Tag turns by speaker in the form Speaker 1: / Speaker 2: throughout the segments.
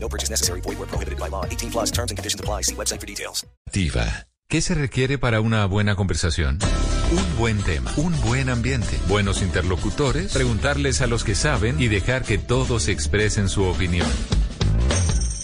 Speaker 1: No purchase necessary. Void where prohibited by law. 18 plus terms and conditions apply. See website for details.
Speaker 2: Activa. ¿Qué se requiere para una buena conversación? Un buen tema, un buen ambiente, buenos interlocutores, preguntarles a los que saben y dejar que todos expresen su opinión.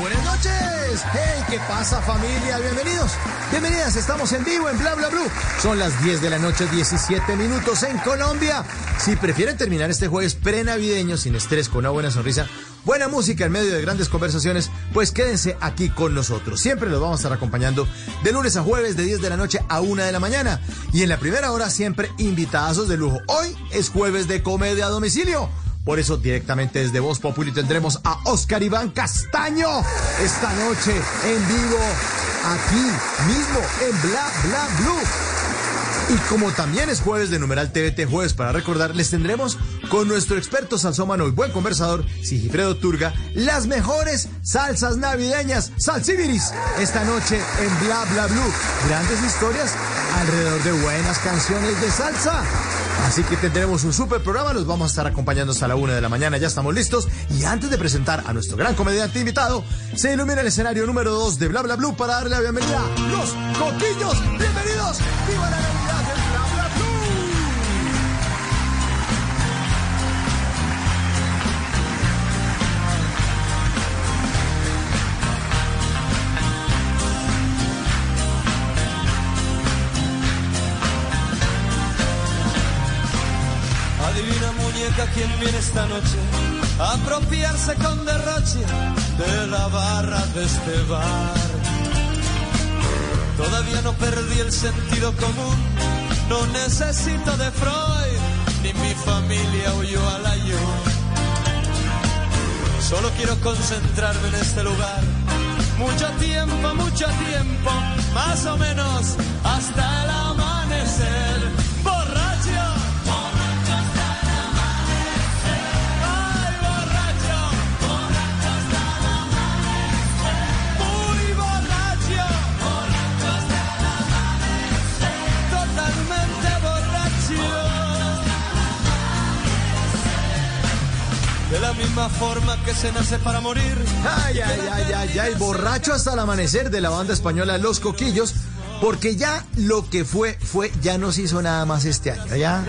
Speaker 3: Buenas noches. Hey, ¿qué pasa familia? Bienvenidos. Bienvenidas. Estamos en vivo en Bla Bla Blue. Son las 10 de la noche, 17 minutos en Colombia. Si prefieren terminar este jueves prenavideño sin estrés, con una buena sonrisa, buena música en medio de grandes conversaciones, pues quédense aquí con nosotros. Siempre los vamos a estar acompañando de lunes a jueves de 10 de la noche a 1 de la mañana. Y en la primera hora siempre invitadazos de lujo. Hoy es jueves de comedia a domicilio. Por eso directamente desde Voz Populi tendremos a Oscar Iván Castaño esta noche en vivo aquí mismo en Bla Bla Blue. Y como también es jueves de numeral TVT jueves para recordar, les tendremos con nuestro experto salsómano y buen conversador, Sigifredo Turga, las mejores salsas navideñas, Salsibiris, esta noche en Bla Bla Blue. Grandes historias alrededor de buenas canciones de salsa. Así que tendremos un super programa, los vamos a estar acompañando hasta la una de la mañana, ya estamos listos. Y antes de presentar a nuestro gran comediante invitado, se ilumina el escenario número 2 de Bla Bla Blue para darle la bienvenida los Coquillos. Bienvenidos, viva la
Speaker 4: viene esta noche apropiarse con derroche de la barra de este bar. Todavía no perdí el sentido común, no necesito de Freud, ni mi familia huyó al ayuno. Solo quiero concentrarme en este lugar. Mucho tiempo, mucho tiempo, más o menos hasta el amanecer. De la misma forma que se nace para morir.
Speaker 3: Ay, ay, ay, ay, ay, borracho hasta el amanecer de la banda española Los Coquillos, porque ya lo que fue, fue, ya no se hizo nada más este año, ya,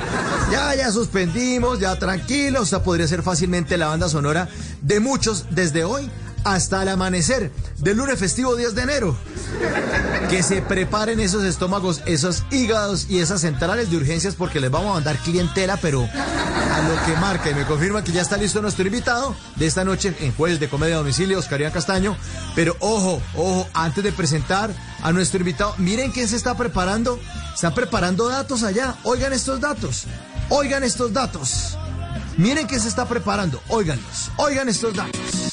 Speaker 3: ya, ya suspendimos, ya tranquilos, o sea, podría ser fácilmente la banda sonora de muchos desde hoy hasta el amanecer del lunes festivo 10 de enero. Que se preparen esos estómagos, esos hígados y esas centrales de urgencias porque les vamos a mandar clientela, pero a lo que marca y me confirma que ya está listo nuestro invitado de esta noche en Jueves de Comedia a Domicilio, Oscar Iván Castaño. Pero ojo, ojo, antes de presentar a nuestro invitado, miren quién se está preparando. Están preparando datos allá. Oigan estos datos. Oigan estos datos. Miren quién se está preparando. Óiganlos. Oigan estos datos.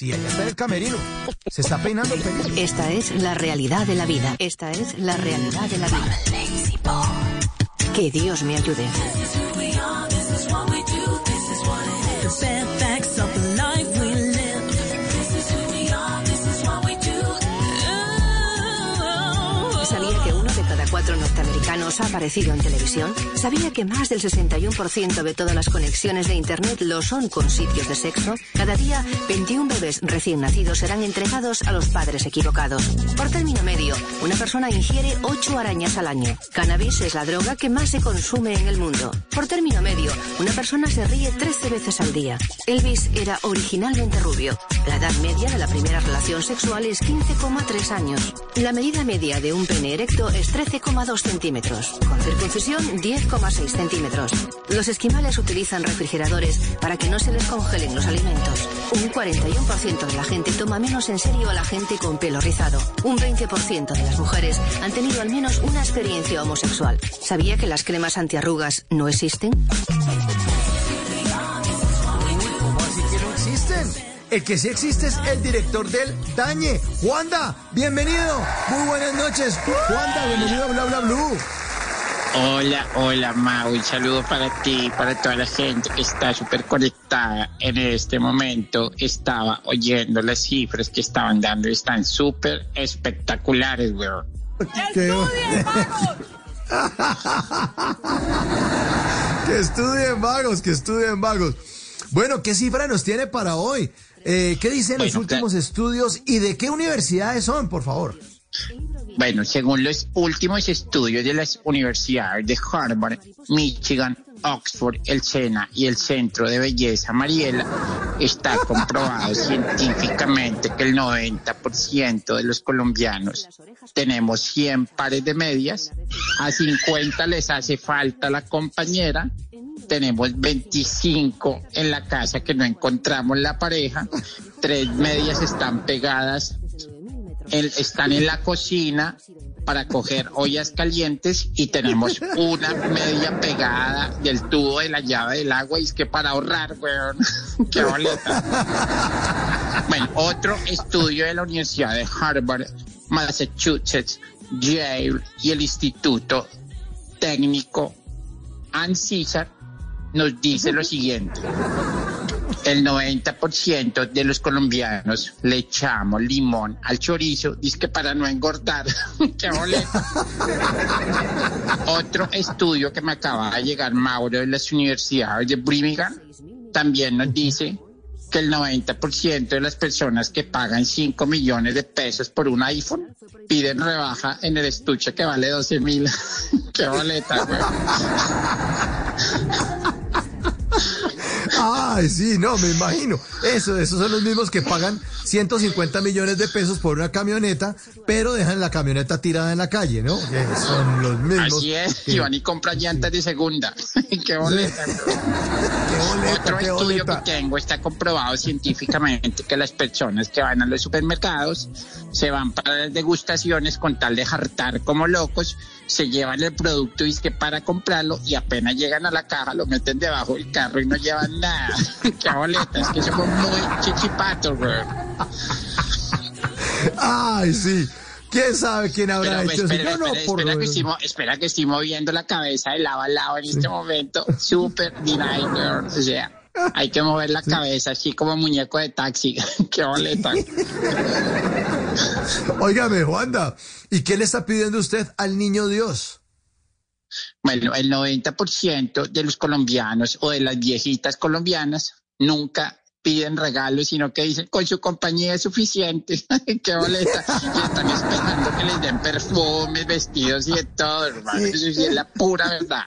Speaker 3: Sí, allá está el camerino. Se está peinando.
Speaker 5: Esta es la realidad de la vida. Esta es la realidad de la vida. Que Dios me ayude. Cuatro norteamericanos ha aparecido en televisión? ¿Sabía que más del 61% de todas las conexiones de Internet lo son con sitios de sexo? Cada día, 21 bebés recién nacidos serán entregados a los padres equivocados. Por término medio, una persona ingiere 8 arañas al año. Cannabis es la droga que más se consume en el mundo. Por término medio, una persona se ríe 13 veces al día. Elvis era originalmente rubio. La edad media de la primera relación sexual es 15,3 años. La medida media de un pene erecto es 13,5 9,2 centímetros. Con circuncisión, 10,6 centímetros. Los esquimales utilizan refrigeradores para que no se les congelen los alimentos. Un 41% de la gente toma menos en serio a la gente con pelo rizado. Un 20% de las mujeres han tenido al menos una experiencia homosexual. ¿Sabía que las cremas antiarrugas no existen?
Speaker 3: El que sí existe es el director del Dañe. Juanda, bienvenido. Muy buenas noches. Juanda, bienvenido a Bla Bla Blue.
Speaker 6: Hola, hola Mau, un saludo para ti, para toda la gente que está súper conectada en este momento. Estaba oyendo las cifras que estaban dando y están súper espectaculares, weón.
Speaker 3: Que, que estudien vagos, que estudien vagos. Bueno, ¿qué cifra nos tiene para hoy? Eh, ¿Qué dicen los últimos estudios y de qué universidades son, por favor?
Speaker 6: Bueno, según los últimos estudios de las universidades de Harvard, Michigan, Oxford, el SENA y el Centro de Belleza Mariela, está comprobado científicamente que el 90% de los colombianos tenemos 100 pares de medias, a 50 les hace falta la compañera, tenemos 25 en la casa que no encontramos la pareja, tres medias están pegadas están en la cocina para coger ollas calientes y tenemos una media pegada del tubo de la llave del agua y es que para ahorrar, weón, qué boleta. Bueno, otro estudio de la Universidad de Harvard, Massachusetts, Yale y el Instituto Técnico ANSISAR nos dice lo siguiente. El 90% de los colombianos le echamos limón al chorizo, dice que para no engordar. ¡Qué boleta! Otro estudio que me acaba de llegar, Mauro, de las universidades de Birmingham, también nos dice que el 90% de las personas que pagan 5 millones de pesos por un iPhone piden rebaja en el estuche que vale 12 mil. ¡Qué boleta, güey!
Speaker 3: Ay, sí, no, me imagino. Eso, esos son los mismos que pagan 150 millones de pesos por una camioneta, pero dejan la camioneta tirada en la calle, ¿no? Que son los mismos.
Speaker 6: Así es,
Speaker 3: que-
Speaker 6: y van y compran llantas de segunda. ¡Qué boleta!
Speaker 3: Qué boleta,
Speaker 6: Otro
Speaker 3: qué
Speaker 6: estudio
Speaker 3: boleta.
Speaker 6: que tengo está comprobado científicamente que las personas que van a los supermercados se van para las degustaciones con tal de jartar como locos, se llevan el producto y es que para comprarlo y apenas llegan a la caja lo meten debajo del carro y no llevan nada. ¡Qué boleta! Es que somos muy chichipatos, güey.
Speaker 3: Ay, sí. ¿Quién sabe quién habrá
Speaker 6: Pero
Speaker 3: hecho eso?
Speaker 6: espera,
Speaker 3: no,
Speaker 6: espera,
Speaker 3: por
Speaker 6: espera
Speaker 3: lo
Speaker 6: que estoy, espera que estoy moviendo la cabeza de lado a lado en este momento. Super designer. O sea, hay que mover la cabeza así como muñeco de taxi. Qué boleta.
Speaker 3: Óigame, Juanda, ¿y qué le está pidiendo usted al niño Dios?
Speaker 6: Bueno, el 90% de los colombianos o de las viejitas colombianas nunca piden regalos, sino que dicen con su compañía es suficiente. Qué boleta. Y están esperando que les den perfumes, vestidos y de todo, hermano. Eso sí es la pura verdad.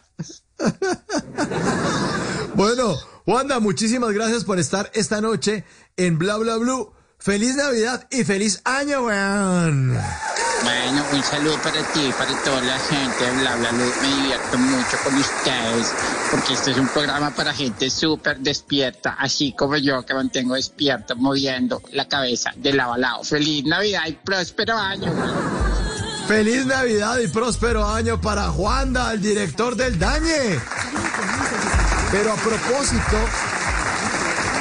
Speaker 3: Bueno, Wanda, muchísimas gracias por estar esta noche en Bla Bla Blue. Feliz Navidad y feliz año, weón.
Speaker 6: Bueno, un saludo para ti, para toda la gente de Bla Bla Blue. Me divierto mucho con ustedes, porque este es un programa para gente súper despierta, así como yo que mantengo despierto, moviendo la cabeza de lado a lado. Feliz Navidad y próspero año.
Speaker 3: Feliz Navidad y próspero año para Juanda, el director del Dañe. Pero a propósito,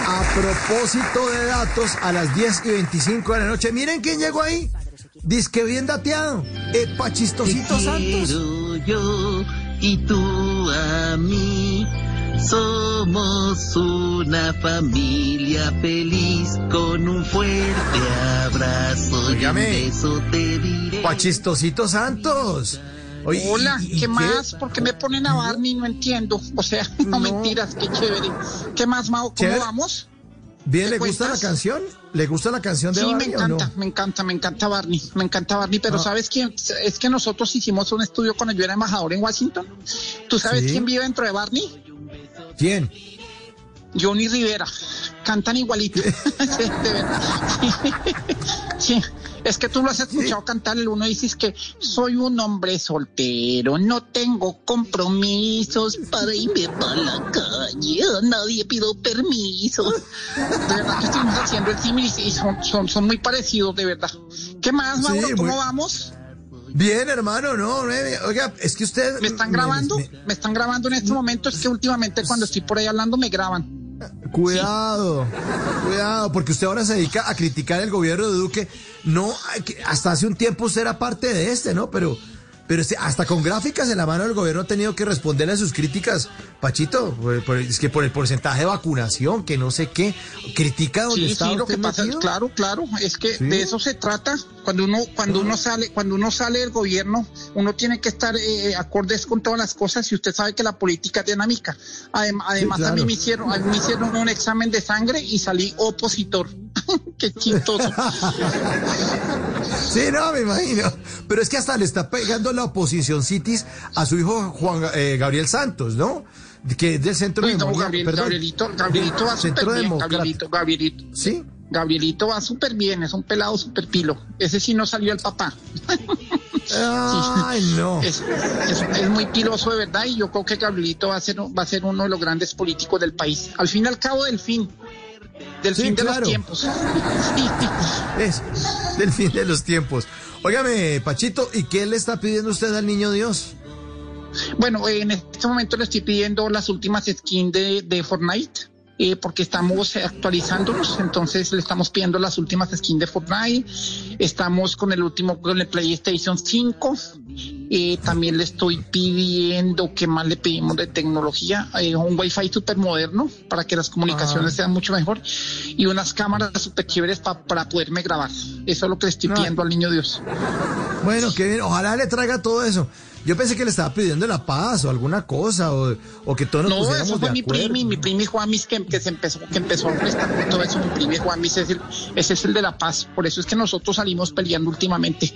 Speaker 3: a propósito de datos, a las 10 y 25 de la noche, miren quién llegó ahí. Disque bien dateado. Epa Chistosito Santos.
Speaker 7: yo y tú a mí. Somos una familia feliz con un fuerte abrazo
Speaker 3: Óigame.
Speaker 7: y un beso te diré.
Speaker 3: Pa Chistosito Santos. Oye,
Speaker 6: Hola,
Speaker 3: ¿y- y
Speaker 6: ¿qué más? ¿Por qué me ponen a Barney? No entiendo. O sea, no,
Speaker 3: No.
Speaker 6: mentiras, qué chévere. ¿Qué más, Mau? ¿Cómo
Speaker 3: Chévere.
Speaker 6: vamos?
Speaker 3: ¿Bien
Speaker 6: ¿Qué
Speaker 3: le gusta la
Speaker 6: cuentas?
Speaker 3: canción? ¿Le gusta la canción de
Speaker 6: Sí, me
Speaker 3: Barney o
Speaker 6: encanta,
Speaker 3: no?
Speaker 6: me encanta, me encanta Barney, me encanta Barney, pero
Speaker 3: Ah.
Speaker 6: ¿sabes quién? Es que nosotros hicimos un estudio cuando yo era embajador en Washington. ¿Tú sabes
Speaker 3: Sí.
Speaker 6: quién vive dentro de Barney?
Speaker 3: ¿Quién?
Speaker 6: Johnny Rivera. Cantan igualito. Sí, de verdad. Sí. Es que tú lo has escuchado cantar, el uno dices que soy un hombre soltero, no tengo compromisos para irme para la calle, a nadie pido permiso. De verdad que estamos haciendo el símil y son, son, son muy parecidos, de verdad. ¿Qué más,
Speaker 3: Sí,
Speaker 6: Mauro? ¿Cómo
Speaker 3: muy-
Speaker 6: vamos?
Speaker 3: Bien, hermano, no, oiga, es que usted...
Speaker 6: ¿Me están grabando?
Speaker 3: me-
Speaker 6: ¿Me están grabando en este momento? Es que últimamente cuando estoy por ahí hablando me graban.
Speaker 3: Cuidado, cuidado, porque usted ahora se dedica a criticar el gobierno de Duque. No, hasta hace un tiempo usted era parte de este, ¿no? Pero, pero este- hasta con gráficas en la mano el gobierno ha tenido que responderle a sus críticas. Pachito, por- por- es que por el porcentaje de vacunación, que no sé qué, critica donde
Speaker 6: Sí,
Speaker 3: está
Speaker 6: sí, lo que pasa, claro, claro, es que
Speaker 3: Sí.
Speaker 6: de eso se trata. Cuando uno, cuando uno sale, cuando uno sale del gobierno, uno tiene que estar eh, acordes con todas las cosas y usted sabe que la política es dinámica. Adem- además, a mí me hicieron, a mí me hicieron un examen de sangre y salí opositor. Qué chistoso.
Speaker 3: Sí, no, me imagino. Pero es que hasta le está pegando la oposición citis a su hijo Juan eh, Gabriel Santos, ¿no? Que es del centro Democrático,
Speaker 6: Gabriel-. Gabrielito, Gabrielito va
Speaker 3: Centro
Speaker 6: bien. Gabrielito, Gabrielito.
Speaker 3: Sí.
Speaker 6: Gabrielito va súper bien, es un pelado súper pilo. Ese sí no salió el papá.
Speaker 3: Ay, no.
Speaker 6: Es, es- es muy piloso de verdad y yo creo que Gabrielito va a ser va a ser uno de los grandes políticos del país. Al fin y al cabo del fin, del
Speaker 3: Sí,
Speaker 6: fin de
Speaker 3: claro.
Speaker 6: los tiempos. Sí.
Speaker 3: Es del fin de los tiempos. Óigame, Pachito, ¿y qué le está pidiendo usted al niño Dios?
Speaker 6: Bueno, en este momento le estoy pidiendo las últimas skins de, de Fortnite. Eh, porque estamos actualizándonos, entonces le estamos pidiendo las últimas skins de Fortnite, estamos con el último, con el PlayStation 5, eh, también le estoy pidiendo, ¿qué más le pedimos de tecnología? Eh, un Wi-Fi súper moderno para que las comunicaciones
Speaker 3: Ah.
Speaker 6: sean mucho mejor y unas cámaras súper chéveres pa- para poderme grabar. Eso es lo que le estoy
Speaker 3: Ah.
Speaker 6: pidiendo al niño Dios.
Speaker 3: Bueno, qué bien, ojalá le traiga todo eso. Yo pensé que le estaba pidiendo la paz o alguna cosa, o, o que todos nos
Speaker 6: No, eso fue
Speaker 3: de
Speaker 6: mi
Speaker 3: acuerdo.
Speaker 6: primi, mi primi Juamis que, que se empezó, que empezó a prestar todo eso. Mi primi Juamis es el, ese es el de la paz. Por eso es que nosotros salimos peleando últimamente.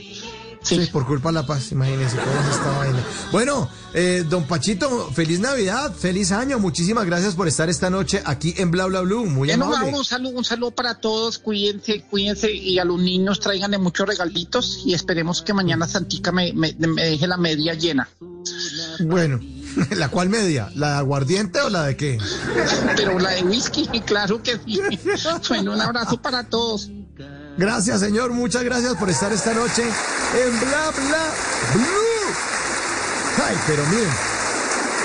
Speaker 3: Sí, por culpa de la paz, imagínense cómo es esta vaina. Bueno, eh, don Pachito, feliz Navidad, feliz año, muchísimas gracias por estar esta noche aquí en Bla Bla Blue, muy amable.
Speaker 6: vamos, un saludo, un saludo para todos, cuídense, cuídense y a los niños tráiganle muchos regalitos y esperemos que mañana Santica me, me- me deje la media llena.
Speaker 3: Bueno, ¿la cual media? ¿La de aguardiente o la de qué?
Speaker 6: Pero la de whisky, claro que sí. Bueno, un abrazo para todos.
Speaker 3: Gracias, señor. Muchas gracias por estar esta noche en Bla Bla Blue. Ay, pero miren.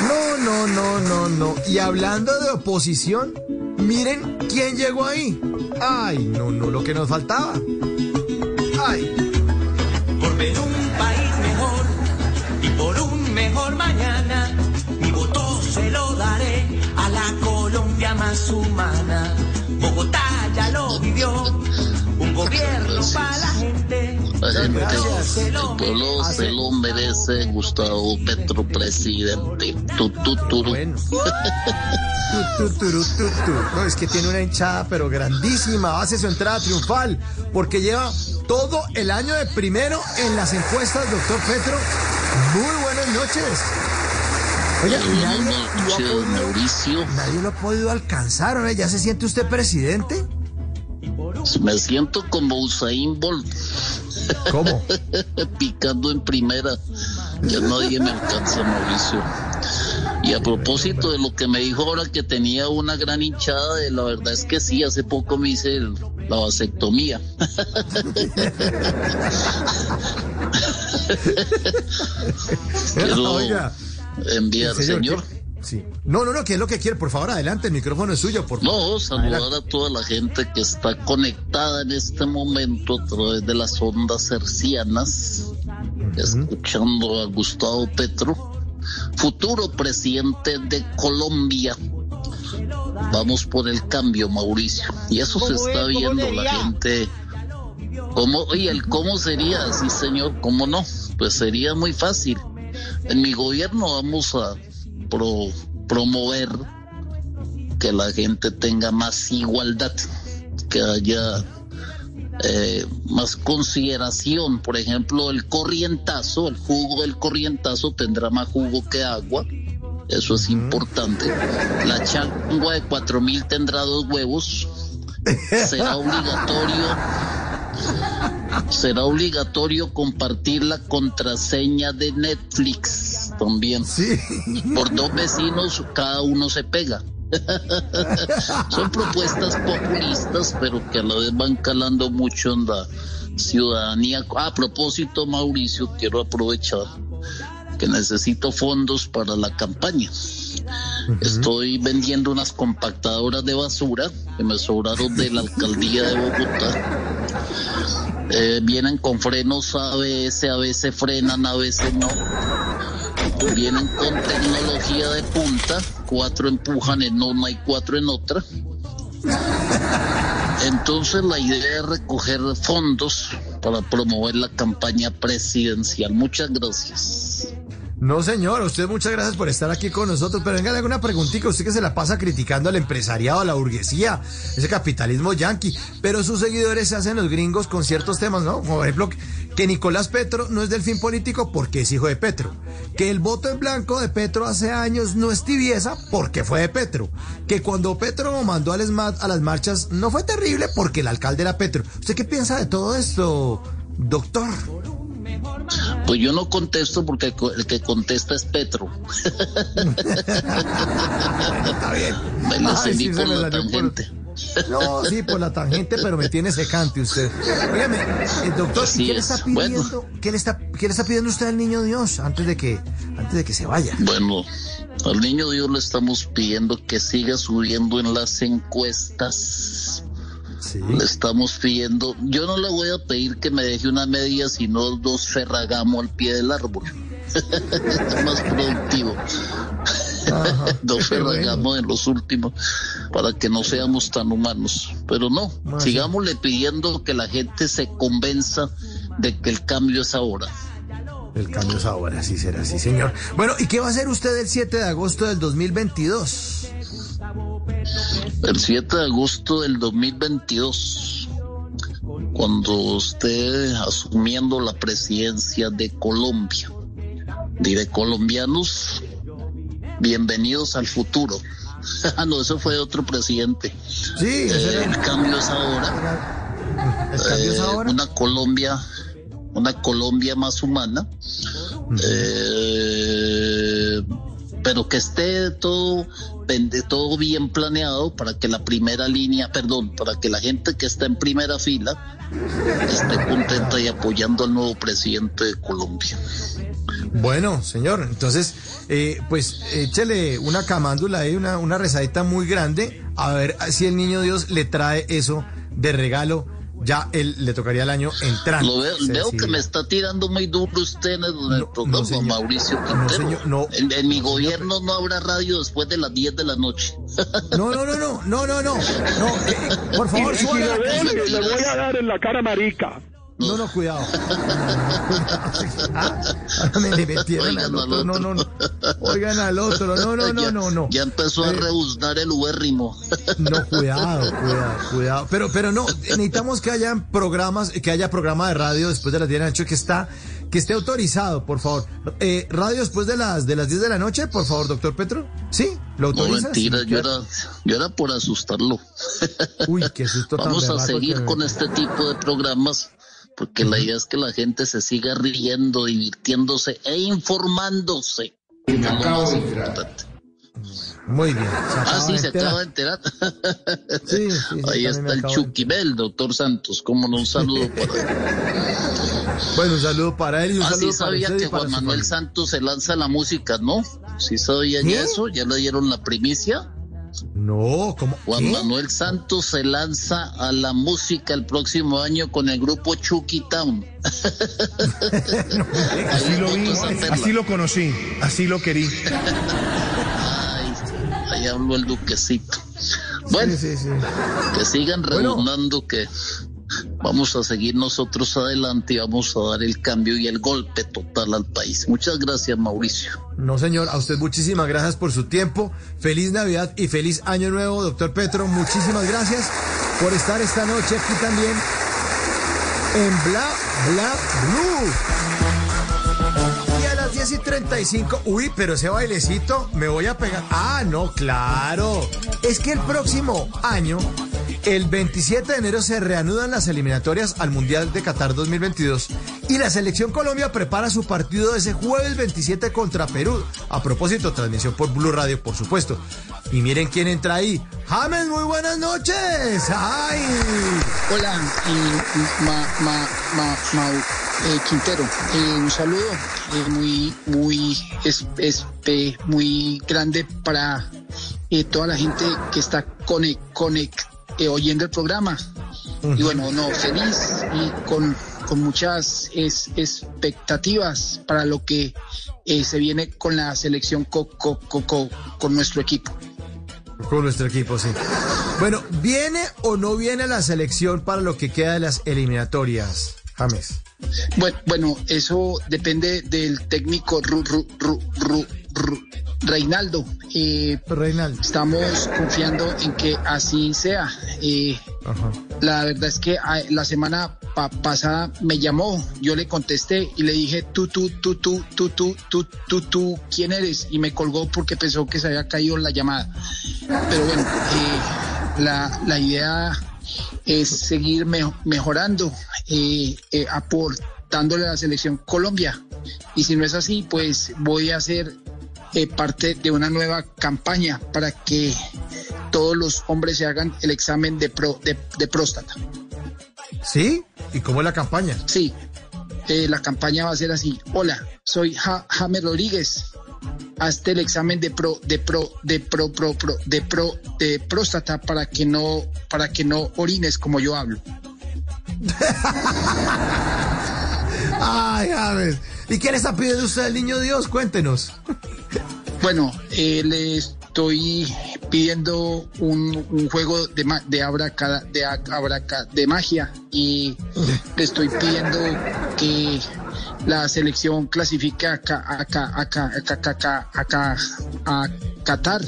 Speaker 3: No, no, no, no, no. Y hablando de oposición, miren quién llegó ahí. Ay, no, no, lo que nos faltaba. Ay.
Speaker 4: Por ver un país mejor y por un mejor mañana, mi voto se lo daré a la Colombia más humana. Bogotá ya lo vivió, gobierno para la gente.
Speaker 7: La gente,
Speaker 4: Gracias. Se
Speaker 7: el
Speaker 4: lo
Speaker 7: pueblo se lo merece, Gustavo Petro, presidente. Tu, tu.
Speaker 3: Bueno. Tu, tu, tu, tu. No, es que tiene una hinchada, pero grandísima. Hace su entrada triunfal, porque lleva todo el año de primero en las encuestas, doctor Petro. Muy buenas noches. Oye, nadie lo, ha
Speaker 7: noches,
Speaker 3: podido,
Speaker 7: Mauricio.
Speaker 3: nadie lo ha podido alcanzar, ¿no? ¿Ya se siente usted presidente?
Speaker 7: Me siento como Usain Bolt,
Speaker 3: ¿Cómo?
Speaker 7: picando en primera. Ya nadie me alcanza, Mauricio. Y a propósito de lo que me dijo ahora que tenía una gran hinchada, de la verdad es que sí, hace poco me hice el- la vasectomía. Quiero enviar, señor.
Speaker 3: ¿qué? Sí. No, no, no, ¿qué es lo que quiere? Por favor, adelante, el micrófono es suyo, por favor.
Speaker 7: No, saludar
Speaker 3: Adelante.
Speaker 7: a toda la gente que está conectada en este momento a través de las ondas hercianas, escuchando a Gustavo Petro, futuro presidente de Colombia. Vamos por el cambio, Mauricio. Y eso se
Speaker 4: ¿Cómo
Speaker 7: está viendo la gente. ¿Cómo, oye, el cómo sería? Sí, señor, ¿cómo no? Pues sería muy fácil. En mi gobierno vamos a pro- promover que la gente tenga más igualdad, que haya eh, más consideración. Por ejemplo, el corrientazo, el jugo del corrientazo tendrá más jugo que agua. Eso es importante. La changua de 4000 tendrá dos huevos. Será obligatorio será obligatorio compartir la contraseña de Netflix también.
Speaker 3: Sí.
Speaker 7: Por dos vecinos, cada uno se pega. Son propuestas populistas, pero que a la vez van calando mucho en la ciudadanía. A propósito, Mauricio, quiero aprovechar necesito fondos para la campaña. Estoy vendiendo unas compactadoras de basura que me sobraron de la alcaldía de Bogotá. Eh, vienen con frenos ABS, a veces frenan, a veces no. Vienen con tecnología de punta, cuatro empujan en una y cuatro en otra. Entonces la idea es recoger fondos para promover la campaña presidencial. Muchas gracias.
Speaker 3: No, señor, usted muchas gracias por estar aquí con nosotros, pero venga, le hago una preguntita, usted que se la pasa criticando al empresariado, a la burguesía, ese capitalismo yanqui, pero sus seguidores se hacen los gringos con ciertos temas, ¿no? Como por ejemplo, que Nicolás Petro no es del fin político porque es hijo de Petro, que el voto en blanco de Petro hace años no es tibieza porque fue de Petro, que cuando Petro mandó al SMAT a las marchas no fue terrible porque el alcalde era Petro. ¿Usted qué piensa de todo esto, doctor?
Speaker 7: Pues yo no contesto porque el que contesta es Petro.
Speaker 3: Está bien.
Speaker 7: Me lo
Speaker 3: Ay,
Speaker 7: seguí
Speaker 3: sí,
Speaker 7: por la
Speaker 3: por-
Speaker 7: tangente.
Speaker 3: No, sí, por la tangente, pero me tiene secante usted. Óigame, eh, doctor,
Speaker 7: Así
Speaker 3: ¿y ¿qué le
Speaker 7: es.
Speaker 3: está
Speaker 7: Bueno.
Speaker 3: pidiendo? ¿Qué le está, qué le está pidiendo usted al niño Dios antes de que, antes de que se vaya?
Speaker 7: Bueno, al niño Dios le estamos pidiendo que siga subiendo en las encuestas.
Speaker 3: Sí.
Speaker 7: Le estamos pidiendo, yo no le voy a pedir que me deje una media, sino dos ferragamo al pie del árbol. es más productivo. dos
Speaker 3: qué bueno.
Speaker 7: ferragamo en los últimos, para que no seamos tan humanos. Pero no,
Speaker 3: Bueno.
Speaker 7: sigámosle pidiendo que la gente se convenza de que el cambio es ahora.
Speaker 3: El cambio es ahora, sí será, sí señor. Bueno, ¿y qué va a hacer usted el 7 de agosto del 2022?
Speaker 7: El 7 de agosto del 2022, cuando esté asumiendo la presidencia de Colombia, diré colombianos, bienvenidos al futuro. Ah, no, eso fue otro presidente.
Speaker 3: Sí,
Speaker 7: Eh, el cambio es ahora.
Speaker 3: el cambio es
Speaker 7: Eh,
Speaker 3: ahora.
Speaker 7: Una Colombia, una Colombia más humana. Eh, pero que esté todo, todo bien planeado para que la primera línea, perdón, para que la gente que está en primera fila esté contenta y apoyando al nuevo presidente de Colombia.
Speaker 3: Bueno, señor, entonces, eh, pues échele una camándula ahí, una, una rezadita muy grande, a ver si el niño Dios le trae eso de regalo. Ya él le tocaría el año entrante.
Speaker 7: Lo veo, veo que me está tirando muy duro usted en el,
Speaker 3: No,
Speaker 7: programa,
Speaker 3: no, señor.
Speaker 7: Mauricio
Speaker 3: No,
Speaker 7: Quintero.
Speaker 3: señor, no.
Speaker 7: en, en mi gobierno no habrá radio después de las 10 de la noche.
Speaker 3: No, no, no, no, no, no, no, eh, por favor,
Speaker 7: veo,
Speaker 8: Le voy a dar en la cara marica.
Speaker 3: No, no, cuidado. Ah, ahora me le metieron
Speaker 7: Oigan
Speaker 3: al
Speaker 7: al
Speaker 3: otro. No, no, no. Oigan al otro. No, no, no,
Speaker 7: ya,
Speaker 3: no, no.
Speaker 7: Ya empezó a
Speaker 3: Eh,
Speaker 7: rebuznar el ubérrimo.
Speaker 3: No, cuidado, cuidado, cuidado. Pero, pero no, necesitamos que haya programas, que haya programa de radio después de las 10 de la noche que está, que esté autorizado, por favor. Eh, radio después de las de las 10 de la noche, por favor, doctor Petro. ¿Sí? ¿Lo
Speaker 7: No
Speaker 3: autoriza?
Speaker 7: mentira,
Speaker 3: Sí,
Speaker 7: yo era, yo era por asustarlo.
Speaker 3: Uy, qué susto tan
Speaker 7: Vamos a seguir
Speaker 3: que
Speaker 7: con este tipo de programas porque la idea es que la gente se siga riendo, divirtiéndose e informándose. es lo más importante.
Speaker 3: Muy bien.
Speaker 7: Ah, sí,
Speaker 3: de
Speaker 7: se acaba de enterar.
Speaker 3: Sí, sí, sí,
Speaker 7: Ahí
Speaker 3: me
Speaker 7: está el
Speaker 3: acabo de
Speaker 7: Chuquibel, doctor Santos. Cómo no, un saludo para él.
Speaker 3: Bueno, un saludo para él y un
Speaker 7: Ah,
Speaker 3: saludo
Speaker 7: sí sabía
Speaker 3: y
Speaker 7: que
Speaker 3: para
Speaker 7: Juan Manuel
Speaker 3: familia.
Speaker 7: Santos se lanza la música, ¿no? Sí sabían
Speaker 3: ¿Qué?
Speaker 7: eso, ya le dieron la primicia.
Speaker 3: No, ¿cómo?
Speaker 7: Juan
Speaker 3: ¿Qué?
Speaker 7: Manuel Santos se lanza a la música el próximo año con el grupo Chucky Town.
Speaker 8: Así lo vi, así lo conocí, así lo querí.
Speaker 7: Ay, ahí habló el duquecito. Bueno,
Speaker 3: Sí, sí, sí.
Speaker 7: que sigan
Speaker 3: Bueno.
Speaker 7: redundando que vamos a seguir nosotros adelante y vamos a dar el cambio y el golpe total al país. Muchas gracias, Mauricio.
Speaker 3: No, señor, a usted muchísimas gracias por su tiempo. Feliz Navidad y feliz Año Nuevo, doctor Petro. Muchísimas gracias por estar esta noche aquí también en Bla Bla Blue. Y a las 10 y 35, uy, pero ese bailecito me voy a pegar. Ah, no, claro. Es que el próximo año El 27 de enero se reanudan las eliminatorias al Mundial de Qatar 2022 y la selección Colombia prepara su partido ese jueves 27 contra Perú. A propósito, transmisión por Blue Radio, por supuesto. Y miren quién entra ahí. James, muy buenas noches. ¡Ay!
Speaker 6: Hola, eh, ma, ma, ma, eh, Quintero. Eh, un saludo eh, muy, muy, es, es, muy grande para toda la gente que está conect, conect, eh, oyendo el programa. Y bueno, no, feliz y con, con muchas es- expectativas para lo que eh, se viene con la selección co- co- co- co- con nuestro equipo.
Speaker 3: Con nuestro equipo, sí. Bueno, ¿viene o no viene la selección para lo que queda de las eliminatorias, James?
Speaker 6: Bueno, bueno, eso depende del técnico Ru- Ru- Ru- Ru- Ru- Reinaldo. Eh,
Speaker 3: Reinaldo.
Speaker 6: Estamos confiando en que así sea. Eh, la verdad es que ah, la semana pa- pasada me llamó, yo le contesté y le dije, tú, tú, tú, tú, tú, tú, tú, tú, tú, ¿quién eres? Y me colgó porque pensó que se había caído la llamada. Pero bueno, eh, la, la idea es seguir me- mejorando, eh, eh, aportándole a la selección Colombia. Y si no es así, pues voy a hacer eh, parte de una nueva campaña para que todos los hombres se hagan el examen de, pro- de, de próstata.
Speaker 3: ¿Sí? ¿Y cómo es la campaña?
Speaker 6: Sí, la campaña va a ser así. Hola, soy Ja- James Rodríguez. Hazte el examen de pro, de pro, de pro, pro, pro, de pro, de próstata para que no, para que no orines como yo hablo.
Speaker 3: Ay, James. ¿Y qué le está pidiendo usted al niño Dios? Cuéntenos.
Speaker 6: Bueno, eh, le estoy pidiendo un, un juego de, ma- de, abraca, de, a- abraca- de magia y le estoy pidiendo que la selección clasifique acá, acá, acá, acá, acá, acá, acá, a Qatar.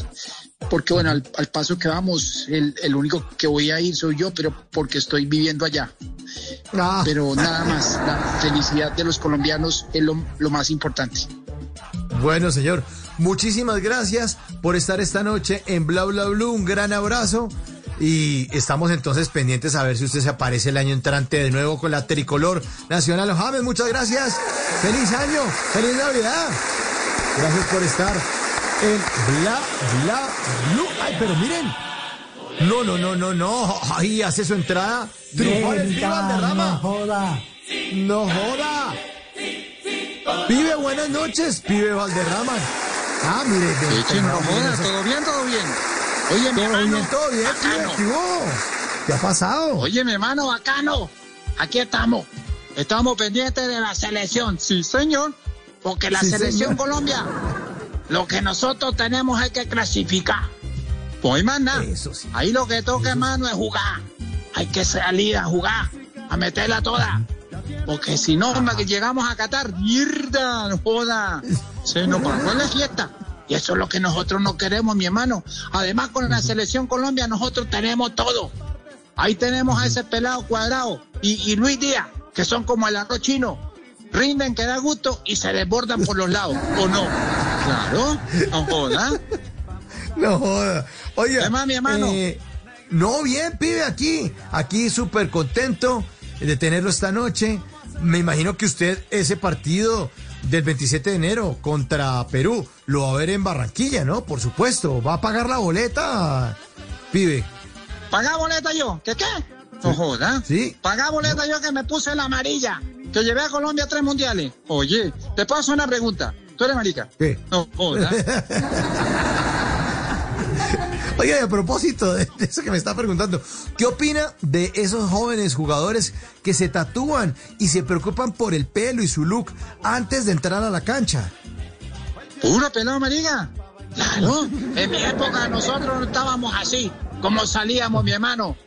Speaker 6: Porque bueno, al, al paso que vamos, el, el único que voy a ir soy yo, pero porque estoy viviendo allá. Pero nada más, la felicidad de los colombianos es lo, lo más importante.
Speaker 3: Bueno, señor, muchísimas gracias por estar esta noche en Bla Bla Blue. Un gran abrazo. Y estamos entonces pendientes a ver si usted se aparece el año entrante de nuevo con la tricolor nacional. James, muchas gracias. Feliz año, feliz Navidad. Gracias por estar en Bla Bla Blue. Ay, pero miren. No, no, no, no, no. Ahí hace su entrada. Triunfales, viva
Speaker 9: no joda.
Speaker 3: No joda. Pibe, buenas noches, pibe Valderrama. Ah, mire,
Speaker 6: chino,
Speaker 3: no, eso.
Speaker 6: todo bien, todo bien. Oye, mi hermano.
Speaker 3: todo bien. ¿qué ha pasado?
Speaker 6: Oye, mi hermano, bacano. Aquí estamos. Estamos pendientes de la selección. Sí, señor. Porque la
Speaker 3: Sí,
Speaker 6: selección
Speaker 3: señor.
Speaker 6: Colombia, lo que nosotros tenemos es que clasificar. Pues más nada. Ahí lo que toca, hermano, es jugar. Hay que salir a jugar, a meterla toda. Porque si no, que llegamos a Qatar, mierda, no joda. Se nos pagó la fiesta. Y eso es lo que nosotros no queremos, mi hermano. Además, con la selección Colombia, nosotros tenemos todo. Ahí tenemos a ese pelado cuadrado y, y Luis Díaz, que son como el arroz chino. Rinden que da gusto y se desbordan por los lados, ¿o no? Claro, no joda.
Speaker 3: No joda. Oye,
Speaker 6: ¿Qué más, mi hermano?
Speaker 3: eh, no, bien, pibe, aquí. Aquí súper contento de tenerlo esta noche. Me imagino que usted ese partido del 27 de enero contra Perú lo va a ver en Barranquilla, ¿no? Por supuesto. ¿Va a pagar la boleta, pibe?
Speaker 6: ¿Pagá boleta yo? ¿Qué qué? No joda.
Speaker 3: Sí.
Speaker 6: ¿Pagá boleta yo que me puse la amarilla? Que llevé a Colombia a tres mundiales. Oye, te puedo hacer una pregunta. ¿Tú eres marica?
Speaker 3: ¿Qué?
Speaker 6: No joda.
Speaker 3: Oye, a propósito de eso que me está preguntando, ¿qué opina de esos jóvenes jugadores que se tatúan y se preocupan por el pelo y su look antes de entrar a la cancha?
Speaker 6: Puro pelado marica. Claro. En mi época nosotros no estábamos así, como salíamos, mi hermano.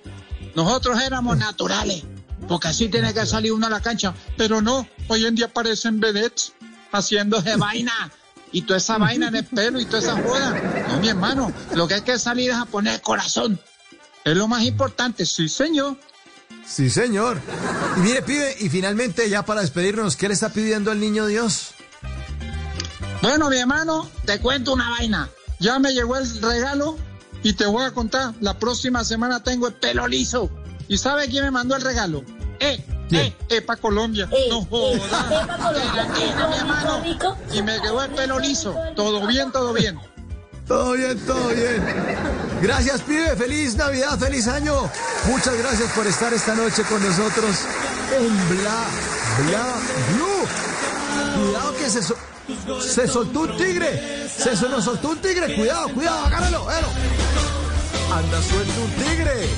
Speaker 6: Nosotros éramos naturales, porque así tiene que salir uno a la cancha. Pero no, hoy en día parecen vedettes haciendo de vaina. Y toda esa vaina en el pelo y toda esa joda. No, mi hermano, lo que hay que salir es a poner corazón. Es lo más importante, sí, señor.
Speaker 3: Sí, señor. Y mire, pibe, y finalmente ya para despedirnos, ¿qué le está pidiendo al niño Dios?
Speaker 6: Bueno, mi hermano, te cuento una vaina. Ya me llegó el regalo
Speaker 10: Y te voy a contar, la próxima semana tengo el pelo liso. ¿Y sabe quién me mandó el regalo? Eh, eh, Epa Colombia. no jodas. mi hermano. Y me quedó el pelo liso. Todo bien, todo bien.
Speaker 3: Todo bien, todo bien. Gracias, pibe. Feliz Navidad, feliz año. Muchas gracias por estar esta noche con nosotros en Bla, Bla, Blue. Cuidado que se, so- se soltó un tigre. Se so- nos soltó un tigre. Cuidado, cuidado, agárralo, agárralo. Anda suelto un tigre.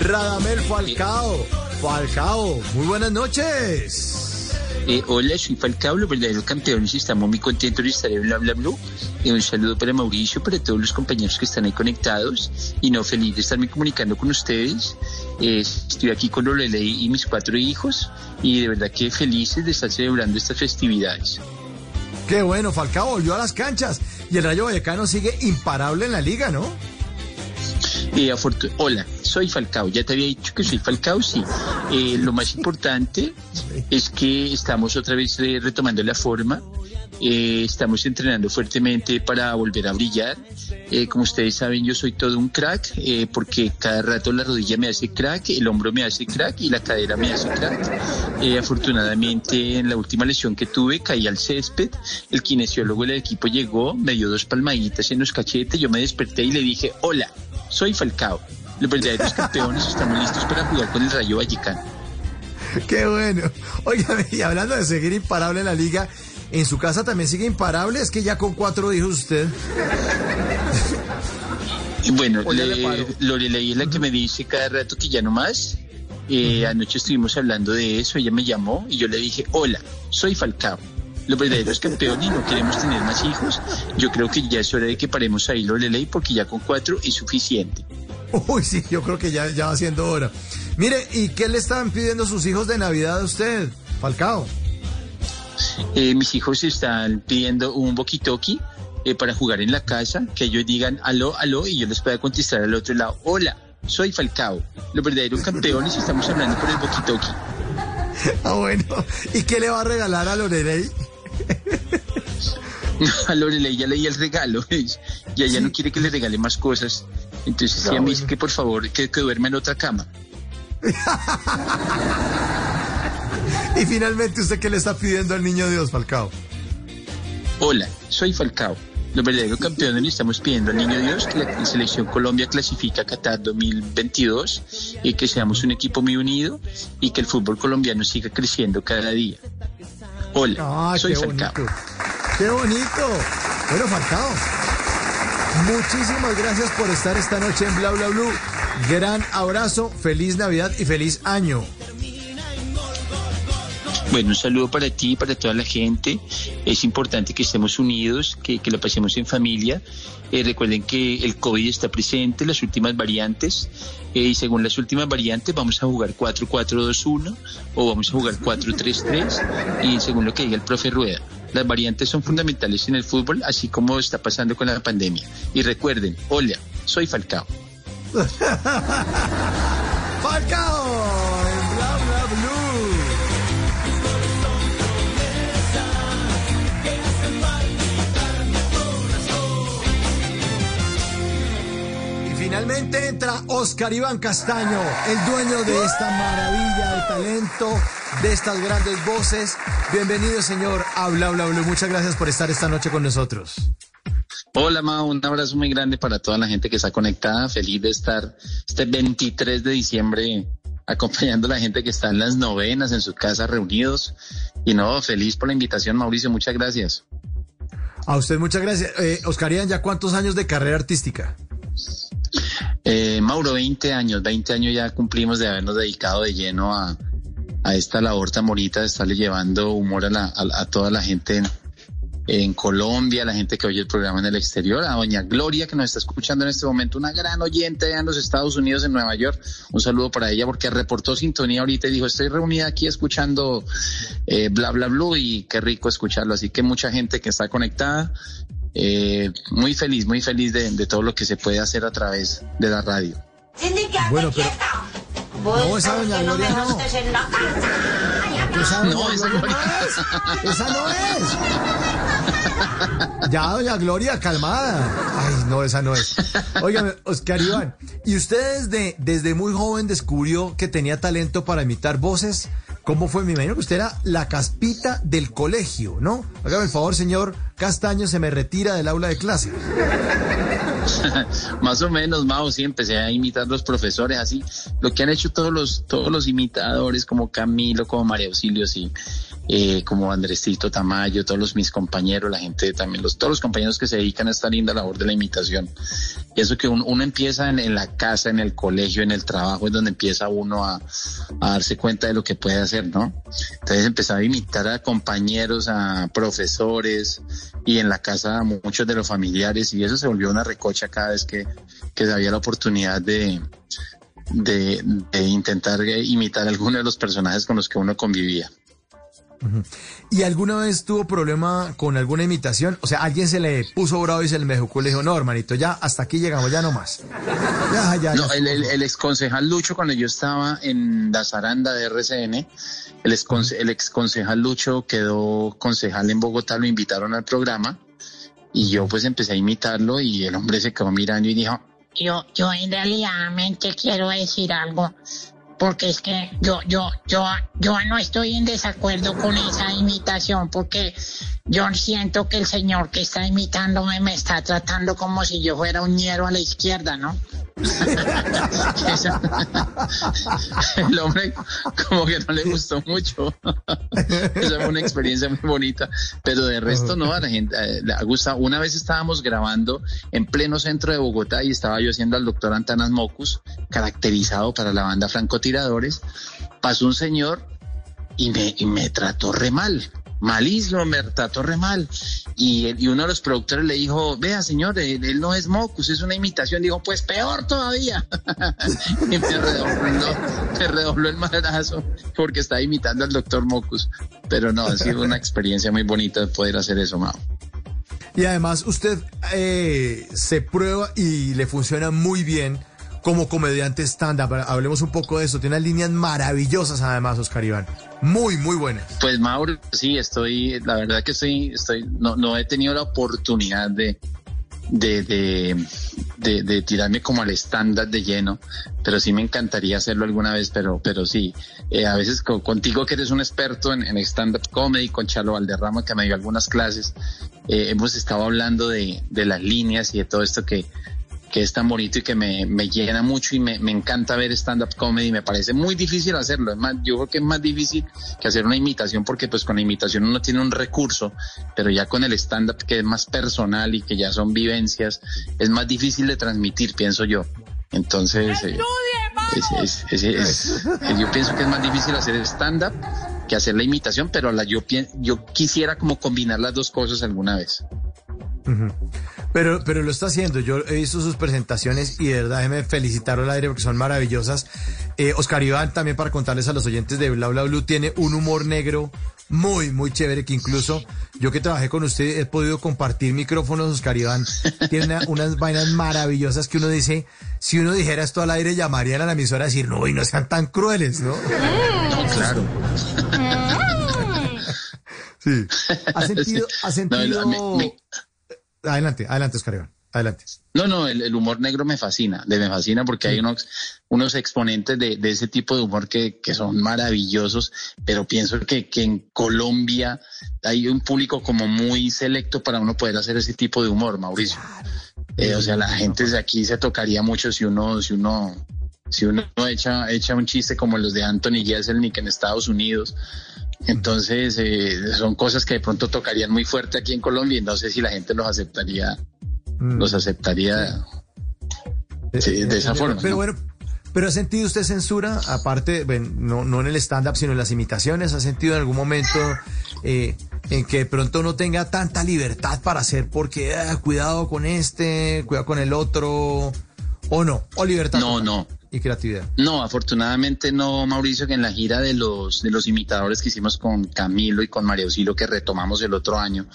Speaker 3: Radamel Falcao. Falcao, muy buenas noches.
Speaker 6: Eh, hola, soy Falcao, los verdaderos campeones y estamos muy contentos de estar en Bla Bla Blue. Eh, un saludo para Mauricio, para todos los compañeros que están ahí conectados y no feliz de estarme comunicando con ustedes. Eh, estoy aquí con Lorelei y mis cuatro hijos y de verdad que felices de estar celebrando estas festividades.
Speaker 3: Qué bueno, Falcao volvió a las canchas y el Rayo Vallecano sigue imparable en la liga, ¿no?
Speaker 6: Eh, Hola, soy Falcao. Ya te había dicho que soy Falcao, sí. Eh, lo más importante es que estamos otra vez eh, retomando la forma. Eh, estamos entrenando fuertemente para volver a brillar. Eh, como ustedes saben, yo soy todo un crack eh, porque cada rato la rodilla me hace crack, el hombro me hace crack y la cadera me hace crack. Eh, afortunadamente, en la última lesión que tuve, caí al césped. El kinesiólogo del equipo llegó, me dio dos palmaditas en los cachetes. Yo me desperté y le dije: Hola, soy Falcao. Los verdaderos campeones estamos listos para jugar con el Rayo Vallecano.
Speaker 3: Qué bueno. Oigan, y hablando de seguir imparable en la liga, ¿en su casa también sigue imparable? Es que ya con cuatro hijos usted.
Speaker 6: Y bueno, le-. Lorelei es la que me dice cada rato que ya no más. Eh, Anoche estuvimos hablando de eso, ella me llamó y yo le dije, hola, soy Falcao. Los verdaderos campeones y no queremos tener más hijos. Yo creo que ya es hora de que paremos ahí, Lorelei, porque ya con cuatro es suficiente.
Speaker 3: Uy, sí, yo creo que ya, ya va siendo hora. Mire, ¿y qué le estaban pidiendo sus hijos de Navidad a usted, Falcao?
Speaker 6: Eh, mis hijos están pidiendo un walkie-talkie eh, para jugar en la casa, que ellos digan aló, aló, y yo les pueda contestar al otro lado, hola, soy Falcao. Los verdaderos campeones y estamos hablando por el walkie-talkie.
Speaker 3: Ah, bueno. ¿Y qué le va a regalar a Lorelei?
Speaker 6: A Lorelei ya leí el regalo ¿ves? y ella no quiere que le regale más cosas. Entonces ella me dice que por favor que, que duerma en otra cama.
Speaker 3: Y finalmente, ¿usted qué le está pidiendo al niño Dios, Falcao?
Speaker 6: Hola, soy Falcao. Los verdaderos campeones le estamos pidiendo al Niño Dios que la selección Colombia clasifica a Qatar 2022 y que seamos un equipo muy unido y que el fútbol colombiano siga creciendo cada día. Hola,
Speaker 3: Ah,
Speaker 6: soy
Speaker 3: qué
Speaker 6: Falcao.
Speaker 3: bonito. Qué bonito. Bueno, Falcao. Muchísimas gracias por estar esta noche en Bla Bla Blue. Gran abrazo, feliz Navidad y feliz año.
Speaker 6: Bueno, un saludo para ti y para toda la gente. Es importante que estemos unidos, que, que lo pasemos en familia. Eh, recuerden que el COVID está presente, las últimas variantes, eh, y según las últimas variantes vamos a jugar 4-4-2-1 o vamos a jugar 4-3-3, y según lo que diga el profe Rueda. Las variantes son fundamentales en el fútbol, así como está pasando con la pandemia. Y recuerden, hola, soy Falcao.
Speaker 3: Falcao finalmente entra Oscar Iván Castaño, el dueño de esta maravilla de talento, de estas grandes voces. Bienvenido, señor, a Bla Bla. Muchas gracias por estar esta noche con nosotros.
Speaker 6: Hola, Mao, un abrazo muy grande para toda la gente que está conectada. Feliz de estar este 23 de diciembre acompañando a la gente que está en las novenas, en sus casas reunidos. Y no, feliz por la invitación, Mauricio. Muchas gracias.
Speaker 3: A usted muchas gracias. Eh, Oscar Iván, ¿ya cuántos años de carrera artística?
Speaker 6: Eh, Mauro, 20 años, 20 años ya cumplimos de habernos dedicado de lleno a, a esta labor tan bonita de estarle llevando humor a, la- a- a toda la gente en, en Colombia, la gente que oye el programa en el exterior, a doña Gloria que nos está escuchando en este momento, una gran oyente en los Estados Unidos, en Nueva York. Un saludo para ella porque reportó sintonía ahorita y dijo, estoy reunida aquí escuchando eh, bla bla blue y qué rico escucharlo. Así que mucha gente que está conectada, eh, muy feliz, muy feliz de, de todo lo que se puede hacer a través de la radio.
Speaker 3: Bueno, pero. No, esa doña Gloria no. Esa doña
Speaker 6: No, esa
Speaker 3: no es. Esa no es. ya, doña Gloria, calmada. Ay, no, esa no es. Óigame, Oscar Iván, ¿y usted desde, desde muy joven descubrió que tenía talento para imitar voces? ¿Cómo fue? Me imagino que usted era la caspita del colegio, ¿no? Hágame el favor, señor Castaño, se me retira del aula de clase.
Speaker 6: Más o menos, Mao, sí, empecé a imitar los profesores, así, lo que han hecho todos los, todos los imitadores, como Camilo, como María Auxilio, sí, eh, como Andresito Tamayo, todos los, mis compañeros, la gente también, los, todos los compañeros que se dedican a esta linda labor de la imitación. Y eso que uno, uno empieza en, en, la casa, en el colegio, en el trabajo, es donde empieza uno a, a, darse cuenta de lo que puede hacer, ¿no? Entonces empezaba a imitar a compañeros, a profesores y en la casa a muchos de los familiares y eso se volvió una recocha cada vez que, que había la oportunidad de, de, de intentar imitar a alguno de los personajes con los que uno convivía.
Speaker 3: ¿Y alguna vez tuvo problema con alguna imitación? O sea, alguien se le puso bravo y se le mejocó y le dijo, no, hermanito, ya hasta aquí llegamos, ya no más.
Speaker 6: Ya, ya, no, el, el, el, ex concejal Lucho, cuando yo estaba en la zaranda de RCN, el ex, el ex concejal Lucho quedó concejal en Bogotá, lo invitaron al programa y yo pues empecé a imitarlo y el hombre se quedó mirando y dijo,
Speaker 11: yo, yo en realidad quiero decir algo porque es que yo, yo, yo, yo no estoy en desacuerdo con esa imitación, porque yo siento que el señor que está imitándome me está tratando como si yo fuera un ñero a la izquierda, ¿no?
Speaker 6: el hombre como que no le gustó mucho. Esa fue una experiencia muy bonita, pero de resto no, a la gente eh, le gusta. Una vez estábamos grabando en pleno centro de Bogotá y estaba yo haciendo al doctor Antanas Mocus, caracterizado para la banda francotiradores. Pasó un señor y me, y me trató re mal malísimo, me trató re mal. Y, y, uno de los productores le dijo, vea señor, él, él, no es Mocus, es una imitación. Dijo, pues peor todavía. y me redobló, me redobló el madrazo porque estaba imitando al doctor Mocus. Pero no, ha sido una experiencia muy bonita de poder hacer eso, Mao.
Speaker 3: Y además usted eh, se prueba y le funciona muy bien como comediante stand-up. Hablemos un poco de eso. Tiene unas líneas maravillosas además, Oscar Iván. Muy, muy buenas.
Speaker 6: Pues Mauro, sí, estoy, la verdad que estoy, estoy, no, no he tenido la oportunidad de, de, de, de, de tirarme como al stand-up de lleno, pero sí me encantaría hacerlo alguna vez, pero, pero sí, eh, a veces con, contigo que eres un experto en, en stand-up comedy, con Chalo Valderrama que me dio algunas clases, eh, hemos estado hablando de, de las líneas y de todo esto que, que es tan bonito y que me, me llena mucho y me, me encanta ver stand-up comedy. Me parece muy difícil hacerlo. Es más, yo creo que es más difícil que hacer una imitación porque pues con la imitación uno tiene un recurso, pero ya con el stand-up que es más personal y que ya son vivencias, es más difícil de transmitir, pienso yo. Entonces, eh, es, es, es, yo pienso que es más difícil hacer stand-up que hacer la imitación, pero la, yo, yo quisiera como combinar las dos cosas alguna vez.
Speaker 3: Uh -huh. Pero, pero lo está haciendo. Yo he visto sus presentaciones y de verdad déjeme felicitar al aire porque son maravillosas. Eh, Oscar Iván, también para contarles a los oyentes de Bla Bla Blue, tiene un humor negro muy, muy chévere que incluso yo que trabajé con usted he podido compartir micrófonos, Oscar Iván. Tiene una, unas vainas maravillosas que uno dice, si uno dijera esto al aire, llamarían a la emisora a decir, no, y no sean tan crueles, ¿no?
Speaker 6: No, claro.
Speaker 3: sí. ¿Ha sentido, ha sentido... No, me, me... Adelante, adelante, Oscar Iván. Adelante.
Speaker 6: No, no, el, el, humor negro me fascina, me fascina porque hay unos, unos exponentes de, de ese tipo de humor que, que, son maravillosos, pero pienso que, que en Colombia hay un público como muy selecto para uno poder hacer ese tipo de humor, Mauricio. Eh, o sea, la gente de aquí se tocaría mucho si uno, si uno, si uno echa, echa un chiste como los de Anthony Jeselnik en Estados Unidos. Entonces, eh, son cosas que de pronto tocarían muy fuerte aquí en Colombia y no sé si la gente los aceptaría, mm. los aceptaría sí, de esa forma.
Speaker 3: Pero
Speaker 6: ¿no?
Speaker 3: bueno, pero ¿ha sentido usted censura? Aparte, no, no en el stand-up, sino en las imitaciones. ¿Ha sentido en algún momento eh, en que de pronto no tenga tanta libertad para hacer porque ah, cuidado con este, cuidado con el otro? ¿O no? ¿O libertad?
Speaker 6: No, total? no
Speaker 3: y creatividad.
Speaker 6: No, afortunadamente no, Mauricio, que en la gira de los, de los imitadores que hicimos con Camilo y con María Auxilio, que retomamos el otro año,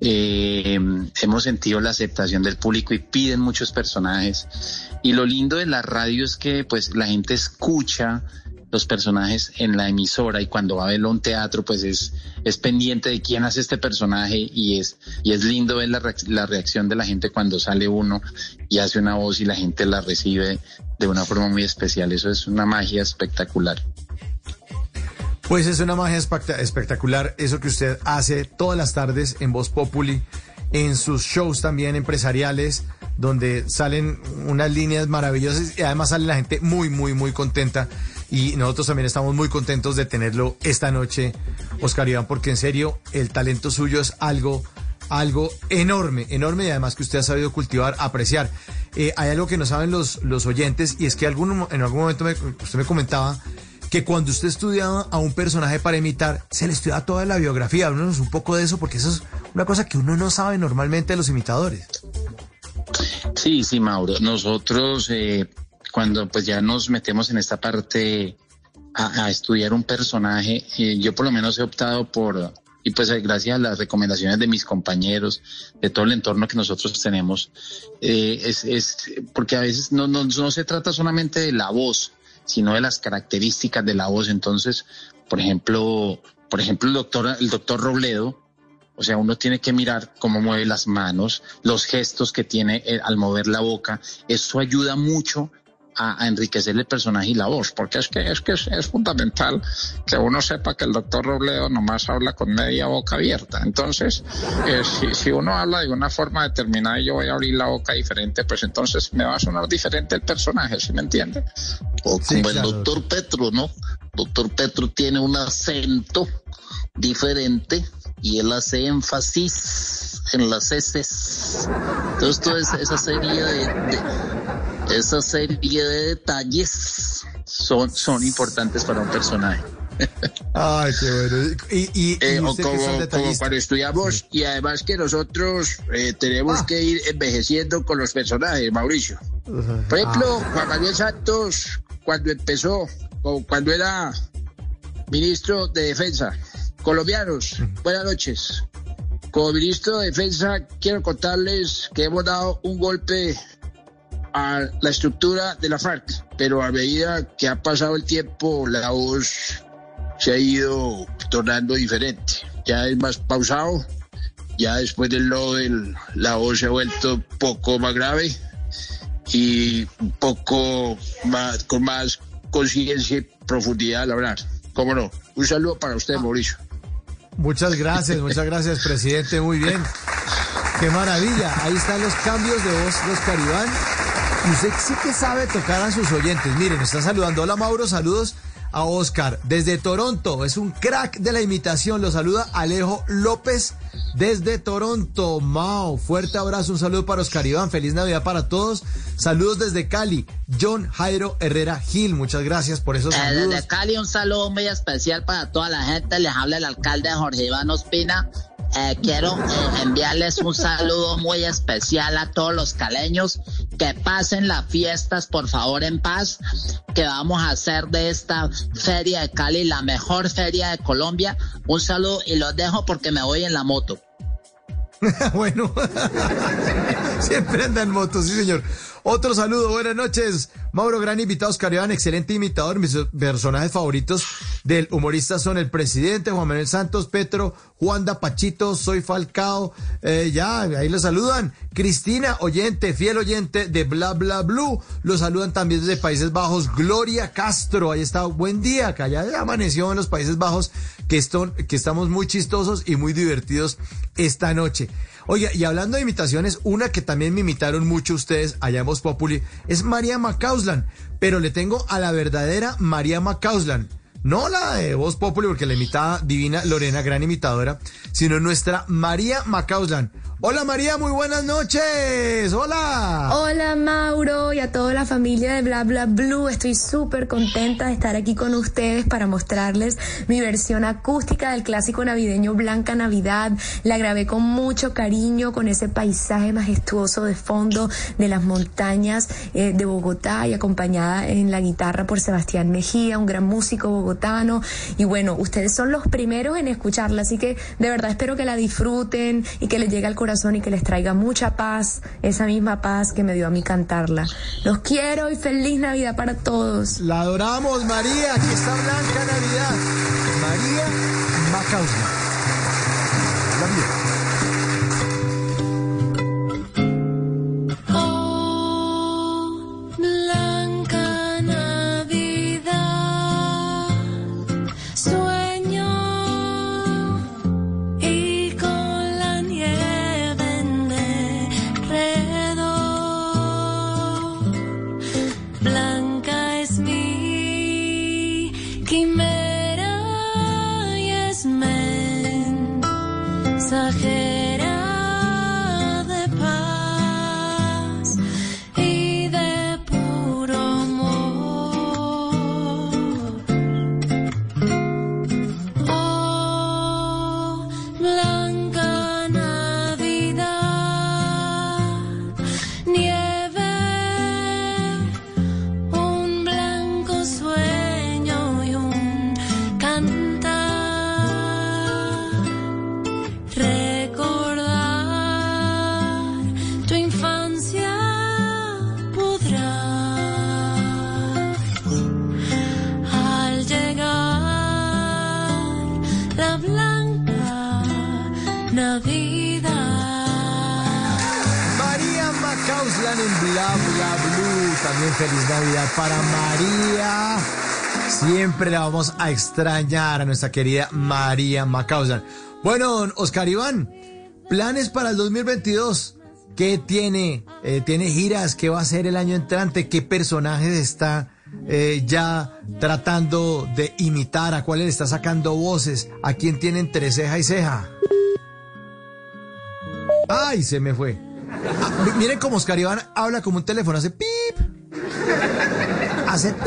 Speaker 6: eh, hemos sentido la aceptación del público y piden muchos personajes. Y lo lindo de la radio es que pues la gente escucha
Speaker 12: los personajes en la emisora y cuando va a verlo un teatro, pues es, es pendiente de quién hace este personaje y es, y es lindo ver la, reac- la reacción de la gente cuando sale uno y hace una voz y la gente la recibe de una forma muy especial. Eso es una magia espectacular.
Speaker 3: Pues es una magia especta- espectacular eso que usted hace todas las tardes en Voz Populi, en sus shows también empresariales, donde salen unas líneas maravillosas y además sale la gente muy, muy, muy contenta. Y nosotros también estamos muy contentos de tenerlo esta noche, Oscar Iván, porque en serio el talento suyo es algo, algo enorme, enorme y además que usted ha sabido cultivar, apreciar. Eh, hay algo que no saben los, los oyentes y es que algún, en algún momento me- usted me comentaba que cuando usted estudiaba a un personaje para imitar, se le estudiaba toda la biografía. Háblanos un poco de eso, porque eso es una cosa que uno no sabe normalmente de los imitadores.
Speaker 12: Sí, sí, Mauro. Nosotros, eh, cuando pues ya nos metemos en esta parte a, a estudiar un personaje, eh, yo por lo menos he optado por, y pues eh, gracias a las recomendaciones de mis compañeros, de todo el entorno que nosotros tenemos, eh, es, es porque a veces no, no, no se trata solamente de la voz, sino de las características de la voz. Entonces, por ejemplo, por ejemplo, el doctor, el doctor Robledo, o sea, uno tiene que mirar cómo mueve las manos, los gestos que tiene eh, al mover la boca. Eso ayuda mucho a, a enriquecer el personaje y la voz, porque es que es que es, es fundamental que uno sepa que el doctor Robledo nomás habla con media boca abierta. Entonces, eh, si, si uno habla de una forma determinada y yo voy a abrir la boca diferente, pues entonces me va a sonar diferente el personaje, ¿sí me entiende?
Speaker 7: O
Speaker 12: Sí,
Speaker 7: como
Speaker 12: claro.
Speaker 7: el doctor Petro, ¿no? Doctor Petro tiene un acento diferente y él hace énfasis en las heces. Entonces toda esa, esa serie de, de- esa serie de detalles
Speaker 12: son, son importantes para un personaje.
Speaker 3: Ay, qué bueno. Y, y,
Speaker 12: Eh,
Speaker 3: y
Speaker 12: o como, como cuando estudiamos y además que nosotros eh, tenemos
Speaker 3: Ah.
Speaker 12: que ir envejeciendo con los personajes, Mauricio. Por ejemplo,
Speaker 3: Ah.
Speaker 12: Juan Manuel Santos, cuando empezó, o cuando era ministro de Defensa, colombianos, buenas noches. Como ministro de Defensa, quiero contarles que hemos dado un golpe a la estructura de la FARC, pero a medida que ha pasado el tiempo, la voz se ha ido tornando diferente. Ya es más pausado, ya después del Nobel la voz se ha vuelto un poco más grave y un poco más, con más conciencia y profundidad al hablar. ¿Cómo no? Un saludo para usted, Mauricio.
Speaker 3: Muchas gracias, muchas gracias, presidente. Muy bien. Qué maravilla. Ahí están los cambios de voz Iván. Y usted sí que sabe tocar a sus oyentes. Miren, está saludando. Hola Mauro, saludos a Oscar desde Toronto. Es un crack de la imitación. Lo saluda Alejo López desde Toronto. Mao, fuerte abrazo, un saludo para Oscar Iván. Feliz Navidad para todos. Saludos desde Cali. John Jairo Herrera Gil. Muchas gracias por esos
Speaker 13: Eh,
Speaker 3: saludos.
Speaker 13: desde Cali un saludo muy especial para toda la gente. Les habla el alcalde Jorge Iván Ospina. Eh, quiero eh, enviarles un saludo muy especial a todos los caleños. Que pasen las fiestas, por favor, en paz. Que vamos a hacer de esta feria de Cali la mejor feria de Colombia. Un saludo y los dejo porque me voy en la moto.
Speaker 3: bueno, siempre anda en moto, sí señor. Otro saludo, buenas noches. Mauro, gran invitado, Oscar Iván, excelente imitador. Mis personajes favoritos del humorista son el presidente, Juan Manuel Santos, Petro, Juanda Pachito, Soy Falcao. Eh, ya, ahí lo saludan. Cristina, oyente, fiel oyente de Bla Bla Blue. Lo saludan también desde Países Bajos. Gloria Castro, ahí está. Buen día, que allá amaneció en los Países Bajos, que, esto- que estamos muy chistosos y muy divertidos esta noche. Oiga, y hablando de imitaciones, una que también me imitaron mucho ustedes allá en Voz Populi es María Macauslan, pero le tengo a la verdadera María Macauslan. No la de Voz Populi, porque la imitaba Divina Lorena, gran imitadora, sino nuestra María Macauslan. Hola María, muy buenas noches. Hola.
Speaker 14: Hola Mauro y a toda la familia de Bla Bla Blue. Estoy súper contenta de estar aquí con ustedes para mostrarles mi versión acústica del clásico navideño Blanca Navidad. La grabé con mucho cariño, con ese paisaje majestuoso de fondo de las montañas eh, de Bogotá y acompañada en la guitarra por Sebastián Mejía, un gran músico bogotano. Y bueno, ustedes son los primeros en escucharla, así que de verdad espero que la disfruten y que les llegue al corazón corazón y que les traiga mucha paz, esa misma paz que me dio a mí cantarla. Los quiero y feliz Navidad para todos.
Speaker 3: La adoramos, María. Aquí está Blanca Navidad. María Macausa. La vida. feliz Navidad para María. Siempre la vamos a extrañar a nuestra querida María Macausan. Bueno, Oscar Iván, planes para el 2022. ¿Qué tiene? Eh, ¿Tiene giras? ¿Qué va a ser el año entrante? ¿Qué personajes está eh, ya tratando de imitar? ¿A cuáles le está sacando voces? ¿A quién tiene entre ceja y ceja? ¡Ay, se me fue! Ah, miren cómo Oscar Iván habla como un teléfono, hace pip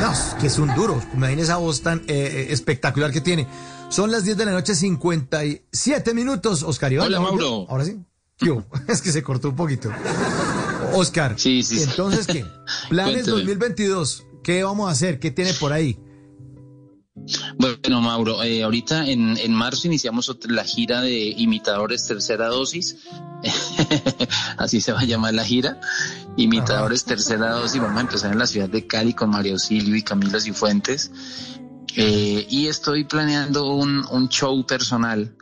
Speaker 3: no, que es un duro. Imagínese esa voz tan eh, eh, espectacular que tiene. Son las 10 de la noche, 57 minutos. Oscar Iván.
Speaker 6: Hola, Mauro.
Speaker 3: Ahora sí. Yo, es que se cortó un poquito. Oscar.
Speaker 6: Sí, sí.
Speaker 3: Entonces, ¿qué? Planes 2022. ¿Qué vamos a hacer? ¿Qué tiene por ahí?
Speaker 6: Bueno, Mauro, eh, ahorita en, en, marzo iniciamos la gira de imitadores tercera dosis, así se va a llamar la gira, imitadores tercera dosis, vamos a empezar en la ciudad de Cali con Mario Silvio y Camilo Cifuentes, eh, y estoy planeando un, un show personal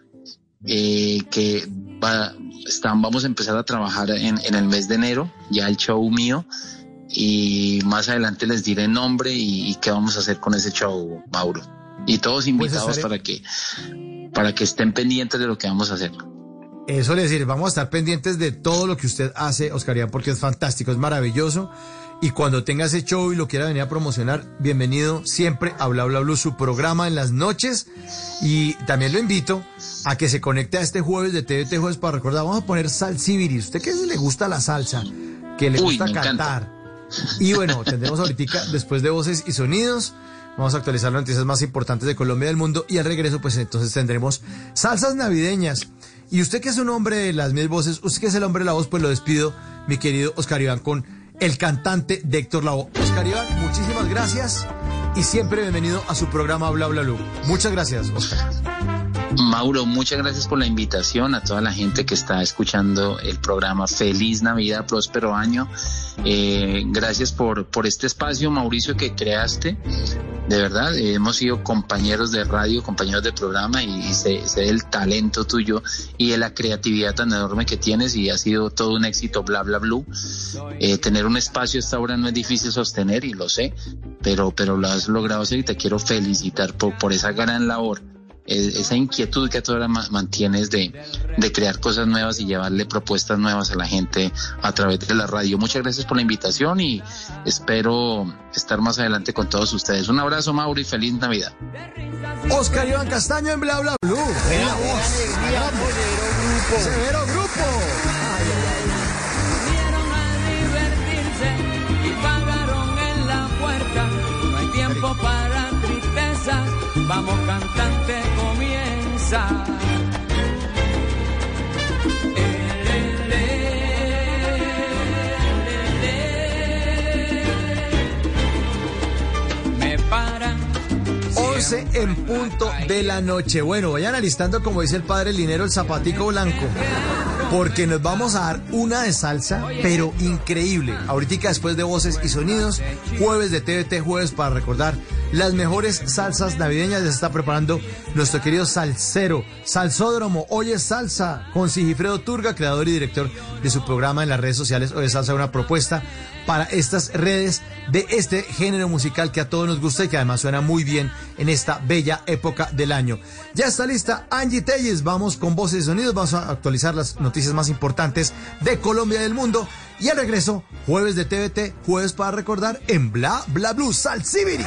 Speaker 6: eh, que va, están, vamos a empezar a trabajar en, en el mes de enero, ya el show mío, y más adelante les diré nombre y, qué vamos a hacer con ese show, Mauro. Y todos pues invitados para que para que estén pendientes de lo que vamos a hacer.
Speaker 3: Eso le decir, vamos a estar pendientes de todo lo que usted hace, Oscaría, porque es fantástico, es maravilloso. Y cuando tenga ese show y lo quiera venir a promocionar, bienvenido siempre a Bla Bla Blue, su programa en las noches. Y también lo invito a que se conecte a este jueves de TVT Jueves para recordar. Vamos a poner Salsibiris. ¿Usted qué le gusta la salsa? Que le gusta cantar. Y bueno, tendremos ahorita, después de voces y sonidos, vamos a actualizar las noticias más importantes de Colombia y del mundo. Y al regreso, pues entonces tendremos salsas navideñas. Y usted que es un hombre de las mil voces, usted que es el hombre de la voz, pues lo despido, mi querido Oscar Iván, con el cantante de Héctor Lavoe. Oscar Iván, muchísimas gracias y siempre bienvenido a su programa Bla Bla Blue. Muchas gracias, Oscar.
Speaker 6: Mauro, muchas gracias por la invitación a toda la gente que está escuchando el programa. Feliz Navidad, próspero año. Eh, gracias por, por este espacio, Mauricio, que creaste. De verdad, eh, hemos sido compañeros de radio, compañeros de programa y, sé, el talento tuyo y de la creatividad tan enorme que tienes y ha sido todo un éxito, bla, bla, blue. Eh, tener un espacio a esta hora no es difícil sostener y lo sé, pero, pero lo has logrado hacer y te quiero felicitar por, por esa gran labor esa inquietud que tú ahora mantienes de, de crear cosas nuevas y llevarle propuestas nuevas a la gente a través de la radio. Muchas gracias por la invitación y espero estar más adelante con todos ustedes. Un abrazo, Mauro, y feliz Navidad.
Speaker 3: Oscar Iván Castaño en Bla Bla Blue. Severo Grupo.
Speaker 15: y pagaron en la puerta. No hay tiempo para tristezas. Vamos cantante
Speaker 3: Hoy 11 en punto de la noche. Bueno, vayan alistando, como dice el padre Linero, el zapatico blanco. Porque nos vamos a dar una de salsa, pero increíble. Ahorita después de voces y sonidos, jueves de TVT, jueves para recordar las mejores salsas navideñas. Se está preparando nuestro querido salsero, Salsódromo. Oye Salsa, con Sigifredo Turga, creador y director de su programa en las redes sociales. Oye Salsa, una propuesta para estas redes de este género musical que a todos nos gusta y que además suena muy bien en esta bella época del año. Ya está lista Angie Telles, vamos con voces y sonidos, vamos a actualizar las noticias más importantes de Colombia y del mundo. Y al regreso, jueves de TVT, jueves para recordar en Bla Bla Blue Salsibiris.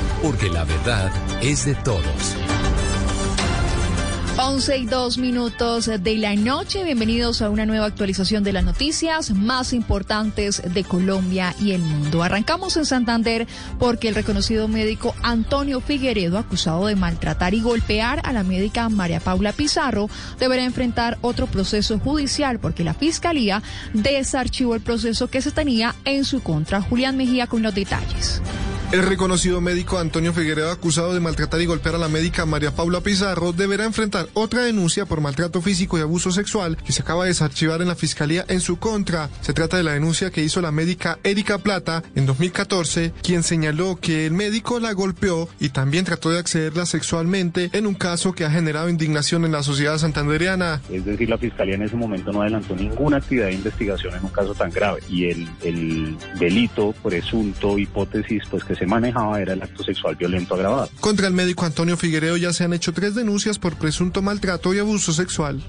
Speaker 2: porque la verdad es de todos.
Speaker 16: 11 y 2 minutos de la noche. Bienvenidos a una nueva actualización de las noticias más importantes de Colombia y el mundo. Arrancamos en Santander porque el reconocido médico Antonio Figueredo, acusado de maltratar y golpear a la médica María Paula Pizarro, deberá enfrentar otro proceso judicial porque la fiscalía desarchivó el proceso que se tenía en su contra. Julián Mejía con los detalles.
Speaker 17: El reconocido médico Antonio Figueredo, acusado de maltratar y golpear a la médica María Paula Pizarro, deberá enfrentar otra denuncia por maltrato físico y abuso sexual que se acaba de desarchivar en la fiscalía en su contra. Se trata de la denuncia que hizo la médica Erika Plata en 2014, quien señaló que el médico la golpeó y también trató de accederla sexualmente en un caso que ha generado indignación en la sociedad santandereana.
Speaker 18: Es decir, la fiscalía en ese momento no adelantó ninguna actividad de investigación en un caso tan grave y el, el delito, presunto, hipótesis, pues que se manejaba era el acto sexual violento agravado.
Speaker 17: Contra el médico Antonio Figueredo ya se han hecho tres denuncias por presunto maltrato y abuso sexual.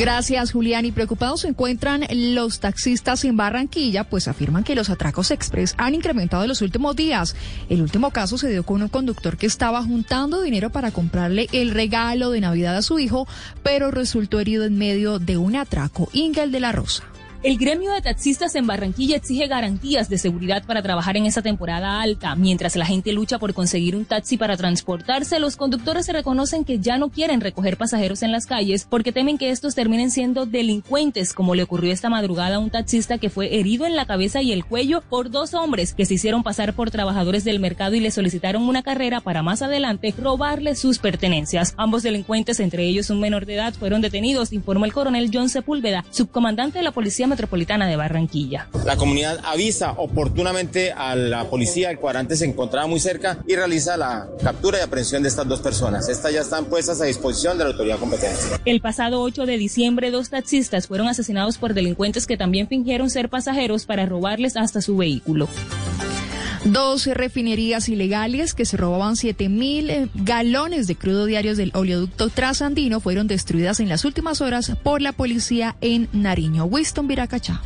Speaker 16: Gracias, Julián. Y preocupados se encuentran los taxistas en Barranquilla, pues afirman que los atracos express han incrementado en los últimos días. El último caso se dio con un conductor que estaba juntando dinero para comprarle el regalo de Navidad a su hijo, pero resultó herido en medio de un atraco. Ingel de la Rosa.
Speaker 19: El gremio de taxistas en Barranquilla exige garantías de seguridad para trabajar en esta temporada alta. Mientras la gente lucha por conseguir un taxi para transportarse, los conductores se reconocen que ya no quieren recoger pasajeros en las calles porque temen que estos terminen siendo delincuentes, como le ocurrió esta madrugada a un taxista que fue herido en la cabeza y el cuello por dos hombres que se hicieron pasar por trabajadores del mercado y le solicitaron una carrera para más adelante robarle sus pertenencias. Ambos delincuentes, entre ellos un menor de edad, fueron detenidos, informó el coronel John Sepúlveda, subcomandante de la Policía Metropolitana de Barranquilla.
Speaker 20: La comunidad avisa oportunamente a la policía, el cuadrante se encontraba muy cerca y realiza la captura y aprehensión de estas dos personas. Estas ya están puestas a disposición de la autoridad competente.
Speaker 19: El pasado 8 de diciembre, dos taxistas fueron asesinados por delincuentes que también fingieron ser pasajeros para robarles hasta su vehículo.
Speaker 16: Dos refinerías ilegales que se robaban 7 mil eh, galones de crudo diarios del oleoducto trasandino fueron destruidas en las últimas horas por la policía en Nariño. Winston Viracachá.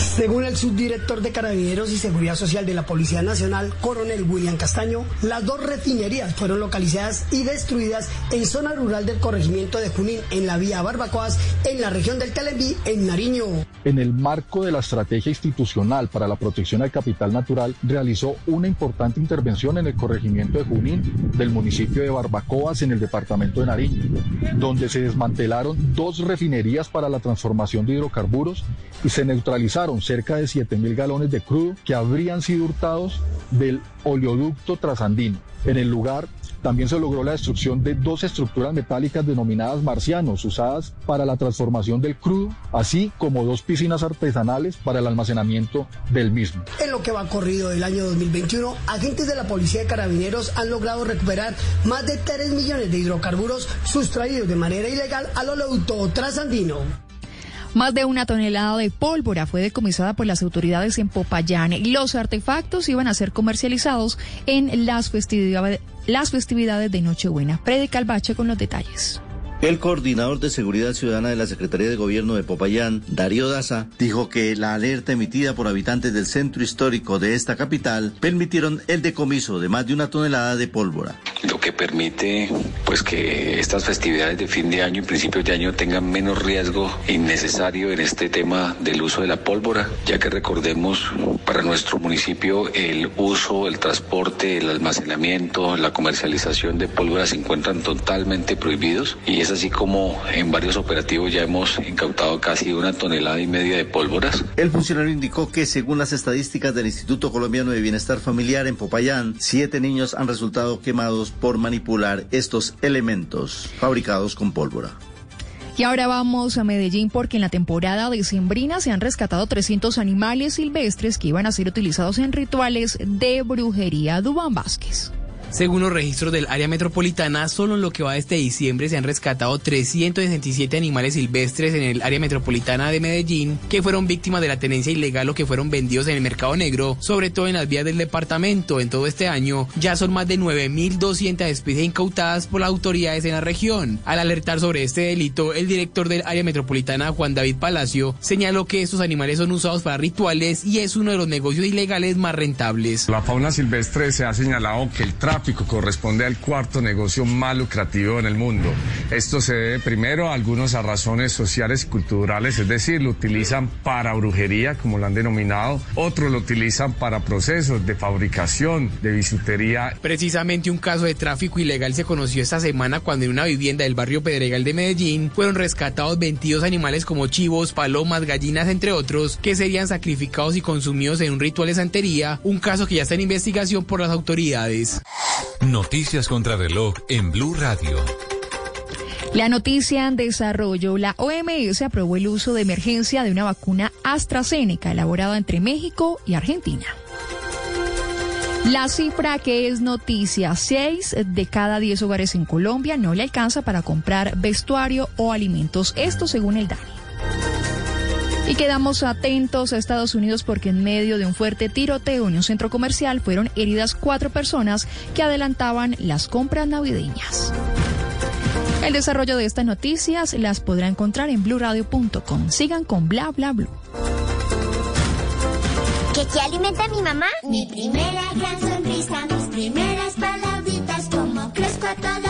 Speaker 21: Según el subdirector de Carabineros y Seguridad Social de la Policía Nacional, coronel William Castaño, las dos refinerías fueron localizadas y destruidas en zona rural del corregimiento de Junín, en la vía Barbacoas, en la región del Calembí, en Nariño.
Speaker 22: en el marco de la estrategia institucional para la protección al capital natural, realizó una importante intervención en el corregimiento de Junín del municipio de Barbacoas en el departamento de Nariño, donde se desmantelaron dos refinerías para la transformación de hidrocarburos y se neutralizaron cerca de 7 mil galones de crudo que habrían sido hurtados del oleoducto trasandino. En el lugar también se logró la destrucción de dos estructuras metálicas denominadas marcianos, usadas para la transformación del crudo, así como dos piscinas artesanales para el almacenamiento del mismo.
Speaker 21: En lo que va corrido del año 2021, agentes de la Policía de Carabineros han logrado recuperar más de 3 millones de hidrocarburos sustraídos de manera ilegal al oleoducto trasandino.
Speaker 16: Más de una tonelada de pólvora fue decomisada por las autoridades en Popayán y los artefactos iban a ser comercializados en las festividades, las festividades de Nochebuena. Predica Calvache con los detalles.
Speaker 23: El coordinador de seguridad ciudadana de la Secretaría de Gobierno de Popayán, Darío Daza, dijo que la alerta emitida por habitantes del centro histórico de esta capital permitieron el decomiso de más de una tonelada de pólvora.
Speaker 24: Lo que permite pues que estas festividades de fin de año y principios de año tengan menos riesgo innecesario en este tema del uso de la pólvora, ya que recordemos para nuestro municipio el uso, el transporte, el almacenamiento, la comercialización de pólvora se encuentran totalmente prohibidos y es así como en varios operativos ya hemos incautado casi una tonelada y media de pólvoras.
Speaker 23: El funcionario indicó que según las estadísticas del Instituto Colombiano de Bienestar Familiar en Popayán, siete niños han resultado quemados por manipular estos elementos fabricados con pólvora.
Speaker 16: Y ahora vamos a Medellín porque en la temporada de Sembrina se han rescatado 300 animales silvestres que iban a ser utilizados en rituales de brujería. Dubán Vázquez.
Speaker 25: Según los registros del área metropolitana, solo en lo que va este diciembre se han rescatado 367 animales silvestres en el área metropolitana de Medellín que fueron víctimas de la tenencia ilegal o que fueron vendidos en el mercado negro, sobre todo en las vías del departamento. En todo este año ya son más de 9.200 especies incautadas por las autoridades en la región. Al alertar sobre este delito, el director del área metropolitana, Juan David Palacio, señaló que estos animales son usados para rituales y es uno de los negocios ilegales más rentables.
Speaker 26: La fauna silvestre se ha señalado que el tráfico corresponde al cuarto negocio más lucrativo en el mundo. Esto se debe primero a algunos razones sociales y culturales, es decir, lo utilizan para brujería, como lo han denominado, otros lo utilizan para procesos de fabricación, de bisutería.
Speaker 25: Precisamente un caso de tráfico ilegal se conoció esta semana cuando en una vivienda del barrio Pedregal de Medellín fueron rescatados 22 animales como chivos, palomas, gallinas, entre otros, que serían sacrificados y consumidos en un ritual de santería, un caso que ya está en investigación por las autoridades.
Speaker 2: Noticias contra reloj en Blue Radio.
Speaker 16: La noticia en desarrollo. La OMS aprobó el uso de emergencia de una vacuna AstraZeneca elaborada entre México y Argentina. La cifra que es noticia, 6 de cada 10 hogares en Colombia no le alcanza para comprar vestuario o alimentos. Esto según el DANI. Y quedamos atentos a Estados Unidos porque en medio de un fuerte tiroteo en un centro comercial fueron heridas cuatro personas que adelantaban las compras navideñas. El desarrollo de estas noticias las podrá encontrar en bluradio.com. Sigan con bla bla blue.
Speaker 27: ¿Qué, ¿Qué alimenta mi mamá? Mi primera gran sonrisa, mis primeras palabritas, como crezco a toda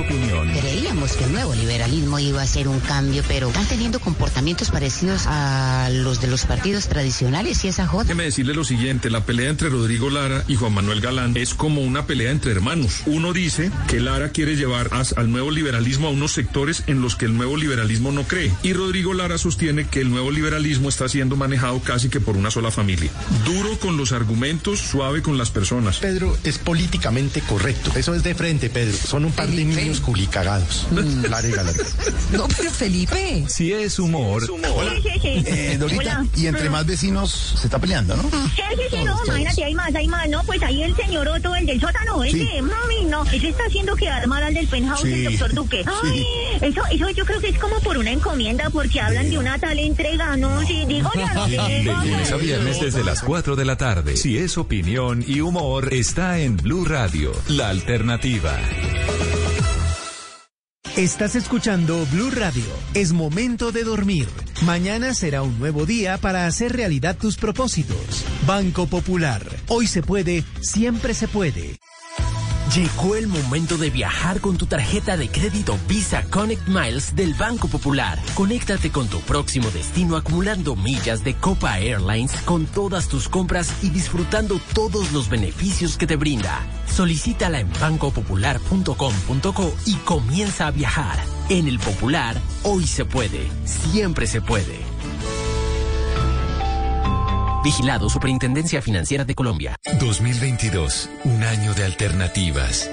Speaker 2: opinión,
Speaker 28: Creíamos que el nuevo liberalismo iba a ser un cambio, pero están teniendo comportamientos parecidos a los de los partidos tradicionales y esa joda.
Speaker 29: Déjeme decirle lo siguiente, la pelea entre Rodrigo Lara y Juan Manuel Galán es como una pelea entre hermanos. Uno dice que Lara quiere llevar al nuevo liberalismo a unos sectores en los que el nuevo liberalismo no cree. Y Rodrigo Lara sostiene que el nuevo liberalismo está siendo manejado casi que por una sola familia. Duro con los argumentos, suave con las personas.
Speaker 17: Pedro es políticamente correcto. Eso es de frente, Pedro. Son un par de culicagados. larga, larga.
Speaker 30: No, pero Felipe.
Speaker 2: Si es humor.
Speaker 24: Sí, sí, sí.
Speaker 17: Eh, Dorita,
Speaker 24: Hola.
Speaker 17: y entre más vecinos se está peleando, ¿no?
Speaker 24: Sí, sí, sí, no, imagínate, hay más, hay más, no, pues ahí el señor Otto, el del sótano,
Speaker 17: Sí.
Speaker 24: ese, mami, no, ese está haciendo quedar mal al del penthouse,
Speaker 17: Sí.
Speaker 24: el doctor Duque. Ay,
Speaker 17: Sí.
Speaker 24: eso, eso yo creo que es como por una encomienda, porque hablan de una tal entrega, ¿no? Sí, digo, ya no
Speaker 2: De lunes a viernes desde las 4 de la tarde. Si es opinión y humor, está en Blue Radio, la alternativa.
Speaker 31: Estás escuchando Blue Radio. Es momento de dormir. Mañana será un nuevo día para hacer realidad tus propósitos. Banco Popular. Hoy se puede, siempre se puede.
Speaker 32: Llegó el momento de viajar con tu tarjeta de crédito Visa Connect Miles del Banco Popular. Conéctate con tu próximo destino acumulando millas de Copa Airlines con todas tus compras y disfrutando todos los beneficios que te brinda. Solicítala en bancopopular.com.co y comienza a viajar. En el Popular, hoy se puede, siempre se puede. Vigilado Superintendencia Financiera de Colombia.
Speaker 2: 2022, un año de alternativas.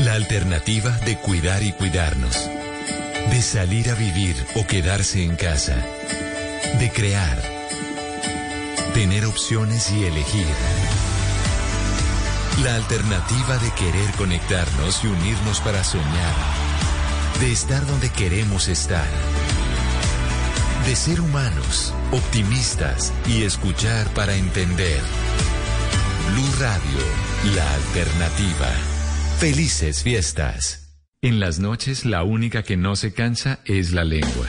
Speaker 2: La alternativa de cuidar y cuidarnos. De salir a vivir o quedarse en casa. De crear. Tener opciones y elegir. La alternativa de querer conectarnos y unirnos para soñar. De estar donde queremos estar. De ser humanos, optimistas y escuchar para entender. Blue Radio, la alternativa. Felices fiestas. En las noches la única que no se cansa es la lengua.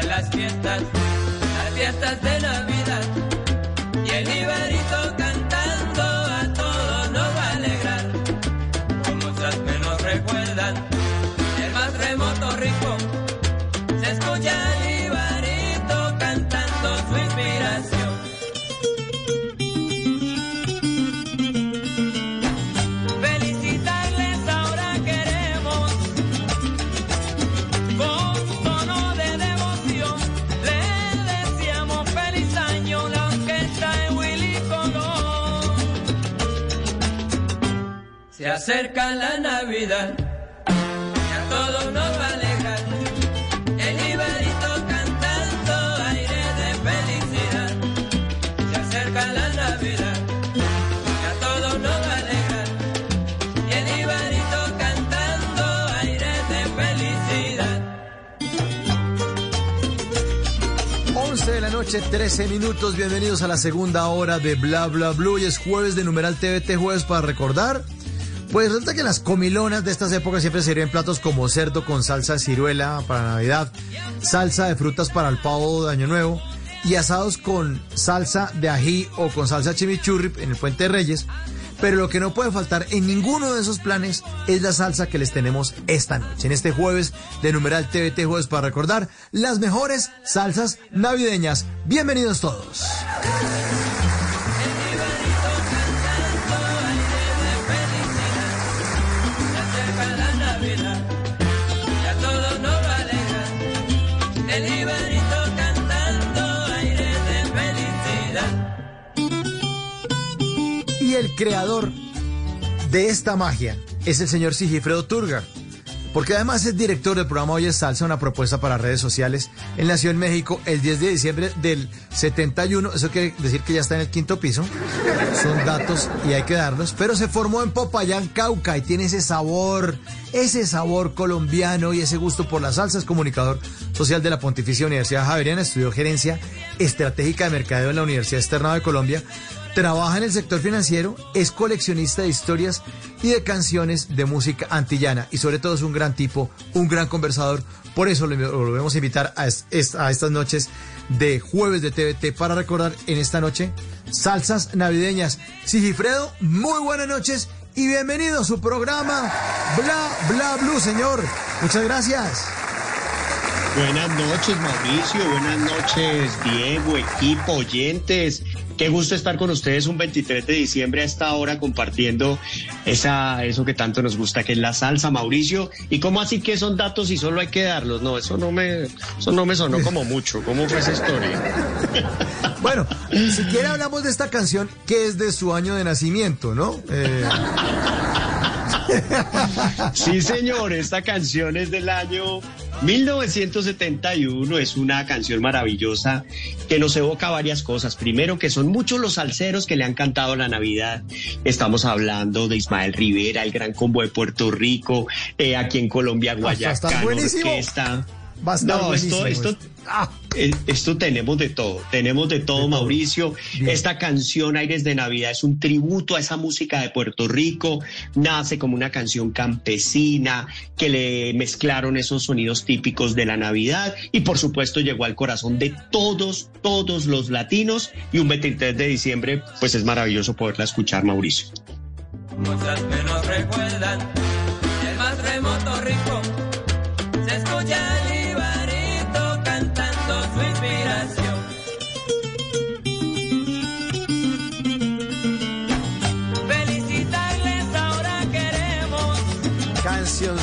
Speaker 33: Las fiestas, las fiestas de Navidad. Acerca la Navidad y a todos nos va a alegrar. El Ibarito cantando aire de felicidad. Se acerca la Navidad y a todos nos va a alegrar. Y el Ibarito cantando aire de felicidad.
Speaker 3: 11 de la noche, 13 minutos. Bienvenidos a la segunda hora de Bla Bla Blue. Y es jueves de numeral TVT, jueves para recordar. Pues resulta que las comilonas de estas épocas siempre sirven platos como cerdo con salsa de ciruela para Navidad, salsa de frutas para el pavo de Año Nuevo y asados con salsa de ají o con salsa chimichurri en el Puente de Reyes. Pero lo que no puede faltar en ninguno de esos planes es la salsa que les tenemos esta noche, en este jueves de numeral TVT Jueves para recordar las mejores salsas navideñas. Bienvenidos todos.
Speaker 33: El
Speaker 3: creador de esta magia es el señor Sigifredo Turga. Porque además es director del programa Hoy es Salsa, una propuesta para redes sociales. Él nació en México el 10 de diciembre del 71. Eso quiere decir que ya está en el quinto piso. Son datos y hay que darlos. Pero se formó en Popayán, Cauca, y tiene ese sabor, ese sabor colombiano y ese gusto por la salsa. Es comunicador social de la Pontificia Universidad Javeriana. Estudió gerencia estratégica de mercadeo en la Universidad Externado de Colombia trabaja en el sector financiero, es coleccionista de historias y de canciones de música antillana y sobre todo es un gran tipo, un gran conversador. Por eso lo, volvemos a invitar a, a estas noches de jueves de TVT para recordar en esta noche salsas navideñas. Sigifredo, muy buenas noches y bienvenido a su programa Bla Bla Blue, señor. Muchas gracias.
Speaker 34: Buenas noches, Mauricio. Buenas noches, Diego, equipo, oyentes. Qué gusto estar con ustedes un 23 de diciembre a esta hora compartiendo esa, eso que tanto nos gusta, que es la salsa, Mauricio. ¿Y cómo así que son datos y solo hay que darlos? No, eso no me, eso no me sonó como mucho. ¿Cómo fue esa historia?
Speaker 3: Bueno, si quiere hablamos de esta canción que es de su año de nacimiento, ¿no? Eh,
Speaker 34: Sí, señor, esta canción es del año 1971, es una canción maravillosa que nos evoca varias cosas. Primero, que son muchos los salseros que le han cantado la Navidad. Estamos hablando de Ismael Rivera, el Gran Combo de Puerto Rico, eh, aquí en Colombia,
Speaker 3: Va a estar
Speaker 34: Guayacán,
Speaker 3: buenísimo.
Speaker 34: Orquesta.
Speaker 3: Va a estar
Speaker 34: no, esto, esto, eh, esto tenemos de todo, tenemos de todo, Mauricio. Esta canción Aires de Navidad es un tributo a esa música de Puerto Rico, nace como una canción campesina que le mezclaron esos sonidos típicos de la Navidad y por supuesto llegó al corazón de todos, todos los latinos y un 23 de diciembre pues es maravilloso poderla escuchar, Mauricio.
Speaker 33: Muchas que nos recuerdan el más remoto rico.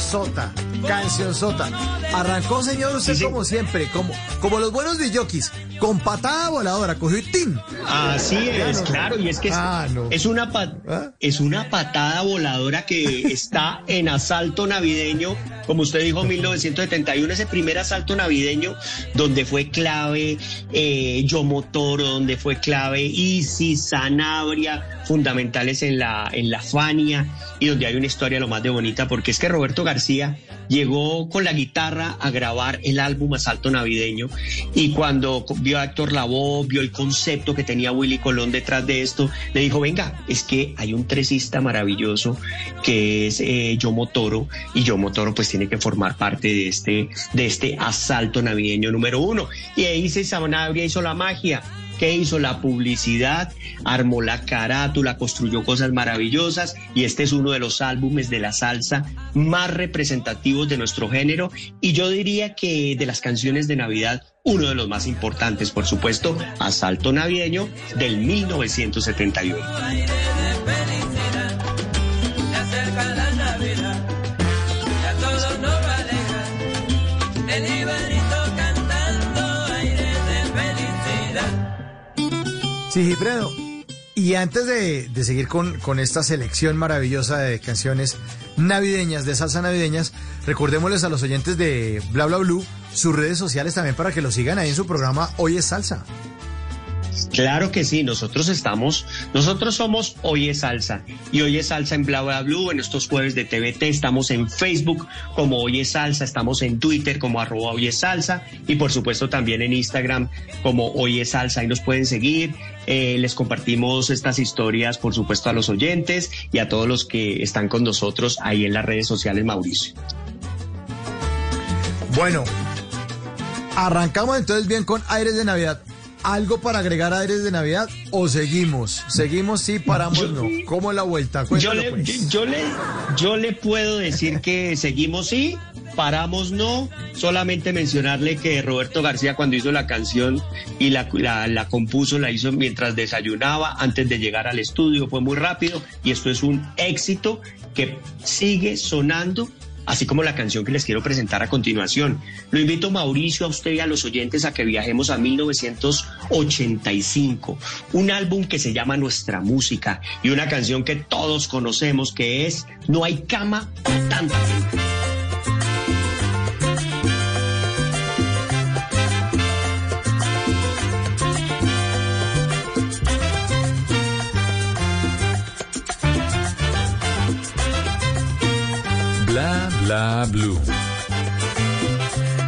Speaker 3: Sota, canción sota. Arrancó, señor, usted como siempre, como, como los buenos jockeys, con patada voladora, cogió ¡tin!
Speaker 34: Así es, claro, y es que es,
Speaker 3: Ah, no.
Speaker 34: es una
Speaker 3: ¿Ah?
Speaker 34: es una patada voladora que está en asalto navideño, como usted dijo, 1971, ese primer asalto navideño donde fue clave eh, Yomotoro, donde fue clave Isis, Sanabria, fundamentales en la, en la Fania, y donde hay una historia lo más de bonita, porque es que Roberto García llegó con la guitarra a grabar el álbum Asalto Navideño y cuando vio a Héctor Lavoe, vio el concepto que tenía Willy Colón detrás de esto, le dijo, venga, es que hay un tresista maravilloso que es eh, Yomo Toro y Yomo Toro pues tiene que formar parte de este, de este Asalto Navideño número uno. Y ahí se Sanabria hizo la magia. Que hizo la publicidad, armó la carátula, construyó cosas maravillosas y este es uno de los álbumes de la salsa más representativos de nuestro género y yo diría que de las canciones de Navidad uno de los más importantes, por supuesto, Asalto Navideño del 1971.
Speaker 33: Felicidad.
Speaker 3: Sí. Y antes de, de seguir con, con esta selección maravillosa de canciones navideñas, de salsa navideñas, recordémosles a los oyentes de Bla Bla Blue sus redes sociales también para que lo sigan ahí en su programa Hoy es Salsa.
Speaker 34: Claro que sí, nosotros estamos, nosotros somos Hoy es Salsa y Hoy es Salsa en Bla Bla Blue, en estos jueves de TVT, estamos en Facebook como Hoy es Salsa, estamos en Twitter como arroba Hoy es Salsa y por supuesto también en Instagram como Hoy es Salsa, ahí nos pueden seguir, eh, les compartimos estas historias por supuesto a los oyentes y a todos los que están con nosotros ahí en las redes sociales, Mauricio.
Speaker 3: Bueno, arrancamos entonces bien con Aires de Navidad. ¿Algo para agregar a Aires de Navidad o seguimos? Seguimos, sí, paramos, no. ¿Cómo la vuelta?
Speaker 34: Yo le,
Speaker 3: pues.
Speaker 34: yo, le, yo le puedo decir que seguimos sí, paramos no. Solamente mencionarle que Roberto García cuando hizo la canción y la, la, la compuso, la hizo mientras desayunaba, antes de llegar al estudio, fue muy rápido y esto es un éxito que sigue sonando así como la canción que les quiero presentar a continuación. Lo invito, Mauricio, a usted y a los oyentes a que viajemos a 1985, un álbum que se llama Nuestra Música y una canción que todos conocemos que es No hay cama tanta
Speaker 2: Bla Blue.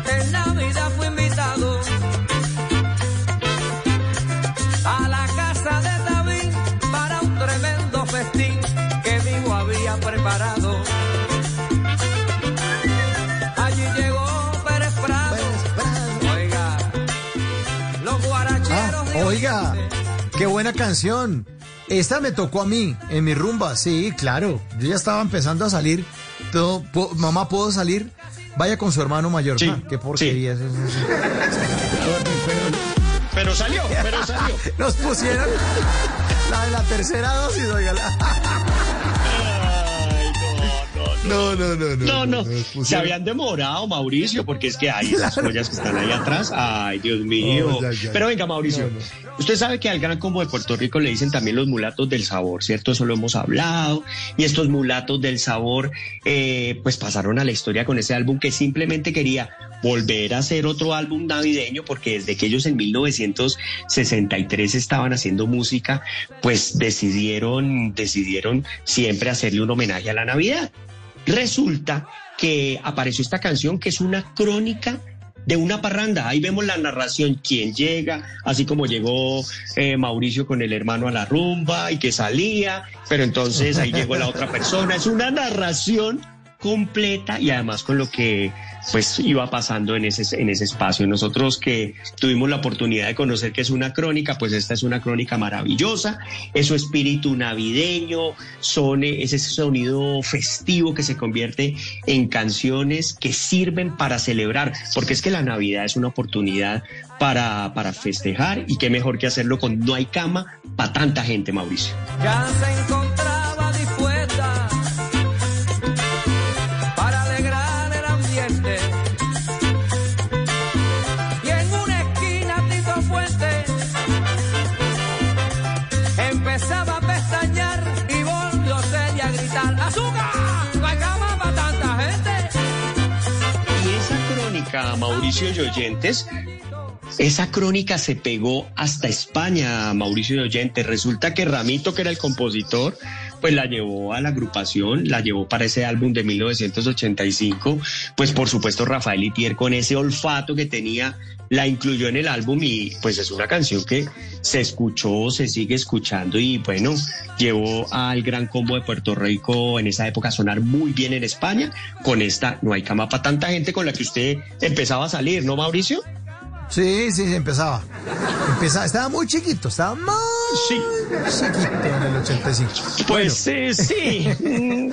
Speaker 33: En Navidad fui invitado a la casa de David
Speaker 15: para un tremendo festín que vivo había preparado. Allí llegó Pérez Prado.
Speaker 3: Pérez
Speaker 15: Prado.
Speaker 3: Oiga, los guaracheros. Ah, oiga, qué buena canción. Esta me tocó a mí, en mi rumba, sí, claro. Yo ya estaba empezando a salir todo, po- mamá, ¿puedo salir? Vaya con su hermano mayor.
Speaker 34: Sí,
Speaker 3: Ah, qué porquería es eso.
Speaker 34: Pero salió, pero salió.
Speaker 3: Nos pusieron la de la tercera dosis, oiga. No, no, no,
Speaker 34: No,
Speaker 3: no.
Speaker 34: no, se habían demorado, Mauricio, porque es que hay esas joyas que están ahí atrás. Ay, Dios mío.
Speaker 3: Oh, ya, ya.
Speaker 34: Pero venga, Mauricio, usted sabe que al Gran Combo de Puerto Rico le dicen también los mulatos del sabor, ¿cierto? Eso lo hemos hablado. Y estos mulatos del sabor, eh, pues pasaron a la historia con ese álbum que simplemente quería volver a hacer otro álbum navideño, porque desde que ellos en 1963 estaban haciendo música, pues decidieron, decidieron siempre hacerle un homenaje a la Navidad. Resulta que apareció esta canción que es una crónica de una parranda. Ahí vemos la narración, quién llega, así como llegó eh, Mauricio con el hermano a la rumba y que salía, pero entonces ahí llegó la otra persona. Es una narración completa y además con lo que pues iba pasando en ese, en ese espacio. Nosotros que tuvimos la oportunidad de conocer que es una crónica, pues esta es una crónica maravillosa, es su espíritu navideño, son, eh, es ese sonido festivo que se convierte en canciones que sirven para celebrar, porque es que la Navidad es una oportunidad para, para festejar y qué mejor que hacerlo con No hay cama para tanta gente, Mauricio.
Speaker 15: ya se
Speaker 34: Mauricio y oyentes, esa crónica se pegó hasta España, Mauricio y oyentes. Resulta que Ramito, que era el compositor, pues la llevó a la agrupación, la llevó para ese álbum de 1985. Pues por supuesto Rafael Itier con ese olfato que tenía, la incluyó en el álbum y pues es una canción que se escuchó, se sigue escuchando y bueno, llevó al gran combo de Puerto Rico en esa época a sonar muy bien en España con esta No hay cama para tanta gente con la que usted empezaba a salir, ¿no, Mauricio?
Speaker 3: Sí, sí, sí, empezaba. Empezaba, estaba muy chiquito, estaba muy chiquito en el 85.
Speaker 34: Pues sí, sí.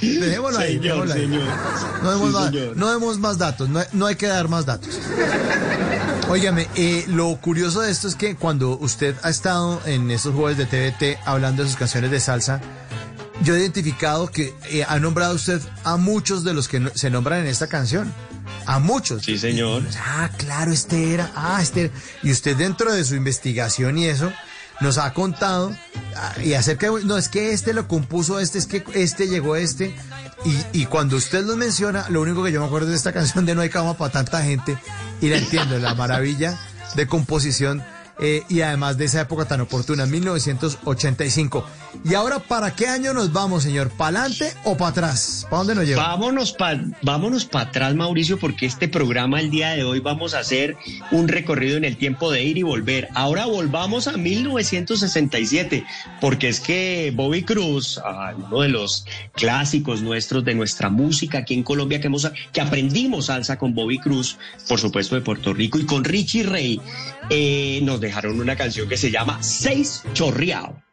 Speaker 3: Dejémoslo ahí,
Speaker 34: Señor,
Speaker 3: dejémoslo ahí.
Speaker 34: señor.
Speaker 3: No demos,
Speaker 34: Sí,
Speaker 3: más,
Speaker 34: señor.
Speaker 3: no demos más datos, no, no hay que dar más datos. Óigame, eh, lo curioso de esto es que cuando usted ha estado en estos jueves de TVT hablando de sus canciones de salsa, yo he identificado que eh, ha nombrado usted a muchos de los que no- se nombran en esta canción. A muchos.
Speaker 34: Sí, señor.
Speaker 3: Ah, claro, este era. Ah, este era. Y usted dentro de su investigación y eso nos ha contado ah, y acerca de, no es que este lo compuso este, es que este llegó este y, y cuando usted lo menciona, lo único que yo me acuerdo de esta canción de No hay cama para tanta gente y la entiendo, la maravilla de composición eh, y además de esa época tan oportuna, 1985. Y ahora, ¿para qué año nos vamos, señor? ¿Para adelante o para atrás? ¿Para dónde nos lleva?
Speaker 34: Vámonos para vámonos atrás, Mauricio, porque este programa el día de hoy vamos a hacer un recorrido en el tiempo de ir y volver. Ahora volvamos a 1967, porque es que Bobby Cruz, ah, uno de los clásicos nuestros de nuestra música aquí en Colombia, que, hemos, que aprendimos salsa con Bobby Cruz, por supuesto de Puerto Rico, y con Richie Ray, eh, nos dejaron una canción que se llama Seis Chorreado.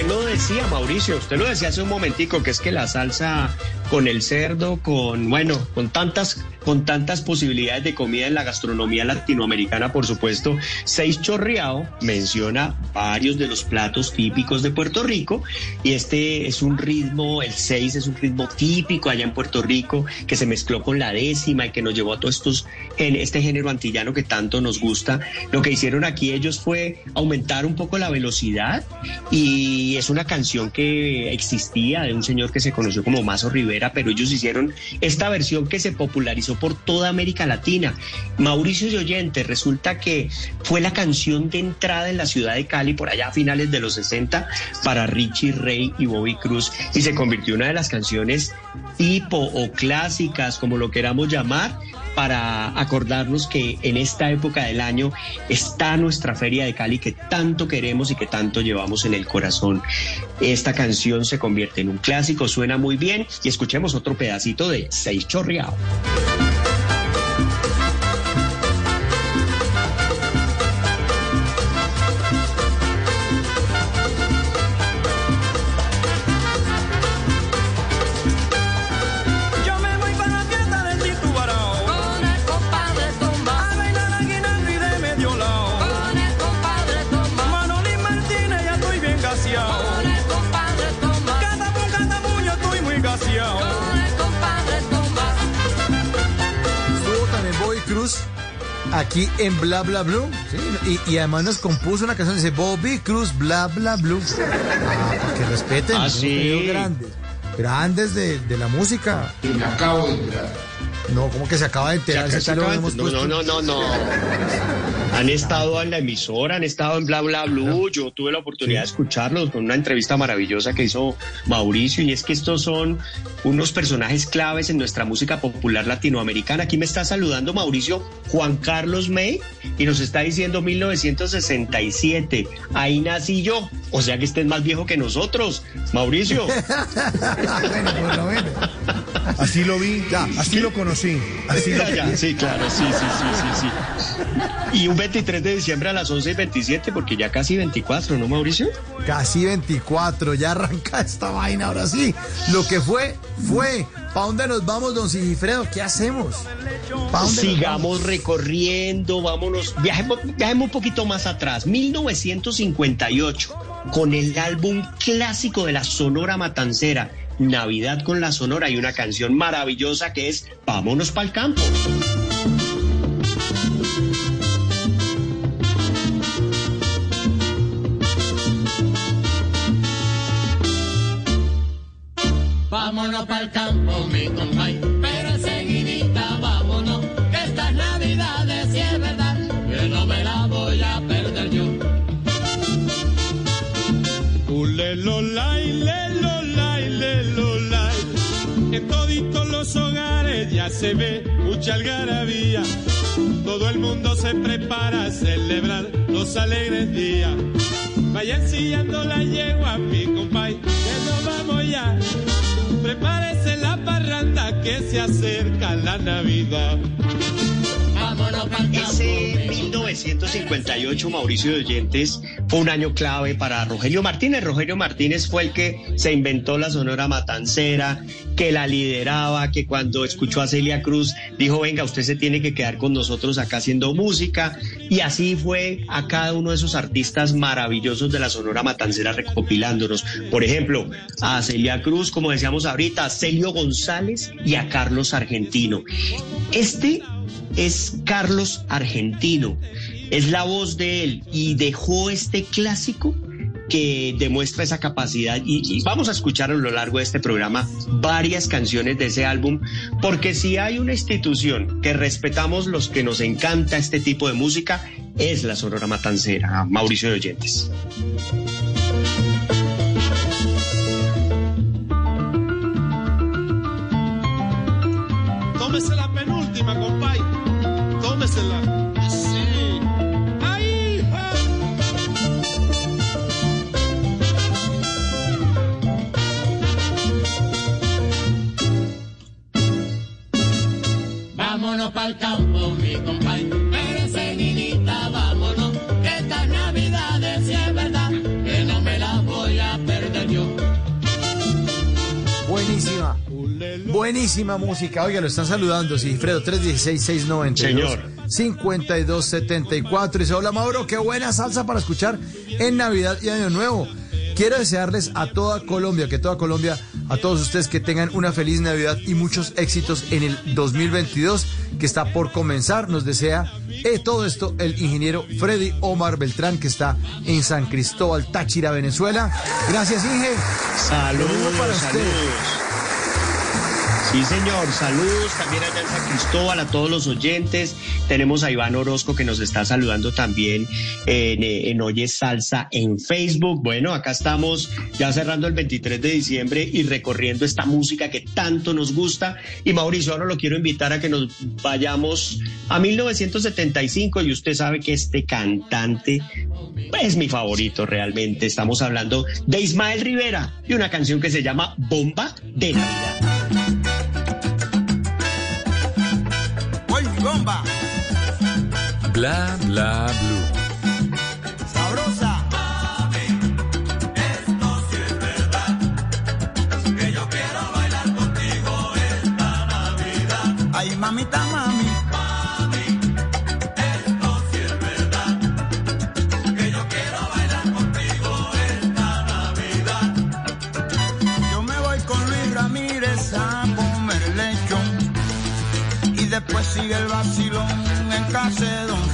Speaker 34: Usted lo decía, Mauricio, usted lo decía hace un momentico, que es que la salsa con el cerdo, con, bueno, con tantas, con tantas posibilidades de comida en la gastronomía latinoamericana, por supuesto. Seis Chorreado menciona varios de los platos típicos de Puerto Rico y este es un ritmo, el seis es un ritmo típico allá en Puerto Rico que se mezcló con la décima y que nos llevó a todos estos, en este género antillano que tanto nos gusta. Lo que hicieron aquí ellos fue aumentar un poco la velocidad y es una canción que existía de un señor que se conoció como Mazo Rivera, pero ellos hicieron esta versión que se popularizó por toda América Latina. Mauricio de Oyente resulta que fue la canción de entrada en la ciudad de Cali por allá a finales de los 60 para Richie Ray y Bobby Cruz y se convirtió en una de las canciones tipo o clásicas, como lo queramos llamar, para acordarnos que en esta época del año está nuestra feria de Cali que tanto queremos y que tanto llevamos en el corazón. Esta canción se convierte en un clásico, suena muy bien y escuchemos otro pedacito de Seis Chorreado.
Speaker 3: Aquí en Bla Bla Blue. ¿sí? Y, y además nos compuso una canción dice Bobby Cruz Bla Bla Blue. Ah, que respeten.
Speaker 34: Ah, sí.
Speaker 3: grandes. Grandes de, de la música.
Speaker 35: Y me acabo de enterar.
Speaker 3: No, como que se acaba de enterar.
Speaker 34: Se acaba-
Speaker 3: hemos
Speaker 34: no,
Speaker 3: puesto.
Speaker 34: no, no, no, no. Han estado en la emisora, han estado en Bla Bla Blue. Yo tuve la oportunidad de escucharlos con una entrevista maravillosa que hizo Mauricio. Y es que estos son unos personajes claves en nuestra música popular latinoamericana. Aquí me está saludando Mauricio Juan Carlos May y nos está diciendo 1967. Ahí nací yo. O sea que este es más viejo que nosotros, Mauricio.
Speaker 35: bueno, por lo menos. Así lo vi, así lo conocí. Así lo
Speaker 34: Ya, ya, sí, claro, sí, sí, sí, sí, sí. Y un 23 de diciembre a las 11 y 27, porque ya casi 24, ¿no, Mauricio?
Speaker 3: Casi 24, ya arranca esta vaina, ahora sí. Lo que fue, fue. ¿Para dónde nos vamos, don Sigifredo? ¿Qué hacemos? ¿Pa' dónde nos
Speaker 34: Sigamos recorriendo, vámonos, viajemos, viajemos un poquito más atrás, 1958, con el álbum clásico de la Sonora Matancera, Navidad con la Sonora, y una canción maravillosa que es Vámonos pa'l campo.
Speaker 33: Vámonos pa'l campo, mi compay,
Speaker 15: se ve mucha algarabía. Todo el mundo se prepara a celebrar los alegres días. Vayan sillando la yegua, mi compay, que nos vamos ya. Prepárese la parranda que se acerca la Navidad.
Speaker 34: Ese 1958, Mauricio de Oyentes, fue un año clave para Rogelio Martínez. Rogelio Martínez fue el que se inventó la Sonora Matancera, que la lideraba, que cuando escuchó a Celia Cruz dijo, venga, usted se tiene que quedar con nosotros acá haciendo música. Y así fue a cada uno de esos artistas maravillosos de la Sonora Matancera recopilándonos. Por ejemplo, a Celia Cruz, como decíamos ahorita, a Celio González y a Carlos Argentino. Este es Carlos Argentino. Es la voz de él y dejó este clásico que demuestra esa capacidad y, vamos a escuchar a lo largo de este programa varias canciones de ese álbum porque si hay una institución que respetamos los que nos encanta este tipo de música es la Sonora Matancera, Mauricio de Oyentes.
Speaker 15: Tómese la penúltima, compay. Tómesela. Sí. Ja!
Speaker 33: Vámonos pa'l campo, mi compay,
Speaker 3: Buenísima. Música. Oiga, lo están saludando. Sigifredo 316-692.
Speaker 34: Señor.
Speaker 3: 5274. Dice, hola Mauro, qué buena salsa para escuchar en Navidad y Año Nuevo. Quiero desearles a toda Colombia, que toda Colombia, a todos ustedes que tengan una feliz Navidad y muchos éxitos en el 2022 que está por comenzar. Nos desea eh, todo esto el ingeniero Freddy Omar Beltrán que está en San Cristóbal, Táchira, Venezuela. Gracias, Inge.
Speaker 34: Saludos
Speaker 3: para usted.
Speaker 34: Sí, señor. Saludos también allá en San Cristóbal a todos los oyentes. Tenemos a Iván Orozco que nos está saludando también en, eh, en Oye Salsa en Facebook. Bueno, acá estamos ya cerrando el 23 de diciembre y recorriendo esta música que tanto nos gusta. Y Mauricio, ahora lo quiero invitar a que nos vayamos a 1975 y usted sabe que este cantante es mi favorito realmente. Estamos hablando de Ismael Rivera y una canción que se llama Bomba de Navidad.
Speaker 2: Bla bla blue.
Speaker 36: ¡Sabrosa! esto sí es verdad. Que yo quiero bailar contigo esta Navidad. Ay, mamita, mami. Mami, esto sí es verdad. Que yo quiero bailar contigo esta Navidad. Yo me voy con Luis Ramírez a comer lechón. Y después sigue el vacilón en casa de Don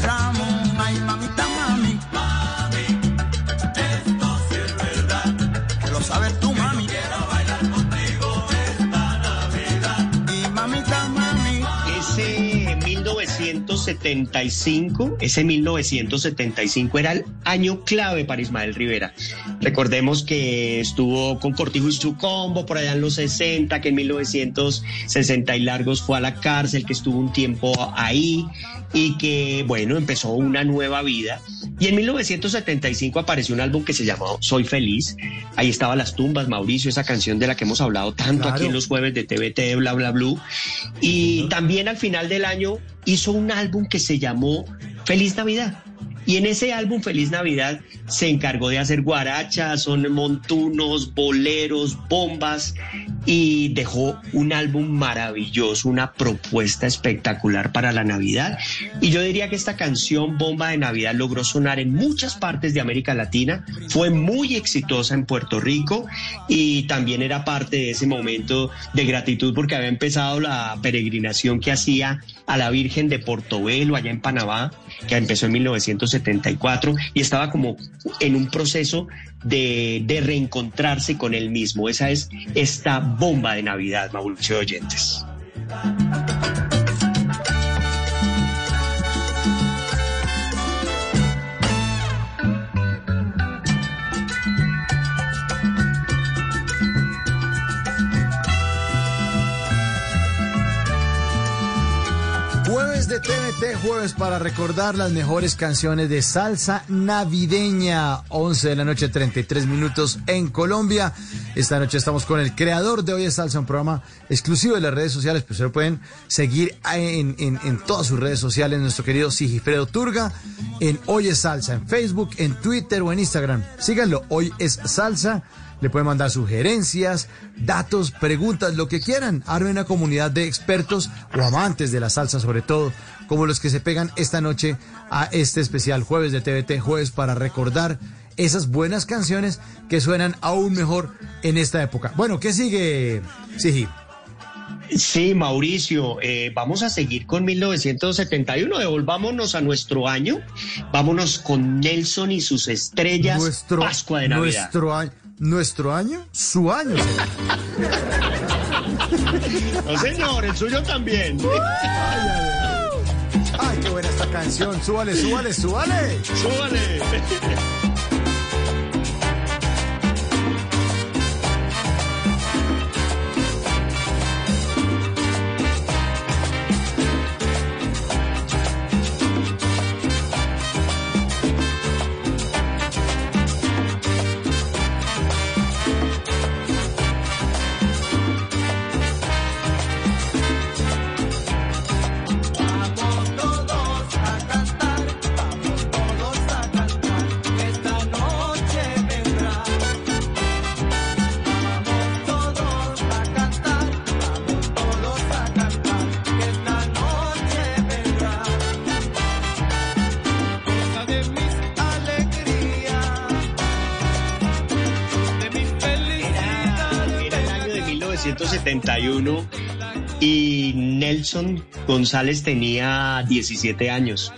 Speaker 34: 1975, ese 1975 era el año clave para Ismael Rivera. Recordemos que estuvo con Cortijo y su combo por allá en los 60, que en 1960 y largos fue a la cárcel, que estuvo un tiempo ahí y que, bueno, empezó una nueva vida. Y en 1975 apareció un álbum que se llamó Soy Feliz. Ahí estaba Las Tumbas, Mauricio, esa canción de la que hemos hablado tanto
Speaker 3: Claro.
Speaker 34: aquí en los jueves de TVT, bla, bla, blue. Y también al final del año hizo un álbum que se llamó Feliz Navidad. Y en ese álbum Feliz Navidad se encargó de hacer guarachas, son montunos, boleros, bombas y dejó un álbum maravilloso, una propuesta espectacular para la Navidad. Y yo diría que esta canción Bomba de Navidad logró sonar en muchas partes de América Latina, fue muy exitosa en Puerto Rico y también era parte de ese momento de gratitud porque había empezado la peregrinación que hacía a la Virgen de Portobelo allá en Panamá, que empezó en 1974 y estaba como en un proceso de, de reencontrarse con él mismo. Esa es esta bomba de Navidad, Mauricio Oyentes.
Speaker 3: De TNT, jueves para recordar las mejores canciones de salsa navideña. 11 de la noche, 33 minutos en Colombia. Esta noche estamos con el creador de Hoy es Salsa, un programa exclusivo de las redes sociales, pero se lo pueden seguir en, en- en todas sus redes sociales, nuestro querido Sigifredo Turga, en Hoy es Salsa, en Facebook, en Twitter o en Instagram. Síganlo, Hoy es Salsa. Le pueden mandar sugerencias, datos, preguntas, lo que quieran. Arme una comunidad de expertos o amantes de la salsa, sobre todo, como los que se pegan esta noche a este especial jueves de TVT, jueves para recordar esas buenas canciones que suenan aún mejor en esta época. Bueno, ¿qué sigue, Sigi?
Speaker 34: Sí, Mauricio, eh, vamos a seguir con 1971. Devolvámonos a nuestro año. Vámonos con Nelson y sus estrellas.
Speaker 3: Nuestro,
Speaker 34: Pascua de Navidad.
Speaker 3: nuestro año, nuestro año, su año.
Speaker 34: No, señor, el suyo también.
Speaker 3: Ay, qué buena esta canción. Súbale, súbale, súbale.
Speaker 34: Súbale. 1971 y Nelson González tenía 17 años.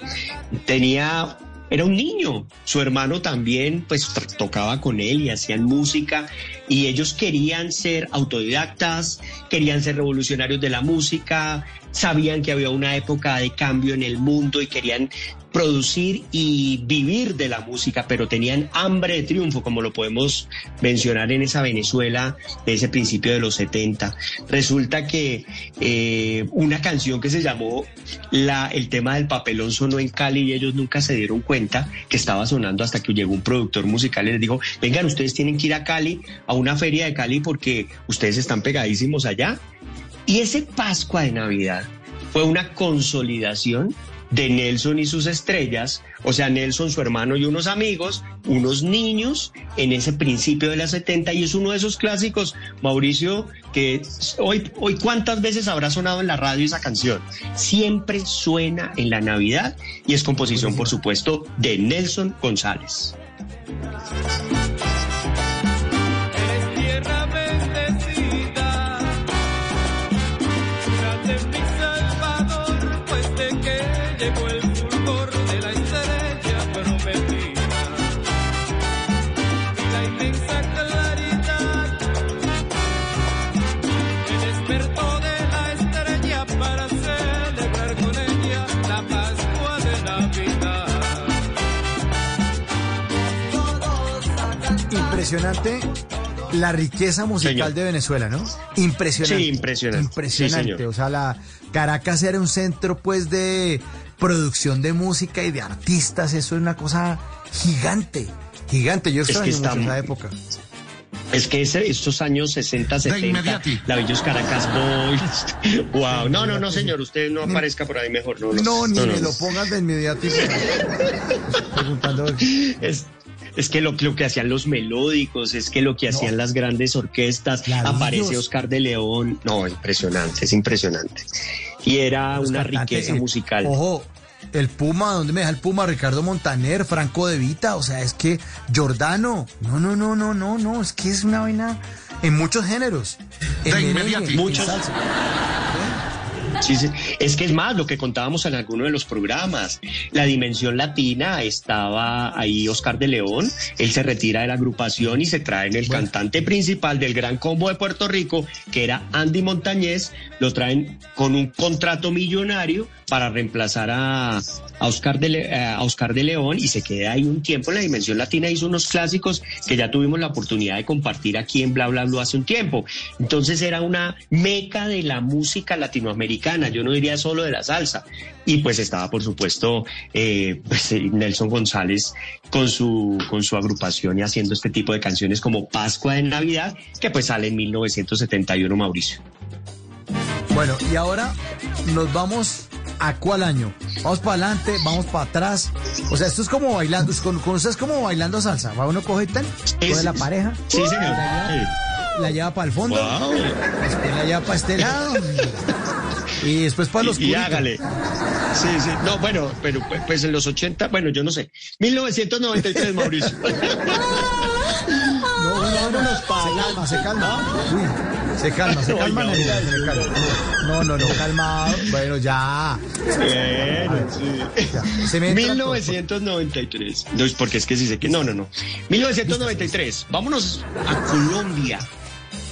Speaker 34: Tenía era un niño. Su hermano también, pues tocaba con él y hacían música. Y ellos querían ser autodidactas, querían ser revolucionarios de la música, sabían que había una época de cambio en el mundo y querían producir y vivir de la música, pero tenían hambre de triunfo, como lo podemos mencionar en esa Venezuela de ese principio de los 70. Resulta que eh, una canción que se llamó la, El tema del papelón sonó en Cali y ellos nunca se dieron cuenta que estaba sonando hasta que llegó un productor musical y les dijo, vengan, ustedes tienen que ir a Cali, a una feria de Cali porque ustedes están pegadísimos allá. Y ese Pascua de Navidad fue una consolidación de Nelson y sus estrellas, o sea, Nelson, su hermano y unos amigos, unos niños en ese principio de la 70 y es uno de esos clásicos, Mauricio, que hoy, hoy cuántas veces habrá sonado en la radio esa canción. Siempre suena en la Navidad y es composición, por supuesto, de Nelson González.
Speaker 3: Impresionante la riqueza musical
Speaker 34: Señor.
Speaker 3: de Venezuela, ¿no? Impresionante.
Speaker 34: Sí, impresionante.
Speaker 3: Impresionante.
Speaker 34: Sí,
Speaker 3: o sea, la Caracas era un centro pues de producción de música y de artistas. Eso es una cosa gigante. Gigante. Yo
Speaker 34: Es que
Speaker 3: extraño mucho
Speaker 34: mu-
Speaker 3: esa época.
Speaker 34: Es que ese- estos años 60, 70,
Speaker 3: inmediati.
Speaker 34: la Bellos Caracas Boys. Wow. No, no, no, señor, usted no aparezca por ahí mejor. No, no,
Speaker 3: No, ni
Speaker 34: no,
Speaker 3: me lo pongas de inmediato. Preguntando.
Speaker 34: Es, es que lo, lo que hacían los melódicos, es que lo que hacían las grandes orquestas, aparece Oscar de León. No, impresionante, es impresionante. Y era una riqueza
Speaker 3: eh,
Speaker 34: musical.
Speaker 3: Ojo, el Puma, ¿dónde me deja el Puma? Ricardo Montaner, Franco De Vita, o sea, es que Giordano, no, no, no, no, no, no, es que es una vaina en muchos géneros. En
Speaker 34: De
Speaker 3: merengue, en.
Speaker 34: Sí. Es que es más lo que contábamos en alguno de los programas. La dimensión latina estaba ahí Oscar de León. Él se retira de la agrupación y se traen el cantante principal del Gran Combo de Puerto Rico, que era Andy Montañez. Lo traen con un contrato millonario para reemplazar a, a Oscar de, Le- a Oscar de León y se queda ahí un tiempo en la dimensión latina. Hizo unos clásicos que ya tuvimos la oportunidad de compartir aquí en Bla Bla Bla hace un tiempo. Entonces era una meca de la música latinoamericana, yo no diría solo de la salsa. Y pues estaba, por supuesto, eh, pues, eh, Nelson González con su, con su agrupación y haciendo este tipo de canciones como Pascua de Navidad, que pues sale en 1971, Mauricio.
Speaker 3: Bueno, y ahora nos vamos a cuál año? Vamos para adelante, vamos para atrás. O sea, esto es como bailando, con, con ustedes como bailando salsa. Va uno coge tan, coge la pareja.
Speaker 34: Sí, señor.
Speaker 3: La lleva, para el fondo.
Speaker 34: Wow.
Speaker 3: Después la lleva para este lado. Y después para los
Speaker 34: Y, y hágale. Sí, sí. No, bueno, pero pues, pues en los 80, bueno, yo no sé. 1993, Mauricio.
Speaker 3: No, vámonos para Se calma, se calma. Uy, se calma, se calma.
Speaker 34: Oiga.
Speaker 3: se calma. No, no, no, calma. Bueno, ya.
Speaker 34: Bueno, sí.
Speaker 3: Se me entra
Speaker 34: 1993. No, porque es que sí sé que. No, no, no. 1993. Vámonos a Colombia.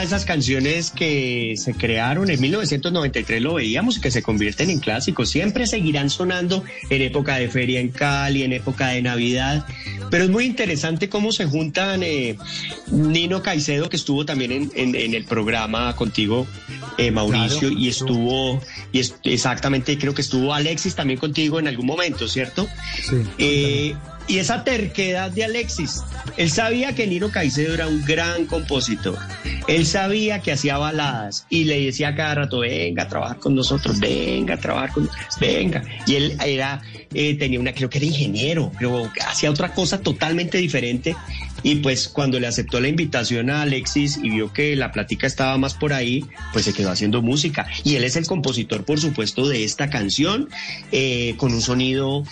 Speaker 34: De esas canciones que se crearon en 1993, lo veíamos, y que se convierten en clásicos. Siempre seguirán sonando en época de feria en Cali, en época de Navidad. Pero es muy interesante cómo se juntan eh, Nino Caicedo, que estuvo también en, en- en el programa contigo, eh, Mauricio,
Speaker 3: Claro,
Speaker 34: y estuvo, y es- exactamente, creo que estuvo Alexis también contigo en algún momento, ¿cierto?
Speaker 3: Sí.
Speaker 34: Eh, y esa terquedad de Alexis. Él sabía que Nino Caicedo era un gran compositor. Él sabía que hacía baladas y le decía cada rato, venga a trabajar con nosotros, venga a trabajar con venga. Y él era, eh, tenía una, creo que era ingeniero, pero hacía otra cosa totalmente diferente. Y pues cuando le aceptó la invitación a Alexis y vio que la plática estaba más por ahí, pues se quedó haciendo música. Y él es el compositor, por supuesto, de esta canción, eh, con un sonido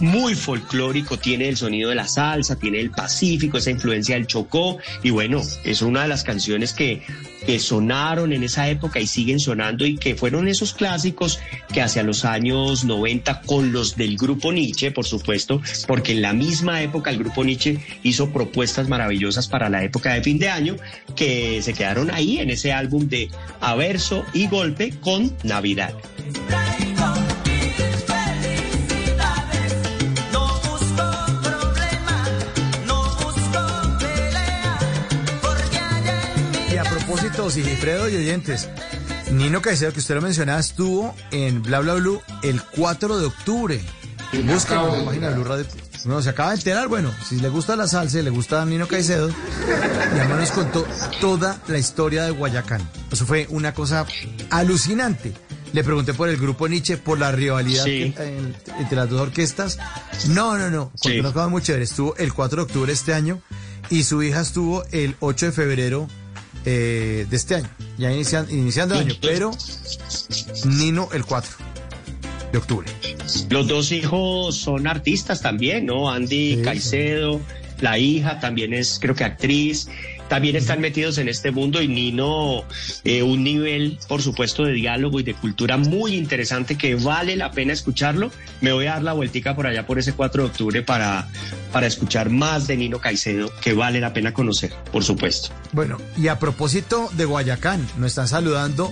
Speaker 34: muy folclórico, tiene el sonido de la salsa, tiene el Pacífico, esa influencia del Chocó, y bueno, es una de las canciones que, que sonaron en esa época y siguen sonando y que fueron esos clásicos que hacia los años 90 con los del grupo Nietzsche, por supuesto, porque en la misma época el grupo Nietzsche hizo propuestas maravillosas para la época de fin de año que se quedaron ahí en ese álbum de Averso y Golpe con Navidad.
Speaker 3: A propósito, Sigifredo y oyentes, Nino Caicedo, que usted lo mencionaba, estuvo en Bla Bla Blue el 4 de octubre. Busca en la página de Blue Radio. No, se acaba de enterar, bueno, si le gusta la salsa y le gusta a Nino Caicedo, y además nos contó toda la historia de Guayacán. Eso fue una cosa alucinante. Le pregunté por el grupo Nietzsche, por la rivalidad
Speaker 34: Sí.
Speaker 3: que- en- entre las dos orquestas. No, no, no.
Speaker 34: Sí.
Speaker 3: Contó una cosa muy chévere. Estuvo el 4 de octubre este año y su hija estuvo el 8 de febrero eh, de este año, ya inician- iniciando el año, pero Nino el 4 de octubre.
Speaker 34: Los dos hijos son artistas también, ¿no? Andy Caicedo, la hija también es, creo que actriz. También están metidos en este mundo y Nino, eh, un nivel, por supuesto, de diálogo y de cultura muy interesante que vale la pena escucharlo. Me voy a dar la vueltica por allá por ese 4 de octubre para, para escuchar más de Nino Caicedo, que vale la pena conocer, por supuesto.
Speaker 3: Bueno, y a propósito de Guayacán, nos están saludando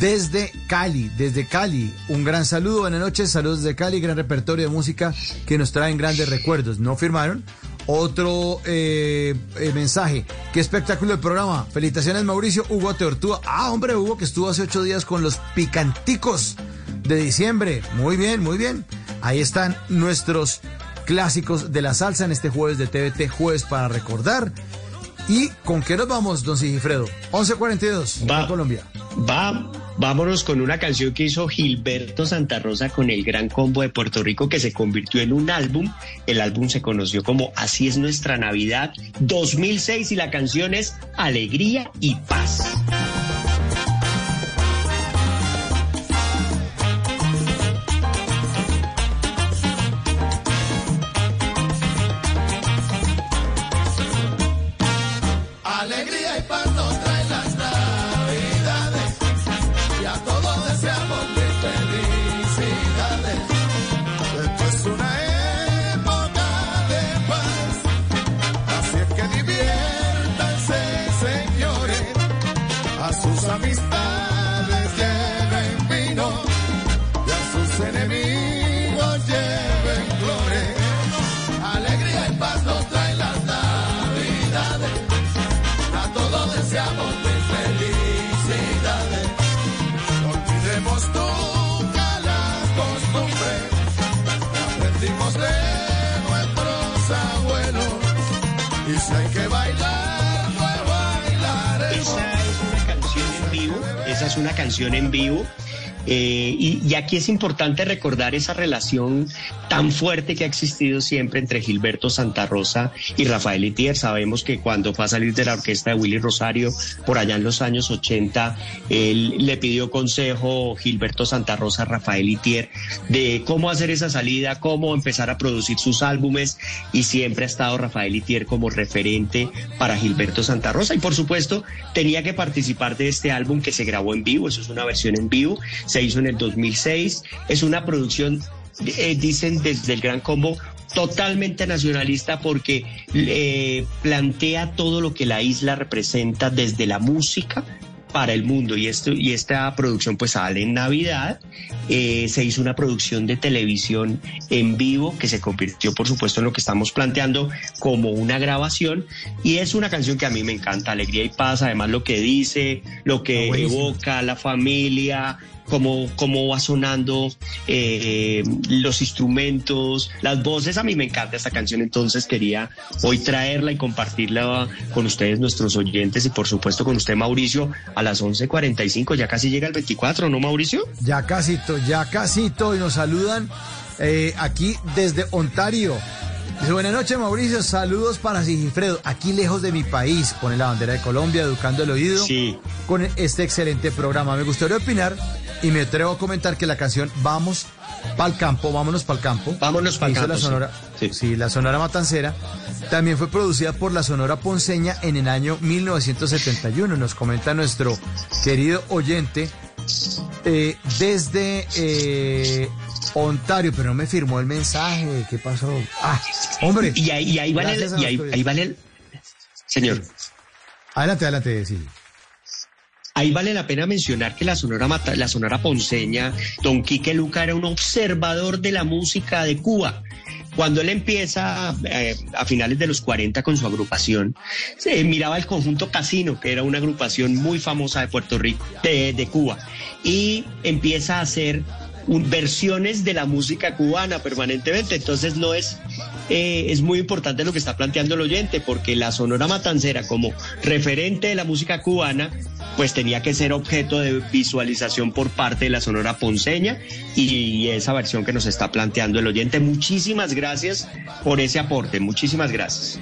Speaker 3: desde Cali, desde Cali. Un gran saludo, buenas noches, saludos de Cali, gran repertorio de música que nos traen grandes recuerdos. ¿No firmaron? Otro eh, eh, mensaje. Qué espectáculo el programa. Felicitaciones, Mauricio. Hugo Teortúa. Ah, hombre, Hugo, que estuvo hace ocho días con los picanticos de diciembre. Muy bien, muy bien. Ahí están nuestros clásicos de la salsa en este jueves de TVT, jueves para recordar. ¿Y con qué nos vamos, don Sigifredo? 11.42,
Speaker 34: Va.
Speaker 3: en Colombia.
Speaker 34: Va, vámonos con una canción que hizo Gilberto Santa Rosa con el Gran Combo de Puerto Rico que se convirtió en un álbum. El álbum se conoció como Así es nuestra Navidad 2006 y la canción es Alegría y Paz.
Speaker 37: Es una
Speaker 34: canción en vivo. eh, y, y aquí es importante recordar esa relación tan fuerte que ha existido siempre entre Gilberto Santa Rosa y Rafael Itier. Sabemos que cuando fue a salir de la orquesta de Willy Rosario, por allá en los años 80, él le pidió consejo Gilberto Santa Rosa a Rafael Itier de cómo hacer esa salida, cómo empezar a producir sus álbumes y siempre ha estado Rafael Itier como referente para Gilberto Santa Rosa y por supuesto tenía que participar de este álbum que se grabó en vivo, eso es una versión en vivo, se hizo en el 2006, es una producción, eh, dicen desde el Gran Combo, totalmente nacionalista porque eh, plantea todo lo que la isla representa desde la música para el mundo. Y esto y esta producción pues sale en Navidad. Eh, se hizo una producción de televisión en vivo que se convirtió por supuesto en lo que estamos planteando como una grabación. Y es una canción que a mí me encanta alegría y paz además lo que dice lo que evoca la familia cómo, cómo va sonando eh, los instrumentos, las voces. A mí me encanta esta canción, entonces quería hoy traerla y compartirla con ustedes, nuestros oyentes, y por supuesto con usted, Mauricio, a las 11.45. Ya casi llega el 24, ¿no, Mauricio?
Speaker 3: Ya casito, ya casito, y nos saludan eh, aquí desde Ontario. Dice, buenas noches, Mauricio. Saludos para Sigifredo. Aquí lejos de mi país, pone la bandera de Colombia, educando el oído
Speaker 34: sí.
Speaker 3: con este excelente programa. Me gustaría opinar y me atrevo a comentar que la canción Vamos pa'l campo, vámonos pa'l campo.
Speaker 34: Vámonos pa'l
Speaker 3: hizo
Speaker 34: campo.
Speaker 3: La sonora,
Speaker 34: Sí.
Speaker 3: sí, la Sonora Matancera. También fue producida por la Sonora Ponceña en el año 1971. Nos comenta nuestro querido oyente eh, desde eh, Ontario, pero no me firmó el mensaje. ¿Qué pasó? Ah, hombre.
Speaker 34: Y ahí, y ahí el- y ahí, vale el... Señor.
Speaker 3: Adelante, adelante, sí.
Speaker 34: Ahí vale la pena mencionar que la Sonora, la Sonora Ponceña, Don Quique Luca era un observador de la música de Cuba. Cuando él empieza eh, a finales de los 40 con su agrupación, se miraba el conjunto Casino, que era una agrupación muy famosa de Puerto Rico, de Cuba, y empieza a hacer versiones de la música cubana permanentemente. Entonces no es, eh, es muy importante lo que está planteando el oyente, porque la Sonora Matancera como referente de la música cubana, pues tenía que ser objeto de visualización por parte de la Sonora Ponceña y esa versión que nos está planteando el oyente. Muchísimas gracias por ese aporte, muchísimas gracias.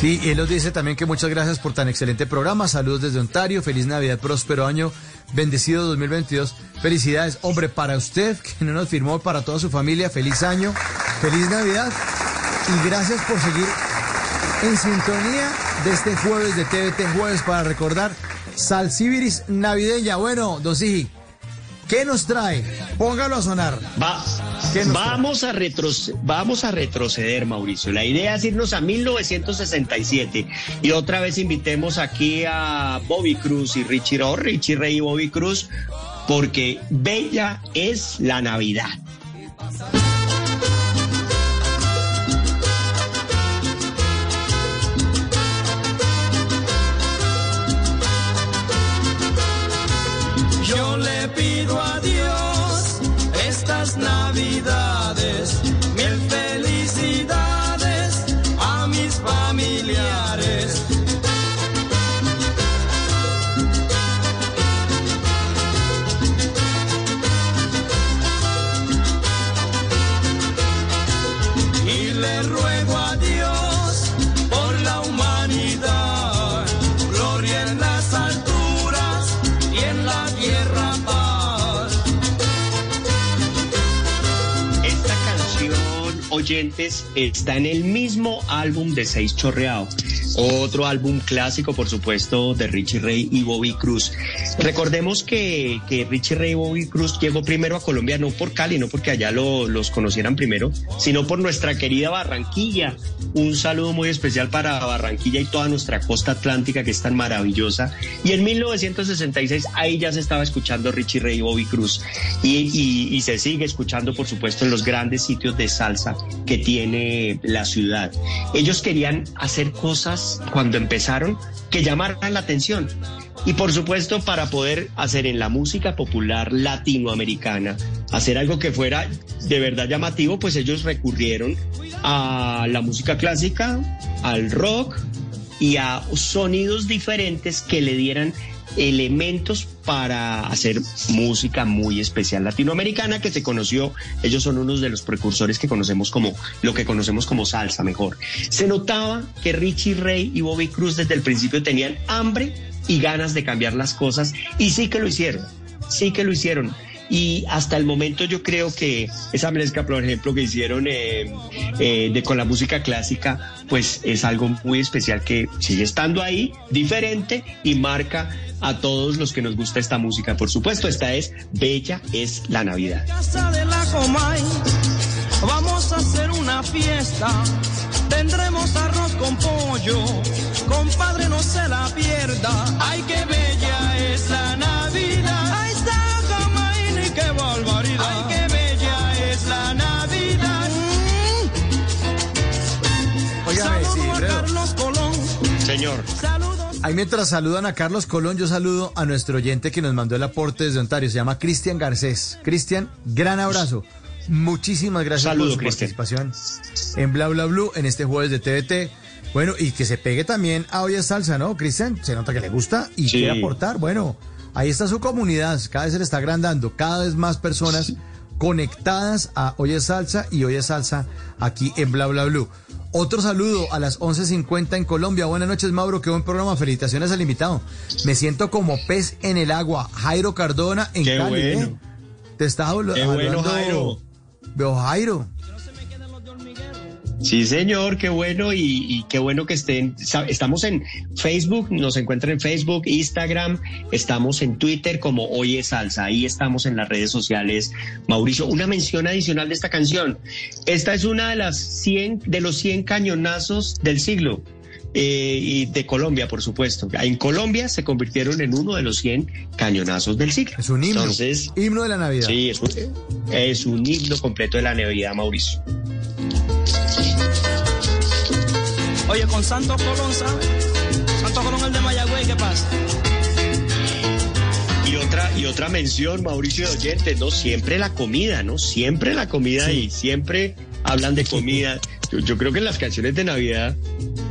Speaker 3: Sí, y él nos dice también que muchas gracias por tan excelente programa. Saludos desde Ontario. Feliz Navidad, próspero año, bendecido 2022. Felicidades, hombre, para usted que no nos firmó, para toda su familia. Feliz año, feliz Navidad. Y gracias por seguir en sintonía de este jueves de TVT Jueves para recordar Salsibiris navideña. Bueno, Don Sigi, ¿qué nos trae? Póngalo a sonar.
Speaker 34: Va,
Speaker 3: ¿Qué nos
Speaker 34: vamos, a retroce- vamos a retroceder, Mauricio. La idea es irnos a 1967 y otra vez invitemos aquí a Bobby Cruz y Richie Ro, Richie Ray y Bobby Cruz, porque Bella es la Navidad.
Speaker 15: Le pido a Dios
Speaker 34: está en el mismo álbum de Seis Chorreado. Otro álbum clásico, por supuesto, de Richie Ray y Bobby Cruz. Recordemos que, que Richie Ray y Bobby Cruz llegó primero a Colombia no por Cali, no porque allá lo- los conocieran primero, sino por nuestra querida Barranquilla. Un saludo muy especial para Barranquilla y toda nuestra costa atlántica que es tan maravillosa. Y en 1966 ahí ya se estaba escuchando Richie Ray y Bobby Cruz. Y, y- y se sigue escuchando, por supuesto, en los grandes sitios de salsa que tiene la ciudad. Ellos querían hacer cosas cuando empezaron que llamaran la atención. Y por supuesto, para poder hacer en la música popular latinoamericana, hacer algo que fuera de verdad llamativo, pues ellos recurrieron a la música clásica, al rock y a sonidos diferentes que le dieran elementos para hacer música muy especial latinoamericana que se conoció, ellos son unos de los precursores que conocemos como lo que conocemos como salsa mejor. Se notaba que Richie Ray y Bobby Cruz desde el principio tenían hambre y ganas de cambiar las cosas y sí que lo hicieron, sí que lo hicieron. Y hasta el momento yo creo que esa mezcla, por ejemplo, que hicieron eh, eh, de, con la música clásica, pues es algo muy especial que sigue estando ahí, diferente y marca a todos los que nos gusta esta música. Por supuesto, esta es Bella es la Navidad.
Speaker 15: Casa de la Comay,
Speaker 38: Vamos a hacer una fiesta. Tendremos arroz con pollo. Compadre, no se la pierda. Ay, qué bella
Speaker 34: Señor.
Speaker 3: Ahí mientras saludan a Carlos Colón, yo saludo a nuestro oyente que nos mandó el aporte desde Ontario. Se llama Cristian Garcés. Cristian, gran abrazo. Muchísimas gracias
Speaker 34: Saludo,
Speaker 3: por su participación en Bla Bla Blue en este jueves de TVT. Bueno, y que se pegue también a Hoy es Salsa, ¿no, Cristian? Se nota que le gusta y
Speaker 34: Sí.
Speaker 3: quiere aportar. Bueno, ahí está su comunidad. Cada vez se le está agrandando. Cada vez más personas conectadas a Hoy es Salsa y Hoy es Salsa aquí en Bla Bla Blue. Otro saludo a las 11.50 en Colombia. Buenas noches, Mauro. Qué buen programa. Felicitaciones al invitado. Me siento como pez en el agua. Jairo Cardona en
Speaker 34: Qué
Speaker 3: Cali.
Speaker 34: bueno.
Speaker 3: ¿eh? Te estaba habl-
Speaker 34: Qué bueno,
Speaker 3: hablando-
Speaker 34: Jairo.
Speaker 3: Veo Jairo.
Speaker 34: Sí, señor, qué bueno y, y qué bueno que estén. Estamos en Facebook, nos encuentran en Facebook, Instagram, estamos en Twitter como Hoy es Salsa. Ahí estamos en las redes sociales. Mauricio, una mención adicional de esta canción. Esta es una de las 100, de los 100 cañonazos del siglo. eh, y de Colombia, por supuesto. En Colombia se convirtieron en uno de los 100 cañonazos del siglo.
Speaker 3: Es un himno.
Speaker 34: Entonces,
Speaker 3: himno de la Navidad.
Speaker 34: Sí, es un, es un himno completo de la Navidad, Mauricio.
Speaker 38: Oye, con Santos Colón, ¿sabes? Santos Colón, el de Mayagüey, ¿qué pasa?
Speaker 34: Y otra, y otra mención, Mauricio de Oyentes, ¿no? Siempre la comida, ¿no? Siempre la comida y siempre hablan de comida. Yo, yo creo que en las canciones de Navidad,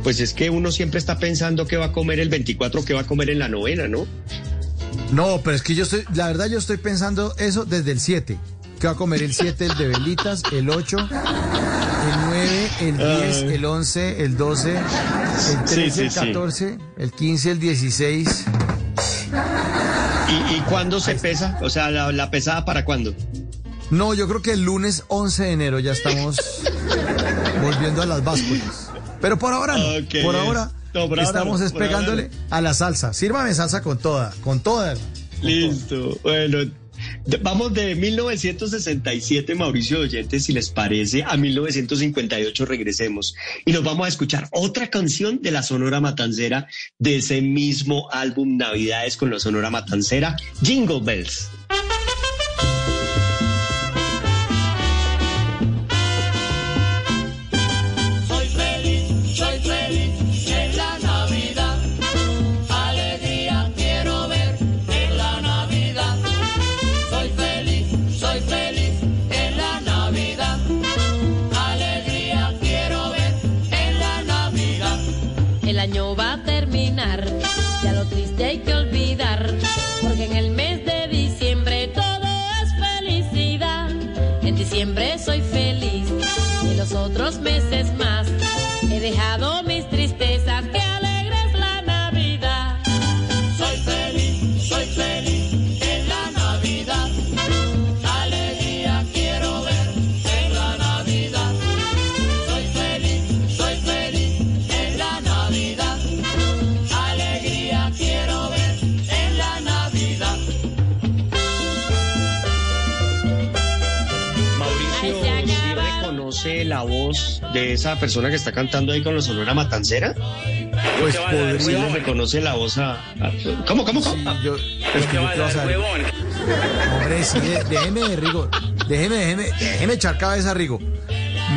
Speaker 34: pues es que uno siempre está pensando qué va a comer el 24, qué va a comer en la novena, ¿no?
Speaker 3: No, pero es que yo estoy, la verdad yo estoy pensando eso desde el 7. Que va a comer el 7, el de velitas, el 8, el 9, el 10,
Speaker 34: Ay.
Speaker 3: el 11, el 12, el 13,
Speaker 34: Sí, sí,
Speaker 3: el
Speaker 34: sí.
Speaker 3: 14, el 15, el 16.
Speaker 34: ¿Y, y cuándo se pesa? O sea, la, la pesada para cuándo?
Speaker 3: No, yo creo que el lunes 11 de enero ya estamos volviendo a las básculas. Pero por ahora no.
Speaker 34: Ok.
Speaker 3: Por ahora
Speaker 34: No, por ahora
Speaker 3: estamos
Speaker 34: no, ahora
Speaker 3: pegándole a la salsa. Sírvame salsa con toda, con toda.
Speaker 34: Listo. Bueno, de- vamos de 1967, Mauricio de Oyentes, si les parece, a 1958 regresemos. Y nos vamos a escuchar otra canción de la Sonora Matancera de ese mismo álbum Navidades con la Sonora Matancera, Jingle Bells.
Speaker 33: Ya hay que olvidar, porque en el mes de diciembre todo es felicidad. En diciembre soy feliz y los otros meses más. He dejado mis
Speaker 34: de esa persona que está cantando ahí con la Sonora Matancera?
Speaker 3: Pues
Speaker 34: ¿Sí
Speaker 3: podría.
Speaker 34: le reconoce la voz a... a- ¿Cómo, cómo, cómo?
Speaker 3: Yo, es que yo te vas a ver. Hombre, sí, de- déjeme, Rigo. Déjeme, déjeme, déjeme echar cabeza, Rigo.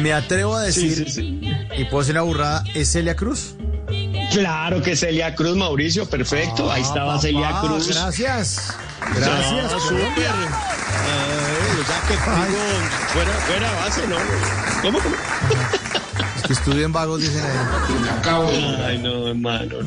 Speaker 3: Me atrevo a decir, y puedo ser una burrada, ¿es Celia Cruz?
Speaker 34: Claro que Celia Cruz, Mauricio, perfecto. Ahí estaba
Speaker 3: Ah,
Speaker 34: Celia
Speaker 3: papá,
Speaker 34: Cruz.
Speaker 3: Gracias. Gracias.
Speaker 34: No, súper. Ay, o sea que fuera, fuera base, ¿no? ¿Cómo, cómo?
Speaker 3: Que estudio en vagos, dicen ahí.
Speaker 34: Ay, no, hermano.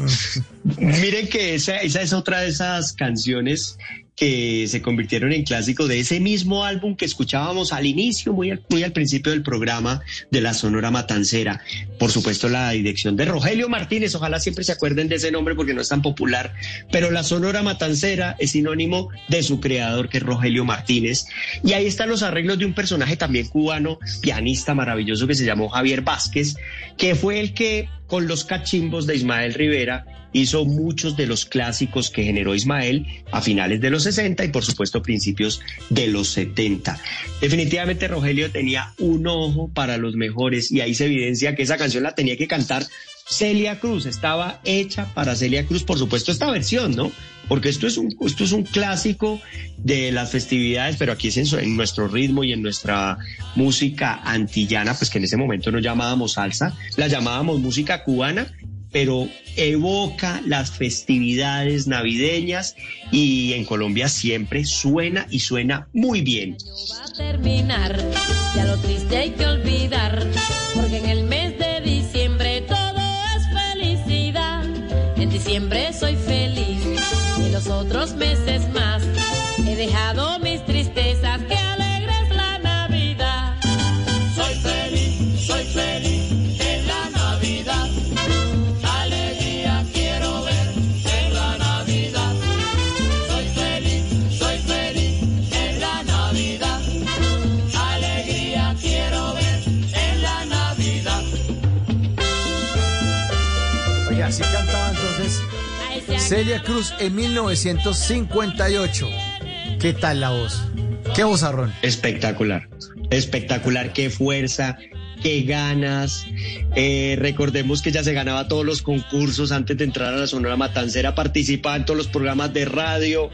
Speaker 34: Miren que esa, esa es otra de esas canciones que se convirtieron en clásicos de ese mismo álbum que escuchábamos al inicio, muy al, muy al principio del programa de la Sonora Matancera. Por supuesto, la dirección de Rogelio Martínez. Ojalá siempre se acuerden de ese nombre porque no es tan popular. Pero la Sonora Matancera es sinónimo de su creador, que es Rogelio Martínez. Y ahí están los arreglos de un personaje también cubano, pianista maravilloso que se llamó Javier Vázquez, que fue el que con los cachimbos de Ismael Rivera hizo muchos de los clásicos que generó Ismael a finales de los 60 y por supuesto principios de los 70. Definitivamente Rogelio tenía un ojo para los mejores y ahí se evidencia que esa canción la tenía que cantar Celia Cruz, estaba hecha para Celia Cruz, por supuesto esta versión, ¿no? Porque esto es un, esto es un clásico de las festividades, pero aquí es en, en nuestro ritmo y en nuestra música antillana, pues que en ese momento no llamábamos salsa, la llamábamos música cubana, pero evoca las festividades navideñas y en Colombia siempre suena y suena muy bien.
Speaker 33: va a terminar. Ya lo triste hay que olvidar, porque en el mes de diciembre diciembre soy feliz y los otros meses más. He dejado
Speaker 3: Celia Cruz en 1958. ¿Qué tal la voz? ¿Qué vozarrón?
Speaker 34: Espectacular, espectacular, qué fuerza, qué ganas. Eh, recordemos que ella se ganaba todos los concursos antes de entrar a la Sonora Matancera, participaba en todos los programas de radio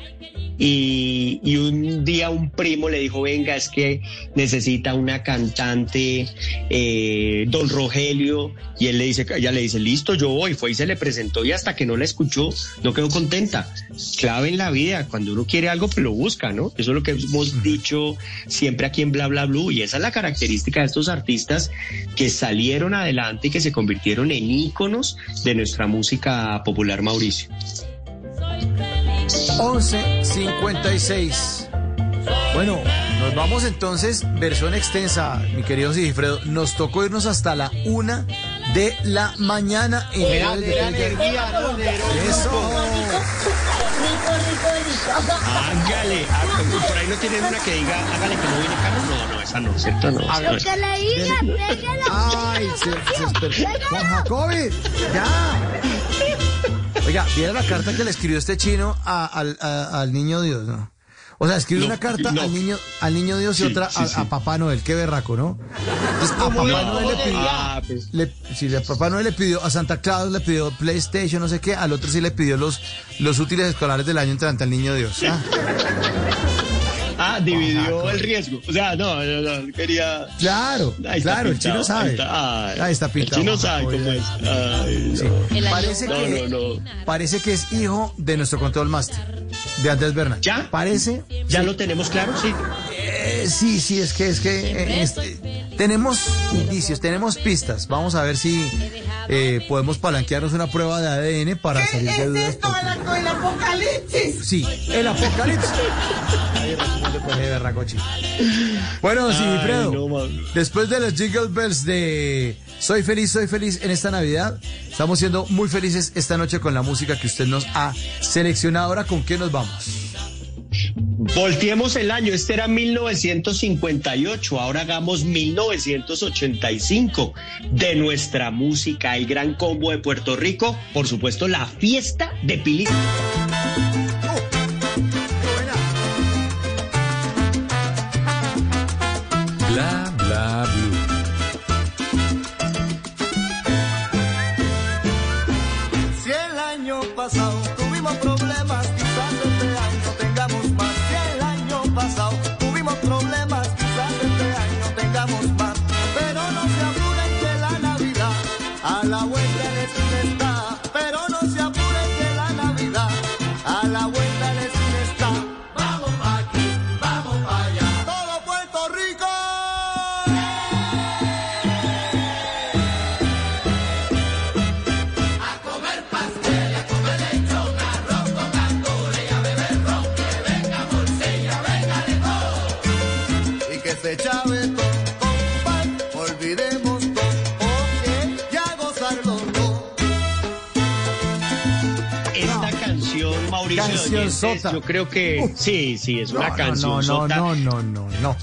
Speaker 34: y, un día un primo le dijo, venga, es que necesita una cantante, eh, don Rogelio, y él le dice, ella le dice, listo, yo voy, fue y se le presentó y hasta que no la escuchó, no quedó contenta. Clave en la vida, cuando uno quiere algo, pues lo busca, ¿no? Eso es lo que hemos dicho siempre aquí en Bla Bla Blue, y esa es la característica de estos artistas que salieron adelante y que se convirtieron en íconos de nuestra música popular, Mauricio.
Speaker 3: 11.56. Bueno, nos vamos entonces, versión extensa, mi querido Sigifredo. Nos tocó irnos hasta la una de la mañana. En
Speaker 34: Era-
Speaker 3: Jueves de
Speaker 34: energía,
Speaker 3: Eso.
Speaker 34: Hágale, hágale. por ahí no tienen una que diga, hágale que no viene carro. No, no, esa no, ¿cierto? No, es.
Speaker 39: que le diga, pégala.
Speaker 3: Ay, se, se esper- Juan Jacobi, ya. Oiga, ¿viera la carta que le escribió este chino a- al, a- al niño Dios, no? O sea, escribió
Speaker 34: No,
Speaker 3: una carta
Speaker 34: no.
Speaker 3: al niño al niño Dios y otra
Speaker 34: sí,
Speaker 3: a,
Speaker 34: sí.
Speaker 3: a Papá Noel, qué berraco, ¿no? Entonces, a Papá
Speaker 34: No,
Speaker 3: Noel le pidió,
Speaker 34: ah, pues.
Speaker 3: le, sí, Papá Noel le pidió, a Santa Claus le pidió PlayStation, no sé qué, al otro sí le pidió los, los útiles escolares del año entrante al niño Dios. Ah,
Speaker 34: Ah, dividió el riesgo. O sea, no, no, no, quería.
Speaker 3: Claro,
Speaker 34: Ahí está
Speaker 3: claro, el
Speaker 34: pintado,
Speaker 3: chino sabe.
Speaker 34: Ahí está, ay,
Speaker 3: Ahí está pintado,
Speaker 34: El chino sabe cómo es. Ay, no.
Speaker 33: El año-
Speaker 3: Parece
Speaker 34: No,
Speaker 3: que,
Speaker 34: no, no.
Speaker 3: parece que es hijo de nuestro control master, de Andrés Bernal.
Speaker 34: ¿Ya?
Speaker 3: Parece.
Speaker 34: ¿Ya lo tenemos claro? Sí.
Speaker 3: Eh, sí, sí, es que es que eh, este, tenemos indicios, tenemos pistas. Vamos a ver si eh, podemos palanquearnos una prueba de ADN para salir de dudas. porque-
Speaker 40: el apocalipsis?
Speaker 3: Sí, el apocalipsis. Responde berracochi. Bueno, sí,
Speaker 34: Ay,
Speaker 3: Fredo.
Speaker 34: no.
Speaker 3: Después de los jingle bells de Soy feliz, soy feliz en esta Navidad, estamos siendo muy felices esta noche con la música que usted nos ha seleccionado. Ahora, ¿con qué nos vamos?
Speaker 34: Volteemos el año, este era 1958, ahora hagamos 1985 de nuestra música, el gran combo de Puerto Rico, por supuesto la fiesta de Pili. Canción Oyentes,
Speaker 3: sota.
Speaker 34: yo creo que sí, sí, es una
Speaker 3: No,
Speaker 34: canción
Speaker 3: no, no,
Speaker 34: sota.
Speaker 3: no, no, no, no.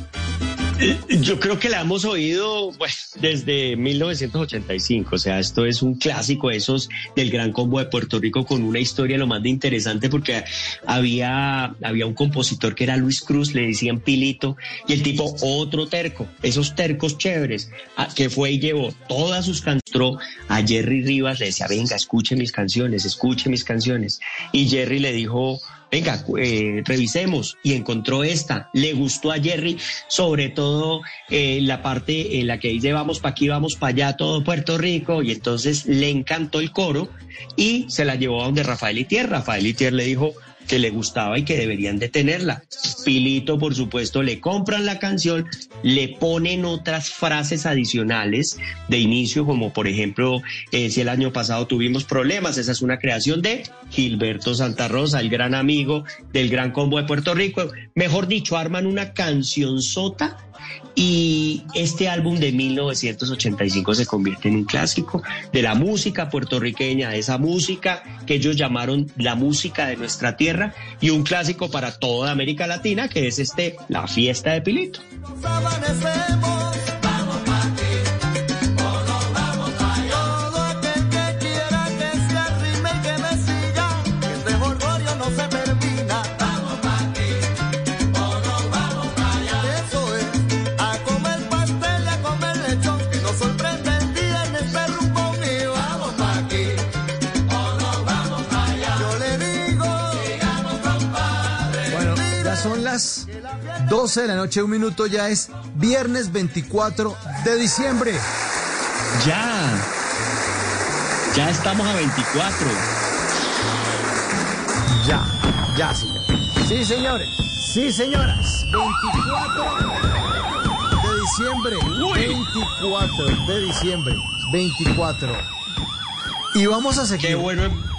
Speaker 34: Yo creo que la hemos oído pues, desde 1985, o sea, esto es un clásico esos del Gran Combo de Puerto Rico con una historia lo más de interesante porque había, había un compositor que era Luis Cruz, le decían Pilito, y el tipo otro terco, esos tercos chéveres, ah, que fue y llevó todas sus canciones a Jerry Rivas, le decía, venga, escuche mis canciones, escuche mis canciones, y Jerry le dijo, venga, eh, revisemos y encontró esta. Le gustó a Jerry, sobre todo eh, la parte en la que dice vamos para aquí, vamos para allá, todo Puerto Rico, y entonces le encantó el coro y se la llevó a donde Rafael Itier. Rafael Itier le dijo que le gustaba y que deberían de tenerla. Pilito, por supuesto, le compran la canción, le ponen otras frases adicionales de inicio, como por ejemplo, eh, si el año pasado tuvimos problemas, esa es una creación de Gilberto Santa Rosa, el gran amigo del Gran Combo de Puerto Rico. Mejor dicho, arman una canción sota y este álbum de 1985 se convierte en un clásico de la música puertorriqueña, de esa música que ellos llamaron la música de nuestra tierra y un clásico para toda América Latina que es este La Fiesta de Pilito.
Speaker 3: Las 12 de la noche, un minuto, ya es viernes 24 de diciembre.
Speaker 34: Ya, ya estamos a 24.
Speaker 3: Ya, ya, señores. Sí, señores. Sí, señoras. 24 de diciembre. 24 de diciembre. 24. Y vamos a seguir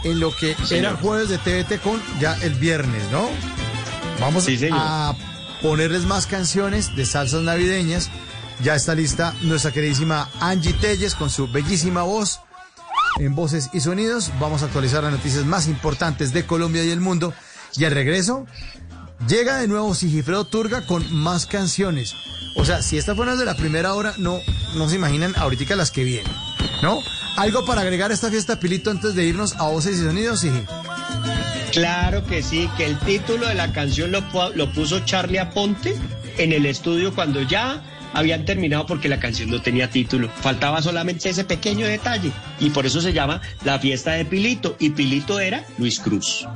Speaker 3: en lo que era jueves de TVT con ya el viernes, ¿no? Vamos
Speaker 34: Sí,
Speaker 3: a ponerles más canciones de salsas navideñas. Ya está lista nuestra queridísima Angie Telles con su bellísima voz en voces y sonidos. Vamos a actualizar las noticias más importantes de Colombia y el mundo. Y al regreso, llega de nuevo Sigifredo Turga con más canciones. O sea, si esta fue una de la primera hora, no, no se imaginan ahorita las que vienen, ¿no? ¿Algo para agregar a esta fiesta, Pilito, antes de irnos a voces y sonidos, Sigi?
Speaker 34: Claro que sí, que el título de la canción lo, pu- lo puso Charlie Aponte en el estudio cuando ya habían terminado porque la canción no tenía título. Faltaba solamente ese pequeño detalle y por eso se llama La fiesta de Pilito y Pilito era Luis Cruz.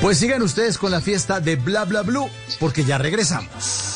Speaker 3: Pues sigan ustedes con la fiesta de Bla Bla Blue, porque ya regresamos.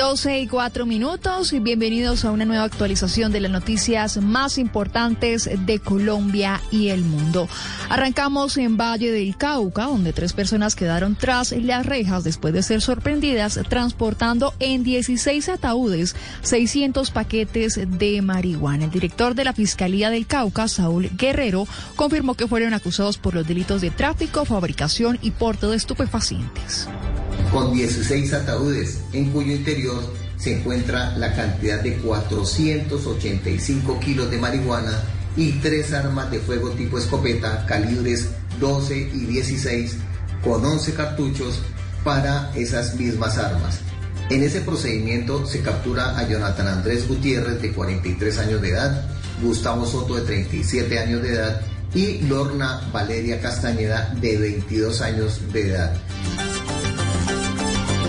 Speaker 16: 12 y 4 minutos y bienvenidos a una nueva actualización de las noticias más importantes de Colombia y el mundo. Arrancamos en Valle del Cauca, donde tres personas quedaron tras las rejas después de ser sorprendidas transportando en 16 ataúdes 600 paquetes de marihuana. El director de la Fiscalía del Cauca, Saúl Guerrero, confirmó que fueron acusados por los delitos de tráfico, fabricación y porte de estupefacientes.
Speaker 41: Con 16 ataúdes, en cuyo interior se encuentra la cantidad de 485 kilos de marihuana y tres armas de fuego tipo escopeta calibres 12 y 16 con 11 cartuchos para esas mismas armas. En ese procedimiento se captura a Jonathan Andrés Gutiérrez de 43 años de edad, Gustavo Soto de 37 años de edad y Lorna Valeria Castañeda de 22 años de edad.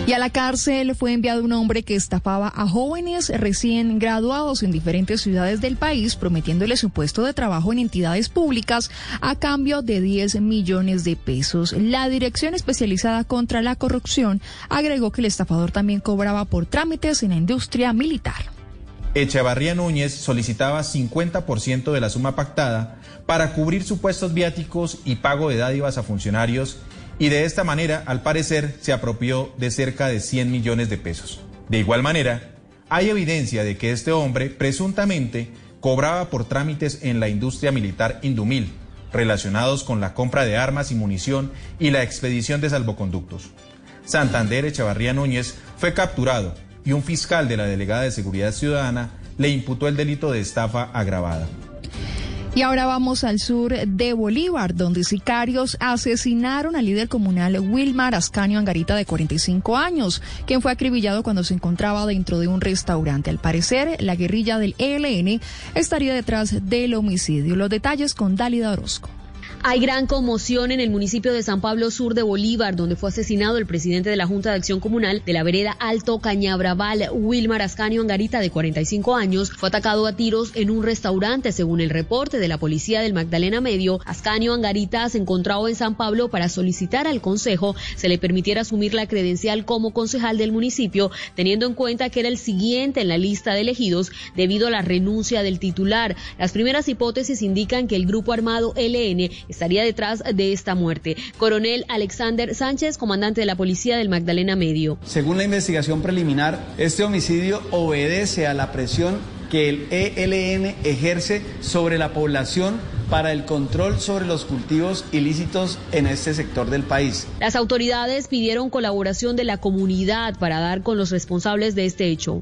Speaker 16: Y a la cárcel fue enviado un hombre que estafaba a jóvenes recién graduados en diferentes ciudades del país, prometiéndoles un puesto de trabajo en entidades públicas a cambio de 10 millones de pesos. La Dirección Especializada contra la Corrupción agregó que el estafador también cobraba por trámites en la industria militar.
Speaker 42: Echevarría Núñez solicitaba 50% de la suma pactada para cubrir supuestos viáticos y pago de dádivas a funcionarios y de esta manera, al parecer, se apropió de cerca de 100 millones de pesos. De igual manera, hay evidencia de que este hombre presuntamente cobraba por trámites en la industria militar Indumil, relacionados con la compra de armas y munición y la expedición de salvoconductos. Santander Echevarría Núñez fue capturado y un fiscal de la Delegada de Seguridad Ciudadana le imputó el delito de estafa agravada.
Speaker 16: Y ahora vamos al sur de Bolívar, donde sicarios asesinaron al líder comunal Wilmar Ascanio Angarita de 45 años, quien fue acribillado cuando se encontraba dentro de un restaurante. Al parecer, la guerrilla del ELN estaría detrás del homicidio. Los detalles con Dálida Orozco.
Speaker 43: Hay gran conmoción en el municipio de San Pablo Sur de Bolívar, donde fue asesinado el presidente de la Junta de Acción Comunal de la vereda Alto Cañabraval, Wilmar Ascanio Angarita, de 45 años, fue atacado a tiros en un restaurante, según el reporte de la policía del Magdalena Medio. Ascanio Angarita se encontraba en San Pablo para solicitar al Consejo se le permitiera asumir la credencial como concejal del municipio, teniendo en cuenta que era el siguiente en la lista de elegidos debido a la renuncia del titular. Las primeras hipótesis indican que el grupo armado LN estaría detrás de esta muerte. Coronel Alexander Sánchez, comandante de la policía del Magdalena Medio.
Speaker 44: Según la investigación preliminar, este homicidio obedece a la presión que el ELN ejerce sobre la población para el control sobre los cultivos ilícitos en este sector del país.
Speaker 43: Las autoridades pidieron colaboración de la comunidad para dar con los responsables de este hecho.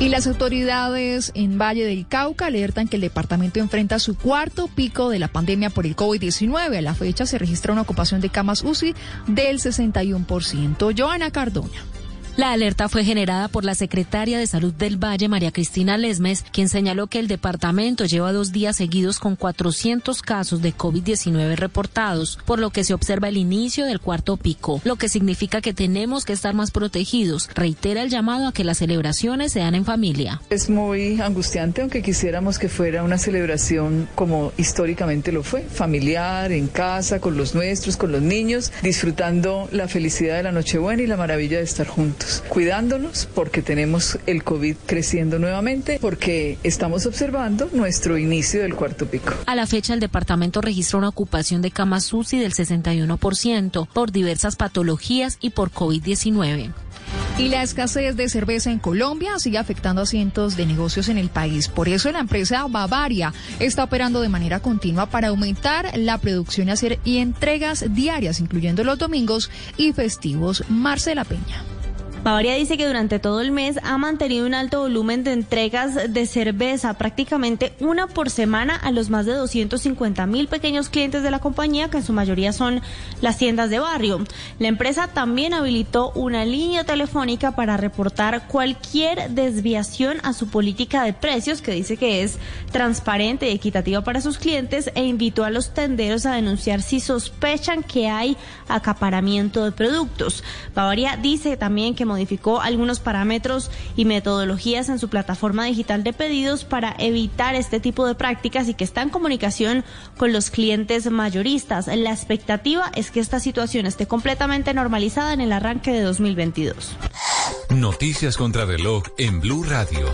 Speaker 16: Y las autoridades en Valle del Cauca alertan que el departamento enfrenta su cuarto pico de la pandemia por el COVID-19. A la fecha se registra una ocupación de camas UCI del 61%. Joana Cardona.
Speaker 45: La alerta fue generada por la secretaria de Salud del Valle, María Cristina Lesmes, quien señaló que el departamento lleva dos días seguidos con 400 casos de COVID-19 reportados, por lo que se observa el inicio del cuarto pico, lo que significa que tenemos que estar más protegidos. Reitera el llamado a que las celebraciones sean en familia.
Speaker 46: Es muy angustiante, aunque quisiéramos que fuera una celebración como históricamente lo fue, familiar, en casa, con los nuestros, con los niños, disfrutando la felicidad de la Nochebuena y la maravilla de estar juntos cuidándonos porque tenemos el COVID creciendo nuevamente, porque estamos observando nuestro inicio del cuarto pico.
Speaker 45: A la fecha, el departamento registró una ocupación de camas UCI del 61% por diversas patologías y por COVID-19.
Speaker 16: Y la escasez de cerveza en Colombia sigue afectando a cientos de negocios en el país. Por eso la empresa Bavaria está operando de manera continua para aumentar la producción y hacer y entregas diarias, incluyendo los domingos y festivos. Marcela Peña.
Speaker 47: Bavaria dice que durante todo el mes ha mantenido un alto volumen de entregas de cerveza, prácticamente una por semana a los más de 250 mil pequeños clientes de la compañía, que en su mayoría son las tiendas de barrio. La empresa también habilitó una línea telefónica para reportar cualquier desviación a su política de precios, que dice que es transparente y equitativa para sus clientes, e invitó a los tenderos a denunciar si sospechan que hay acaparamiento de productos. Bavaria dice también que modificó algunos parámetros y metodologías en su plataforma digital de pedidos para evitar este tipo de prácticas y que está en comunicación con los clientes mayoristas. La expectativa es que esta situación esté completamente normalizada en el arranque de 2022.
Speaker 2: Noticias contra reloj en Blue Radio.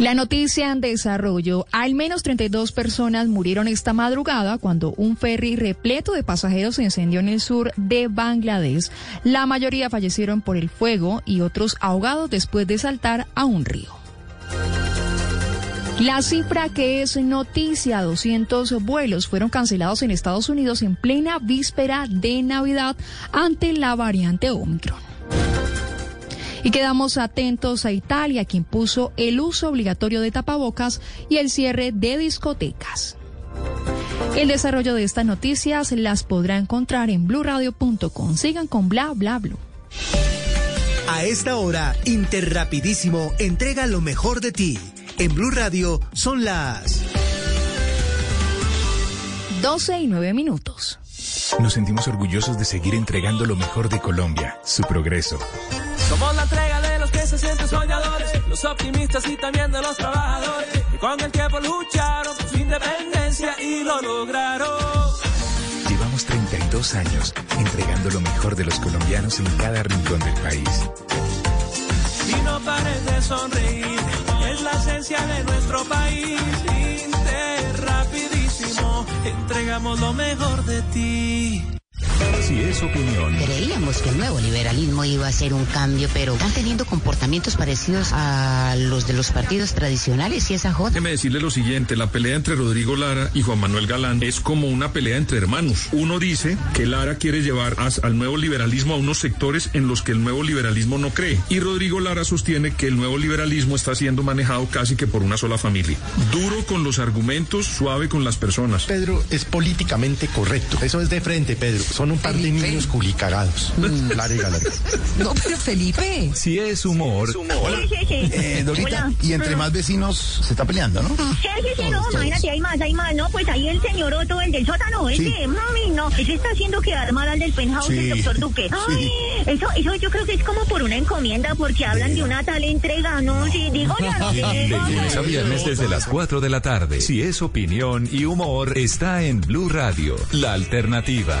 Speaker 16: La noticia en desarrollo. Al menos 32 personas murieron esta madrugada cuando un ferry repleto de pasajeros se encendió en el sur de Bangladesh. La mayoría fallecieron por el fuego y otros ahogados después de saltar a un río. La cifra que es noticia, 200 vuelos fueron cancelados en Estados Unidos en plena víspera de Navidad ante la variante Omicron. Y quedamos atentos a Italia, quien puso el uso obligatorio de tapabocas y el cierre de discotecas. El desarrollo de estas noticias las podrá encontrar en blurradio.com. Sigan con bla bla bla.
Speaker 48: A esta hora, Interrapidísimo entrega lo mejor de ti. En Blue Radio son las
Speaker 16: 12 y 9 minutos.
Speaker 49: Nos sentimos orgullosos de seguir entregando lo mejor de Colombia, su progreso.
Speaker 15: Somos la entrega de los que se sienten soñadores, los optimistas y también de los trabajadores, que con el tiempo lucharon por su independencia y lo lograron.
Speaker 49: Llevamos 32 años entregando lo mejor de los colombianos en cada rincón del país.
Speaker 15: Y no pares de sonreír, es la esencia de nuestro país. Inter rapidísimo, entregamos lo mejor de ti.
Speaker 49: Si es opinión,
Speaker 28: Creíamos que el nuevo liberalismo iba a ser un cambio, pero están teniendo comportamientos parecidos a los de los partidos tradicionales y esa joda.
Speaker 29: Déjeme decirle lo siguiente, la pelea entre Rodrigo Lara y Juan Manuel Galán es como una pelea entre hermanos. Uno dice que Lara quiere llevar al nuevo liberalismo a unos sectores en los que el nuevo liberalismo no cree. Y Rodrigo Lara sostiene que el nuevo liberalismo está siendo manejado casi que por una sola familia. Duro con los argumentos, suave con las personas.
Speaker 50: Pedro es políticamente correcto. Eso es de frente, Pedro. Son un par de niños culicagados. Larga, larga.
Speaker 49: No, pero Felipe. Si es humor,
Speaker 50: Eh, Dorita, y entre más vecinos se está peleando, ¿no?
Speaker 51: Sí, sí, sí, no, imagínate, hay más, hay más, no, pues ahí el señor Otto, el del sótano,
Speaker 50: Sí.
Speaker 51: ese, mami, no, ese está haciendo quedar mal al del penthouse,
Speaker 50: Sí.
Speaker 51: el doctor Duque. Ay, eso, eso yo creo que es como por una encomienda, porque hablan de una tal entrega, ¿no? Sí, digo ya, no
Speaker 2: De lunes a viernes desde las 4 de la tarde. Si es opinión y humor, está en Blue Radio, la alternativa.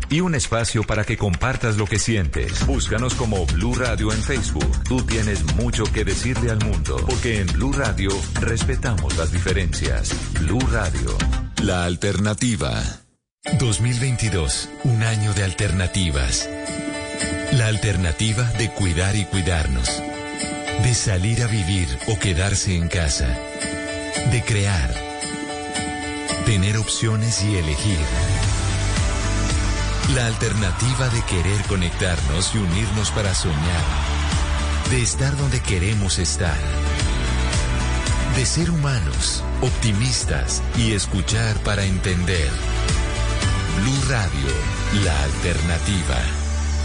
Speaker 2: y un espacio para que compartas lo que sientes. Búscanos como Blue Radio en Facebook. Tú tienes mucho que decirle al mundo, porque en Blue Radio respetamos las diferencias. Blue Radio, la alternativa. 2022, un año de alternativas. La alternativa de cuidar y cuidarnos. De salir a vivir o quedarse en casa. De crear. Tener opciones y elegir. La alternativa de querer conectarnos y unirnos para soñar. De estar donde queremos estar. De ser humanos, optimistas y escuchar para entender. Blue Radio, la alternativa.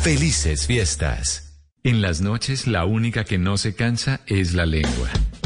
Speaker 2: Felices fiestas. En las noches la única que no se cansa es la lengua.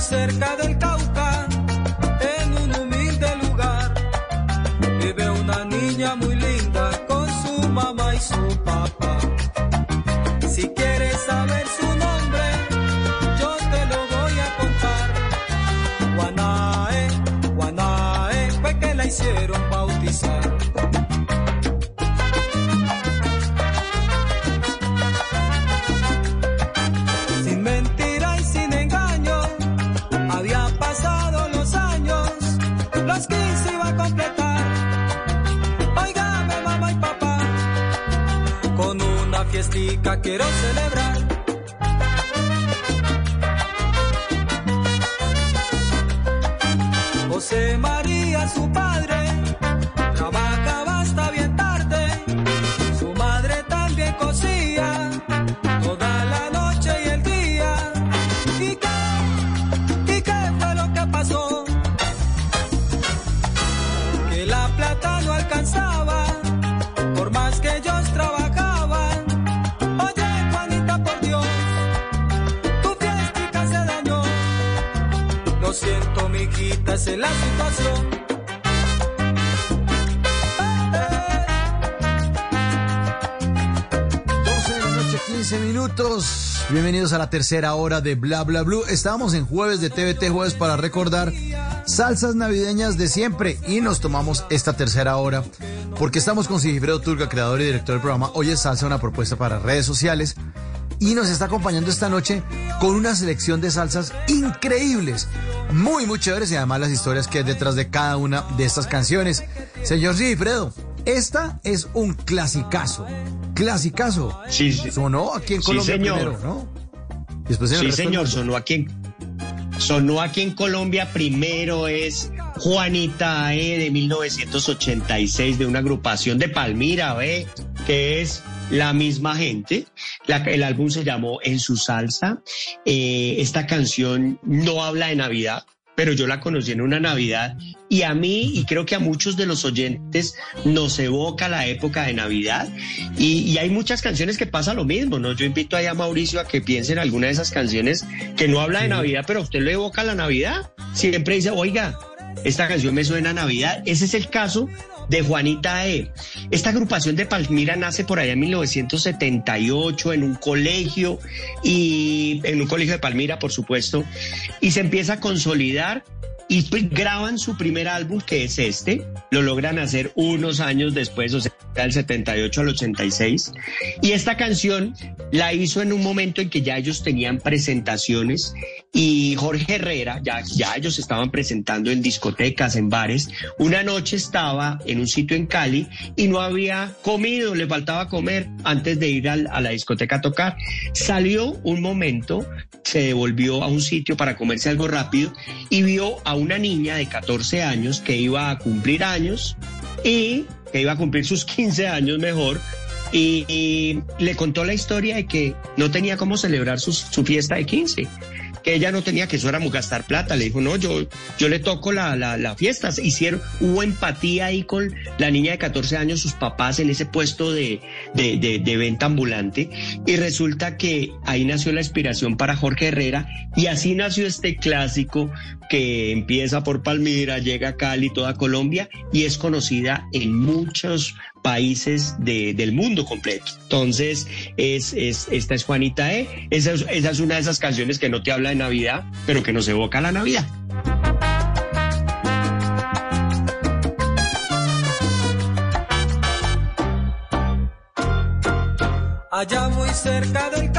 Speaker 15: Cerca del Cauca, en un humilde lugar, vive una niña muy linda con su mamá y su papá. Si quieres saber su nombre, yo te lo voy a contar. Guanae, Guanae, fue que la hicieron bautizar. Fiestica quiero celebrar. José María, su padre,
Speaker 3: Bienvenidos a la tercera hora de Bla Bla Blue. Estamos en jueves de TVT Jueves para recordar salsas navideñas de siempre y nos tomamos esta tercera hora porque estamos con Sigifredo Turga, creador y director del programa Hoy es Salsa, una propuesta para redes sociales y nos está acompañando esta noche con una selección de salsas increíbles, muy, muy chéveres y además las historias que hay detrás de cada una de estas canciones. Señor Sigifredo, esta es un clasicazo, clasicazo.
Speaker 34: Sí, sí.
Speaker 3: Sonó aquí en
Speaker 34: Sí,
Speaker 3: Colombia
Speaker 34: señor.
Speaker 3: primero, ¿no? Y después en el
Speaker 34: Sí, señor, sonó aquí en Sonó aquí en Colombia primero es Juanita E de 1986 de una agrupación de Palmira, ¿ve? que es la misma gente. La- el álbum se llamó En su salsa. Eh, esta canción no habla de Navidad, pero yo la conocí en una Navidad y a mí y creo que a muchos de los oyentes nos evoca la época de Navidad y, y hay muchas canciones que pasa lo mismo, ¿no? Yo invito ahí a Mauricio a que piense en alguna de esas canciones que no habla de Navidad, pero a usted le evoca la Navidad. Siempre dice, oiga, esta canción me suena a Navidad. Ese es el caso de Juanita E. Esta agrupación de Palmira nace por allá en 1978 en un colegio y en un colegio de Palmira, por supuesto, y se empieza a consolidar y graban su primer álbum que es este, lo logran hacer unos años después, o sea, del 78 al 86, y esta canción la hizo en un momento en que ya ellos tenían presentaciones y Jorge Herrera, ya, ya ellos estaban presentando en discotecas, en bares, una noche estaba en un sitio en Cali y no había comido, le faltaba comer antes de ir al- a la discoteca a tocar. Salió un momento, se devolvió a un sitio para comerse algo rápido y vio a una niña de 14 años que iba a cumplir años y que iba a cumplir sus 15 años mejor. Y, le contó la historia de que no tenía cómo celebrar sus- su fiesta de 15 que ella no tenía que eso era gastar plata. Le dijo, no, yo, yo le toco la, la, la fiesta. Hicieron, hubo empatía ahí con la niña de 14 años, sus papás en ese puesto de, de, de- de venta ambulante. Y resulta que ahí nació la inspiración para Jorge Herrera y así nació este clásico que empieza por Palmira, llega a Cali, toda Colombia y es conocida en muchos países de- del mundo completo. Entonces, es, es, esta es Juanita E. Esa es, esa es una de esas canciones que no te habla de Navidad, pero que nos evoca la Navidad.
Speaker 15: Allá muy cerca del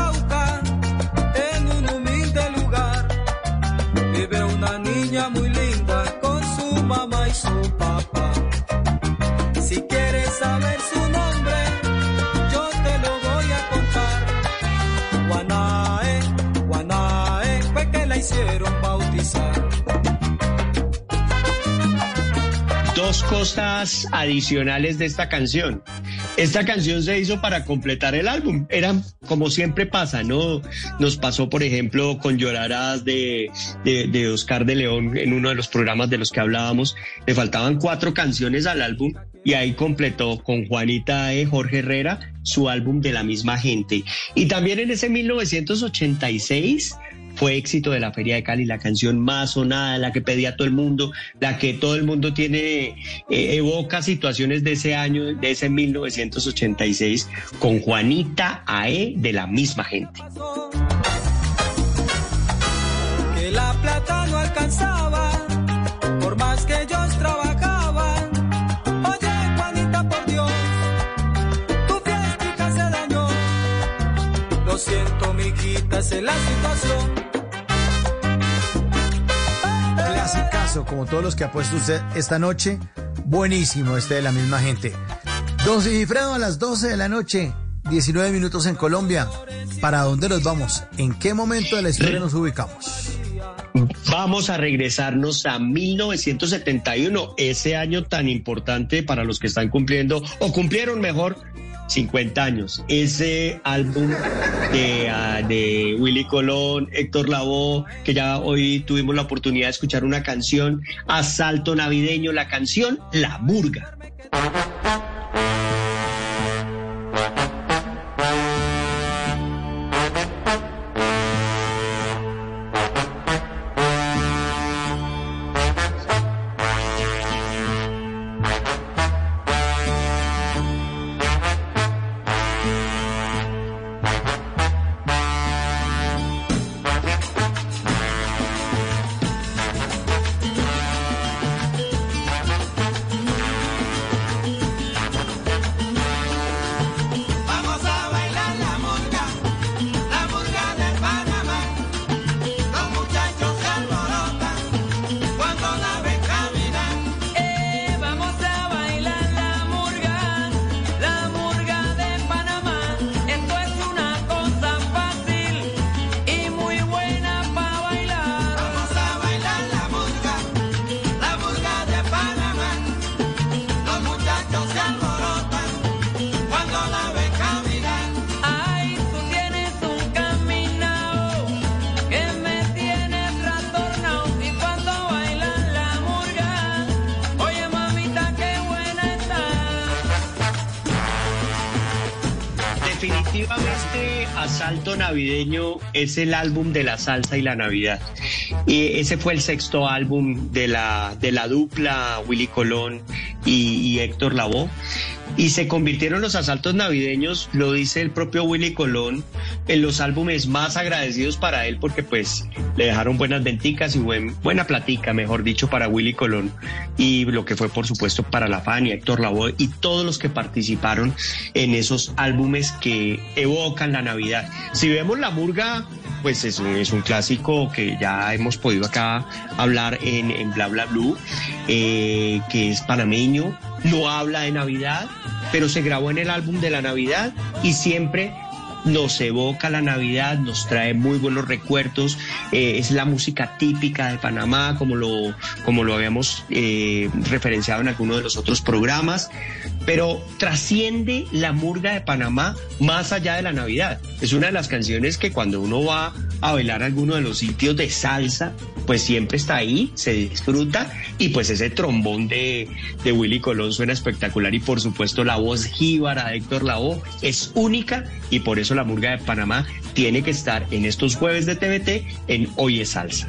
Speaker 15: su papá. Si quieres saber su nombre, yo te lo voy a contar. Guanae, Guanae, fue que la hicieron bautizar.
Speaker 34: Dos cosas adicionales de esta canción. Esta canción se hizo para completar el álbum. Era como siempre pasa, ¿no? Nos pasó, por ejemplo, con Llorarás de, de, de Oscar de León en uno de los programas de los que hablábamos. Le faltaban cuatro canciones al álbum y ahí completó con Juanita E. Jorge Herrera su álbum de la misma gente. Y también en ese 1986 fue éxito de la Feria de Cali, la canción más sonada, la que pedía todo el mundo, la que todo el mundo tiene, eh, evoca situaciones de ese año, de ese 1986, con Juanita AE de la misma gente.
Speaker 15: que la plata no alcanzaba, por más que ellos trabajaban. Oye, Juanita, por Dios, tu se dañó. Lo siento, mijita, es la situación.
Speaker 3: Clasicazo, como todos los que ha puesto usted esta noche. Buenísimo este de la misma gente. Don Sigifredo a las 12 de la noche. 19 minutos en Colombia. ¿Para dónde nos vamos? ¿En qué momento de la historia nos ubicamos?
Speaker 34: Vamos a regresarnos a 1971, ese año tan importante para los que están cumpliendo, o cumplieron mejor, 50 años. Ese álbum de, ah, de Willy Colón, Héctor Lavoe, que ya hoy tuvimos la oportunidad de escuchar una canción, Asalto Navideño, la canción La Murga.
Speaker 52: Es
Speaker 34: el álbum de la salsa y la Navidad. Y ese fue el sexto álbum de la, de la dupla Willy Colón y, y Héctor Lavoe. Y se convirtieron los asaltos navideños, lo dice el propio Willy Colón, en los álbumes más agradecidos para él porque pues le dejaron buenas venticas y buen- buena platica, mejor dicho, para Willy Colón y lo que fue por supuesto para la Fania, Héctor Lavoe y todos los que participaron en esos álbumes que evocan la Navidad. Si vemos la murga, pues es un, es un clásico que ya hemos podido acá hablar en, en Bla Bla Blue, eh, que es panameño, no habla de Navidad, pero se grabó en el álbum de la Navidad y siempre nos evoca la Navidad, nos trae muy buenos recuerdos, eh, es la música típica de Panamá, como lo, como lo habíamos eh, referenciado en alguno de los otros programas, pero trasciende la murga de Panamá más allá de la Navidad. Es una de las canciones que cuando uno va a bailar alguno de los sitios de salsa, pues siempre está ahí, se disfruta y pues ese trombón de, de Willy Colón suena espectacular y por supuesto la voz jíbara de Héctor Lavoe es única y por eso la murga de Panamá tiene que estar en estos jueves de TVT en Hoy es Salsa.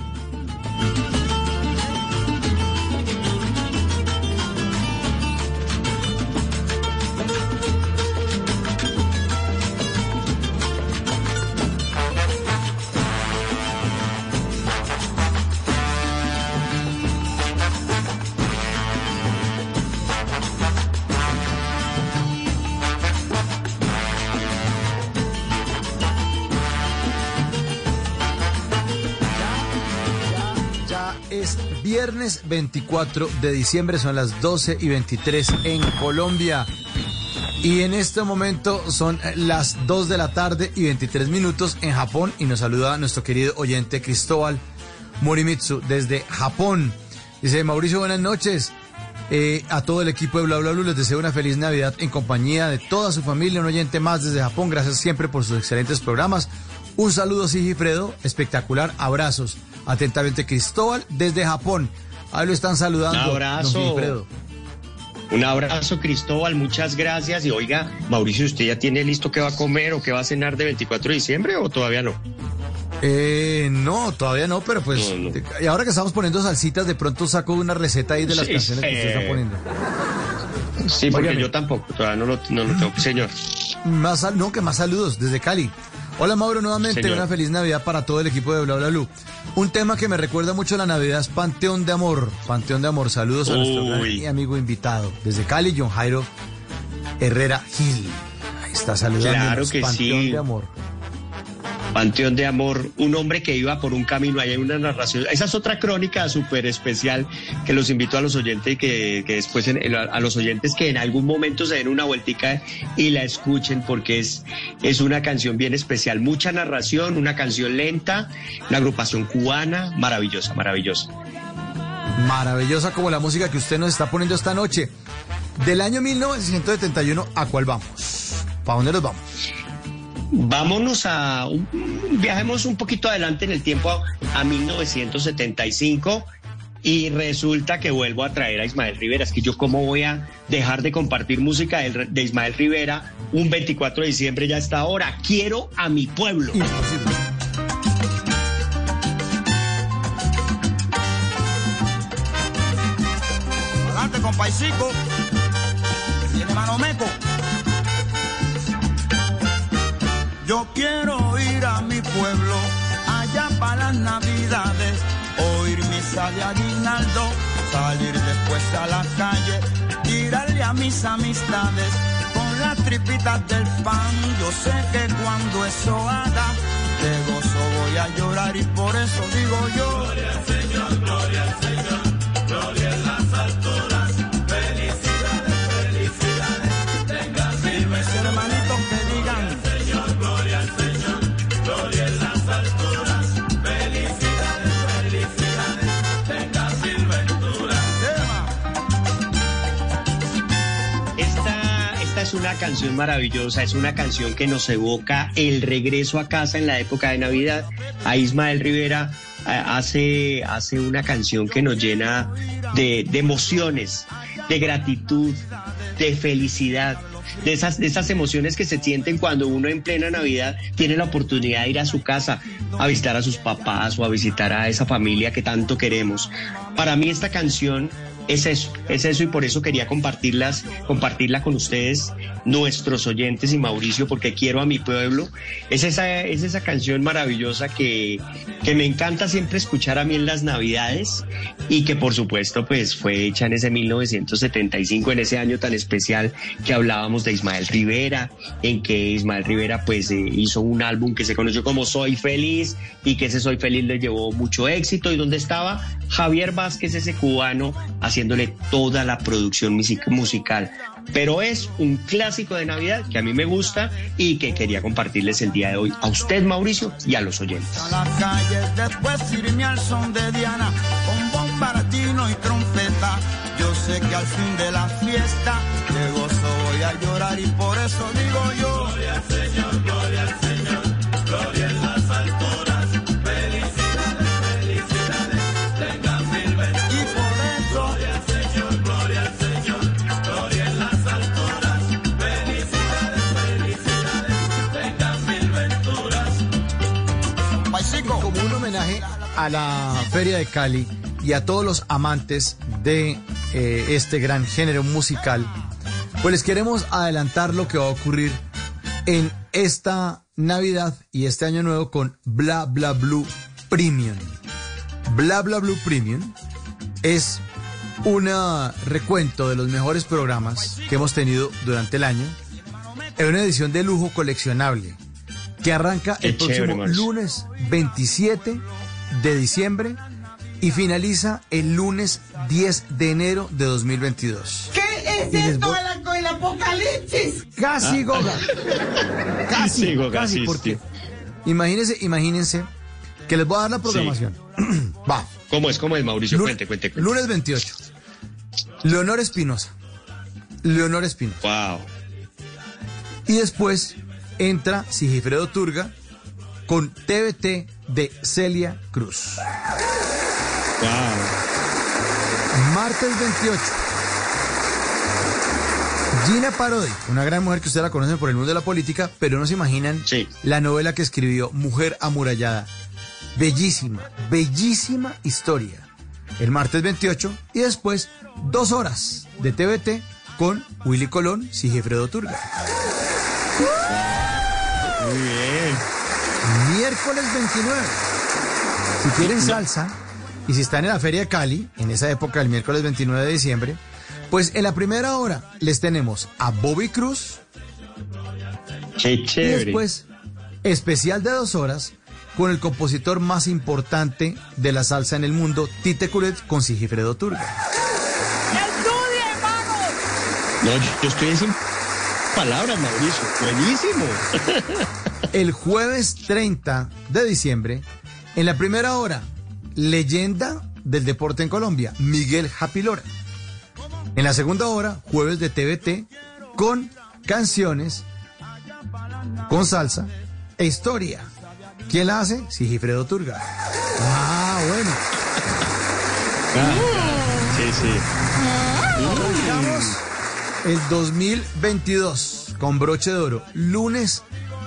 Speaker 3: 24 de diciembre, son las 12 y 23 en Colombia. Y en este momento son las 2 de la tarde y 23 minutos en Japón y nos saluda nuestro querido oyente Cristóbal Morimitsu desde Japón. Dice Mauricio, buenas noches. Eh, a todo el equipo de Bla Bla Blue les deseo una feliz Navidad en compañía de toda su familia, un oyente más desde Japón. Gracias siempre por sus excelentes programas. Un saludo, Sigifredo, espectacular. Abrazos. Atentamente, Cristóbal desde Japón. Ahí lo están saludando.
Speaker 34: Un abrazo. Un abrazo, Cristóbal, muchas gracias. Y oiga, Mauricio, ¿usted ya tiene listo qué va a comer o qué va a cenar de 24 de diciembre o todavía no?
Speaker 3: Eh, no, todavía no, pero pues. Y ahora que estamos poniendo salsitas, de pronto saco una receta ahí de las
Speaker 34: Sí,
Speaker 3: canciones que usted
Speaker 34: eh,
Speaker 3: está poniendo.
Speaker 34: Sí, porque
Speaker 3: Óigame.
Speaker 34: yo tampoco, todavía no lo, no lo tengo. Señor.
Speaker 3: Más no, que más saludos desde Cali. Hola Mauro, nuevamente
Speaker 34: Señor.
Speaker 3: una feliz Navidad para todo el equipo de Bla Bla Blue. Un tema que me recuerda mucho a la Navidad es Panteón de Amor. Panteón de Amor, saludos a nuestro gran amigo invitado desde Cali, John Jairo Herrera Gil. Ahí está saludando
Speaker 34: Claro que
Speaker 3: Panteón
Speaker 34: sí.
Speaker 3: de Amor.
Speaker 34: Panteón de Amor, un hombre que iba por un camino, ahí hay una narración. Esa es otra crónica súper especial que los invito a los oyentes y que, que después a los oyentes que en algún momento se den una vueltica y la escuchen porque es, es una canción bien especial. Mucha narración, una canción lenta, una agrupación cubana, maravillosa, maravillosa.
Speaker 3: Maravillosa como la música que usted nos está poniendo esta noche. Del año 1971, ¿a cuál vamos? ¿Para dónde nos vamos?
Speaker 34: Vámonos a, viajemos un poquito adelante en el tiempo a, a 1975 y resulta que vuelvo a traer a Ismael Rivera. Es que yo cómo voy a dejar de compartir música de, Ismael Rivera un 24 de diciembre ya está ahora. Quiero a mi pueblo.
Speaker 36: Adelante, Meco. Yo quiero ir a mi pueblo, allá para las navidades, oír misa de aguinaldo, salir después a la calle, tirarle a mis amistades con las tripitas del pan. Yo sé que cuando eso haga, de gozo voy a llorar y por eso digo yo. Gloria al Señor, gloria al Señor,
Speaker 34: canción maravillosa, es una canción que nos evoca el regreso a casa en la época de Navidad. A Ismael Rivera eh, hace, hace una canción que nos llena de, emociones, de gratitud, de felicidad. De esas, de esas emociones que se sienten cuando uno en plena Navidad tiene la oportunidad de ir a su casa a visitar a sus papás o a visitar a esa familia que tanto queremos. Para mí esta canción es eso, es eso y por eso quería compartirlas, compartirla con ustedes, nuestros oyentes y Mauricio, porque quiero a mi pueblo. Es esa, es esa canción maravillosa que, que me encanta siempre escuchar a mí en las Navidades y que por supuesto pues fue hecha en ese 1975, en ese año tan especial que hablábamos de Ismael Rivera, en que Ismael Rivera pues eh, hizo un álbum que se conoció como Soy Feliz y que ese Soy Feliz le llevó mucho éxito y donde estaba Javier Vázquez, ese cubano, haciéndole toda la producción music- musical. Pero es un clásico de Navidad que a mí me gusta y que quería compartirles el día de hoy a usted, Mauricio, y a los oyentes.
Speaker 36: a la calle, después irme al son de Diana, con bombardino y trompeta. Yo sé que al fin de la fiesta, de gozo voy a llorar y por eso digo yo. Gloria al Señor,
Speaker 3: a la Feria de Cali y a todos los amantes de eh, este gran género musical, pues les queremos adelantar lo que va a ocurrir en esta Navidad y este año nuevo con Bla Bla Blue Premium. Bla Bla Blue Premium es un recuento de los mejores programas que hemos tenido durante el año en una edición de lujo coleccionable que arranca
Speaker 34: Qué
Speaker 3: el próximo
Speaker 34: chévere,
Speaker 3: lunes 27 de diciembre y finaliza el lunes 10 de enero de 2022.
Speaker 53: ¿Qué es esto
Speaker 3: voy-
Speaker 53: de la- con el apocalipsis?
Speaker 3: Casi,
Speaker 34: Ah.
Speaker 3: Goga. Casi,
Speaker 34: Sí, Goga,
Speaker 3: casi,
Speaker 34: sí,
Speaker 3: porque
Speaker 34: sí.
Speaker 3: imagínense, imagínense que les voy a dar la programación. Va.
Speaker 34: ¿Cómo es? ¿Cómo es, Mauricio?
Speaker 3: Lu-
Speaker 34: Cuente, cuente, cuente.
Speaker 3: Lunes 28. Leonor Espinosa. Leonor Espinosa.
Speaker 34: Wow.
Speaker 3: Y después entra Sigifredo Turga con TVT de Celia Cruz. Martes 28. Gina Parodi, una gran mujer que usted la conoce por el mundo de la política, pero no se imaginan la novela que escribió Mujer Amurallada. Bellísima, bellísima historia. El martes 28 y después dos horas de TVT con Willy Colón, Sigifredo Turga.
Speaker 34: Muy bien.
Speaker 3: Miércoles 29. Si quieren salsa y si están en la Feria de Cali, en esa época, el miércoles 29 de diciembre, pues en la primera hora les tenemos a Bobby Cruz
Speaker 34: Qué
Speaker 3: y
Speaker 34: chévere.
Speaker 3: después especial de dos horas con el compositor más importante de la salsa en el mundo, Tite Curet, con Sigifredo Turga.
Speaker 34: No, yo, yo estoy sin palabras, Mauricio. Buenísimo.
Speaker 3: El jueves 30 de diciembre, en la primera hora, leyenda del deporte en Colombia, Miguel Japilora. En la segunda hora, jueves de TVT, con canciones, con salsa e historia. ¿Quién la hace? Sigifredo Turga. Ah, bueno.
Speaker 34: Sí, sí.
Speaker 3: Arrancamos el 2022 con broche de oro, lunes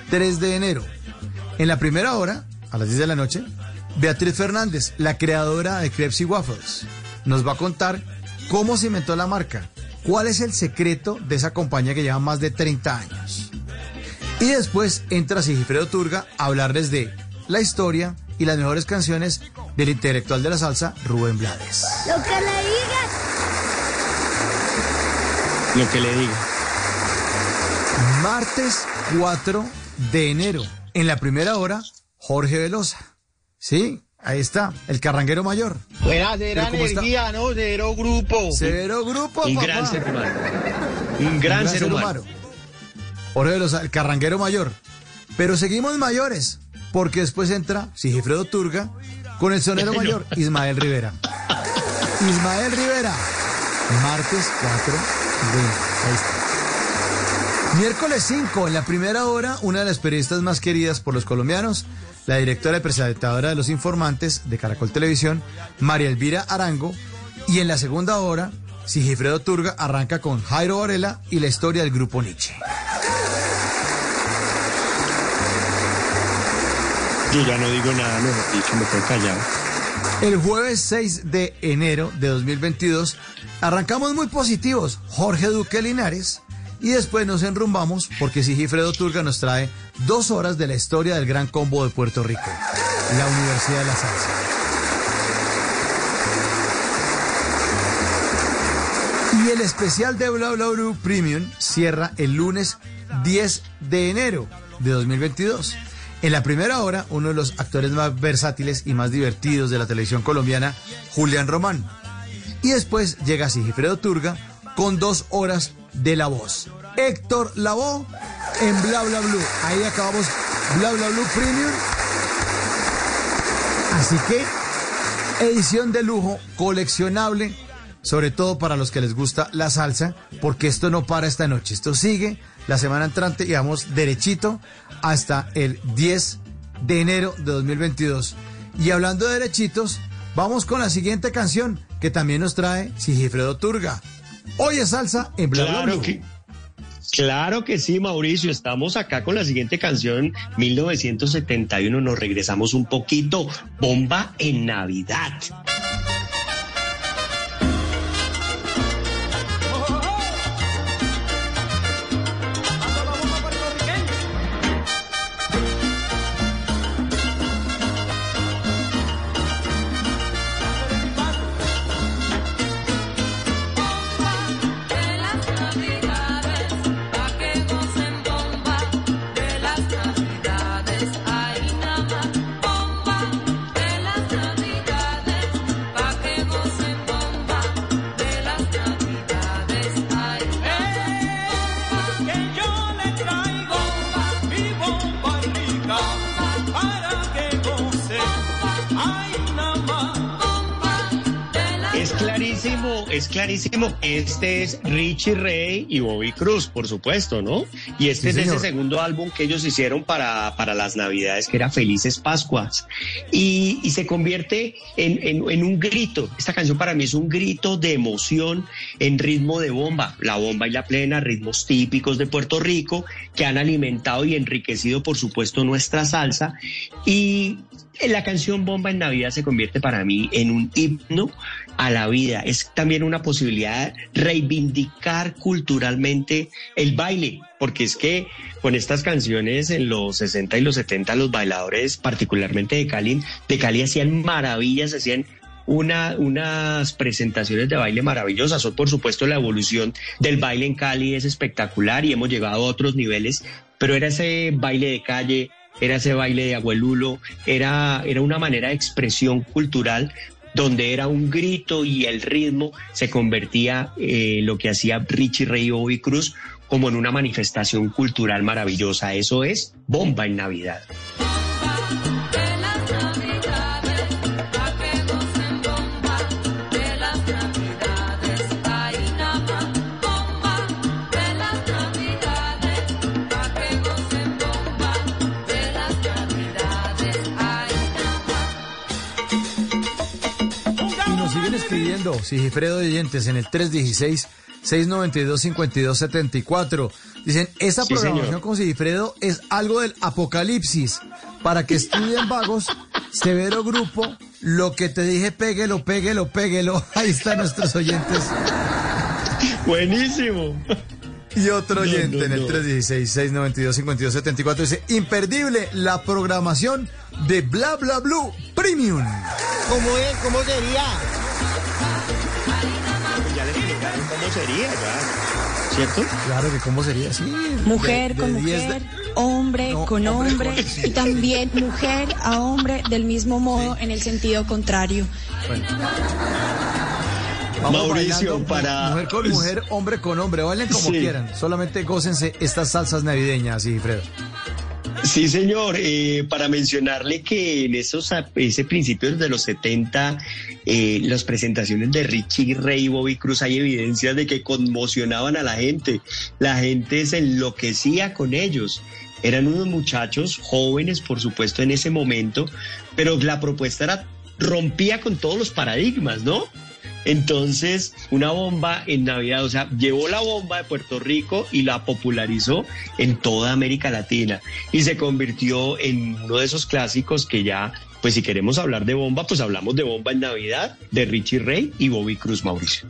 Speaker 3: 3 de enero. En la primera hora, a las 10 de la noche, Beatriz Fernández, la creadora de Crepes y Waffles, nos va a contar cómo se inventó la marca, cuál es el secreto de esa compañía que lleva más de 30 años. Y después entra Sigifredo Turga a hablarles de la historia y las mejores canciones del intelectual de la salsa, Rubén Blades.
Speaker 54: Lo que le digas.
Speaker 34: Lo que le diga.
Speaker 3: Martes 4 de enero. En la primera hora, Jorge Velosa. Sí, ahí está, el carranguero mayor.
Speaker 55: Buena, cero
Speaker 3: ¿cómo está?
Speaker 55: energía, ¿no? Cero grupo.
Speaker 3: Cero grupo,
Speaker 34: Un
Speaker 3: papá.
Speaker 34: gran ser humano. Un gran ser humano.
Speaker 3: Jorge Velosa, el carranguero mayor. Pero seguimos mayores, porque después entra Sigifredo Turga con el sonero mayor, Ismael Rivera. Ismael Rivera, martes 4 de enero. Ahí está. Miércoles 5, en la primera hora, una de las periodistas más queridas por los colombianos, la directora y presentadora de Los Informantes de Caracol Televisión, María Elvira Arango, y en la segunda hora, Sigifredo Turga arranca con Jairo Varela y la historia del grupo Nietzsche.
Speaker 34: Yo ya no digo nada, mejor dicho, me quedo callado.
Speaker 3: El jueves 6 de enero de 2022 arrancamos muy positivos, Jorge Duque Linares, y después nos enrumbamos porque Sigifredo Turga nos trae dos horas de la historia del gran combo de Puerto Rico, la Universidad de la Salsa. Y el especial de Bla Bla Premium cierra el lunes 10 de enero de 2022. En la primera hora, uno de los actores más versátiles y más divertidos de la televisión colombiana, Julián Román. Y después llega Sigifredo Turga con dos horas de la voz. Héctor Lavoe en Bla Bla Blue. Ahí acabamos Bla Bla Blue Premium. Así que, edición de lujo, coleccionable, sobre todo para los que les gusta la salsa, porque esto no para esta noche. Esto sigue la semana entrante y vamos derechito hasta el 10 de enero de 2022. Y hablando de derechitos, vamos con la siguiente canción que también nos trae Sigifredo Turga. Hoy es salsa en Bla Bla
Speaker 34: Claro
Speaker 3: Blue.
Speaker 34: que, claro que sí, Mauricio. Estamos acá con la siguiente canción, 1971. Nos regresamos un poquito. Bomba en Navidad. Clarísimo, es clarísimo. Este es Richie Ray y Bobby Cruz, por supuesto, ¿no? Y este
Speaker 3: Sí,
Speaker 34: es de ese segundo álbum que ellos hicieron para, para las Navidades, que era Felices Pascuas. Y, y se convierte en, en- en un grito. Esta canción para mí es un grito de emoción en ritmo de bomba. La bomba y la plena, ritmos típicos de Puerto Rico, que han alimentado y enriquecido, por supuesto, nuestra salsa. Y la canción Bomba en Navidad se convierte para mí en un himno a la vida. Es también una posibilidad de reivindicar culturalmente el baile, porque es que con estas canciones en los 60 y los 70 los bailadores, particularmente de Cali, de Cali hacían maravillas, hacían una, unas presentaciones de baile maravillosas. Por supuesto, la evolución del baile en Cali es espectacular y hemos llegado a otros niveles, pero era ese baile de calle era ese baile de abuelulo, era, era una manera de expresión cultural donde era un grito y el ritmo se convertía eh, lo que hacía Richie Ray y Bobby Cruz como en una manifestación cultural maravillosa. Eso es bomba en Navidad.
Speaker 3: Escribiendo, Sigifredo de Oyentes, en el 316-692-5274. Dicen, esta
Speaker 34: Sí,
Speaker 3: programación
Speaker 34: señor.
Speaker 3: con Sigifredo es algo del apocalipsis. Para que estudien vagos, severo grupo, lo que te dije, péguelo, péguelo, péguelo. Ahí están nuestros oyentes.
Speaker 34: Buenísimo.
Speaker 3: Y otro
Speaker 34: No,
Speaker 3: oyente
Speaker 34: no,
Speaker 3: en el
Speaker 34: no.
Speaker 3: 316-692-5274 dice, imperdible la programación de Bla Bla Blue Premium.
Speaker 36: ¿Cómo es? ¿Cómo sería?
Speaker 34: Cómo sería, ya. ¿Cierto?
Speaker 3: Claro que cómo sería así.
Speaker 56: Mujer
Speaker 3: de-
Speaker 56: con
Speaker 3: de 10
Speaker 56: mujer,
Speaker 3: de-
Speaker 56: hombre
Speaker 3: No,
Speaker 56: con
Speaker 3: hombre
Speaker 56: hombre,
Speaker 3: con- sí.
Speaker 56: y también mujer a hombre del mismo modo en el sentido contrario.
Speaker 3: Vamos
Speaker 34: Mauricio,
Speaker 3: bailando,
Speaker 34: para-
Speaker 3: Mujer con mujer, hombre con hombre, bailen como
Speaker 34: Sí.
Speaker 3: quieran. Solamente gócense estas salsas navideñas, sí, Fredo.
Speaker 34: Sí, señor. Eh, para mencionarle que en esos ese principio de los 70, eh, las presentaciones de Richie Ray y Bobby Cruz hay evidencias de que conmocionaban a la gente. La gente se enloquecía con ellos. Eran unos muchachos jóvenes, por supuesto, en ese momento, pero la propuesta era rompía con todos los paradigmas, ¿no? Entonces, una bomba en Navidad, o sea, llevó la bomba de Puerto Rico y la popularizó en toda América Latina y se convirtió en uno de esos clásicos que ya, pues si queremos hablar de bomba, pues hablamos de bomba en Navidad, de Richie Ray y Bobby Cruz Mauricio.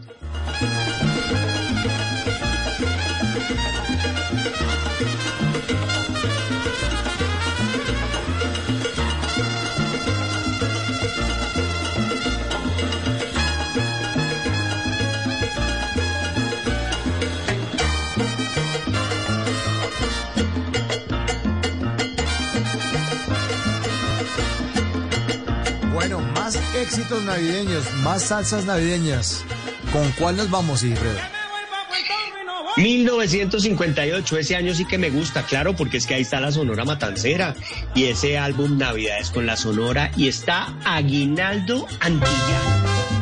Speaker 3: Éxitos navideños, más salsas navideñas. ¿Con cuál nos vamos, sí, Fredo?
Speaker 34: 1958, ese año sí que me gusta, claro, porque es que ahí está la Sonora Matancera y ese álbum Navidades con la Sonora y está Aguinaldo Antillano.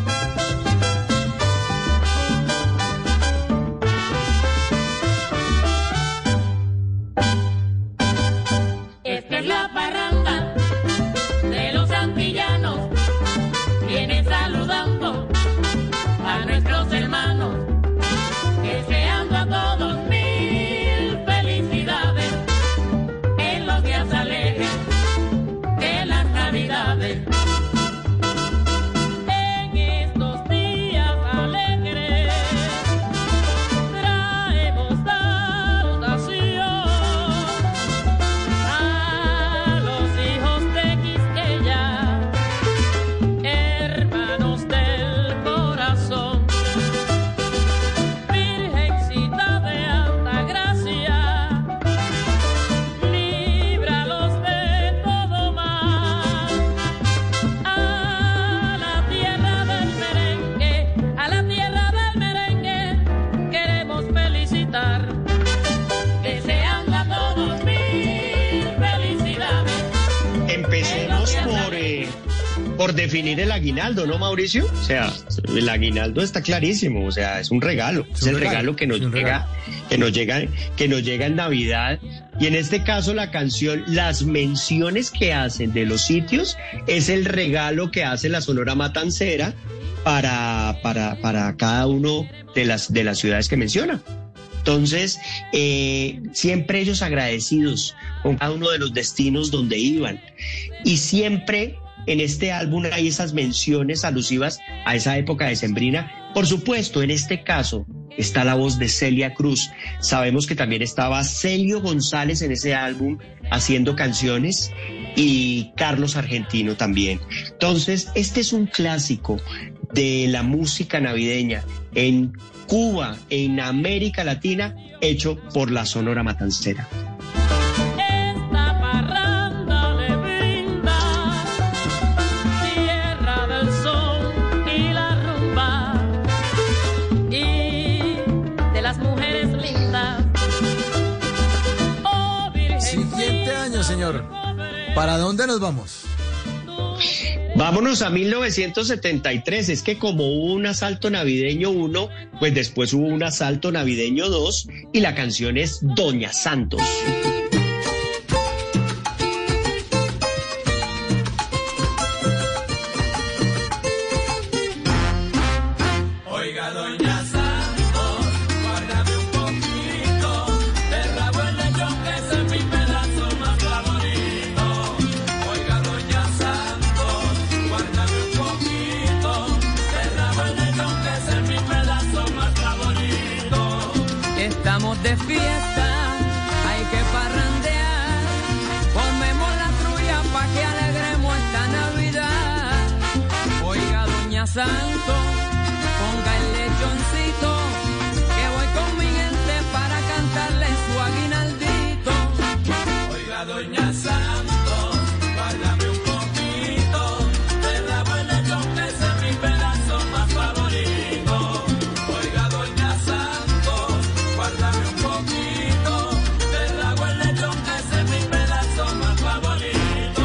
Speaker 34: Por definir el aguinaldo, ¿no, Mauricio? O sea, el aguinaldo está clarísimo, o sea, es un regalo, es,
Speaker 3: un
Speaker 34: el
Speaker 3: regalo,
Speaker 34: regalo, que nos llega, que nos llega, que nos llega en Navidad. Y en este caso la canción, las menciones que hacen de los sitios es el regalo que hace la Sonora Matancera para, para, para cada uno de las, de las ciudades que menciona. Entonces, eh, siempre ellos agradecidos con cada uno de los destinos donde iban. Y siempre en este álbum hay esas menciones alusivas a esa época de Sembrina. Por supuesto, en este caso está la voz de Celia Cruz. Sabemos que también estaba Celio González en ese álbum haciendo canciones y Carlos Argentino también. Entonces, este es un clásico de la música navideña en Cuba, en América Latina, hecho por la Sonora Matancera.
Speaker 3: ¿Para dónde nos vamos?
Speaker 34: Vámonos a 1973. Es que como hubo un asalto navideño 1, pues después hubo un asalto navideño 2 y la canción es Doña Santos.
Speaker 33: Doña Santos, guárdame un poquito de que ese es mi pedazo más favorito. Oiga, doña Santos, guárdame un poquito de que ese es mi pedazo más favorito.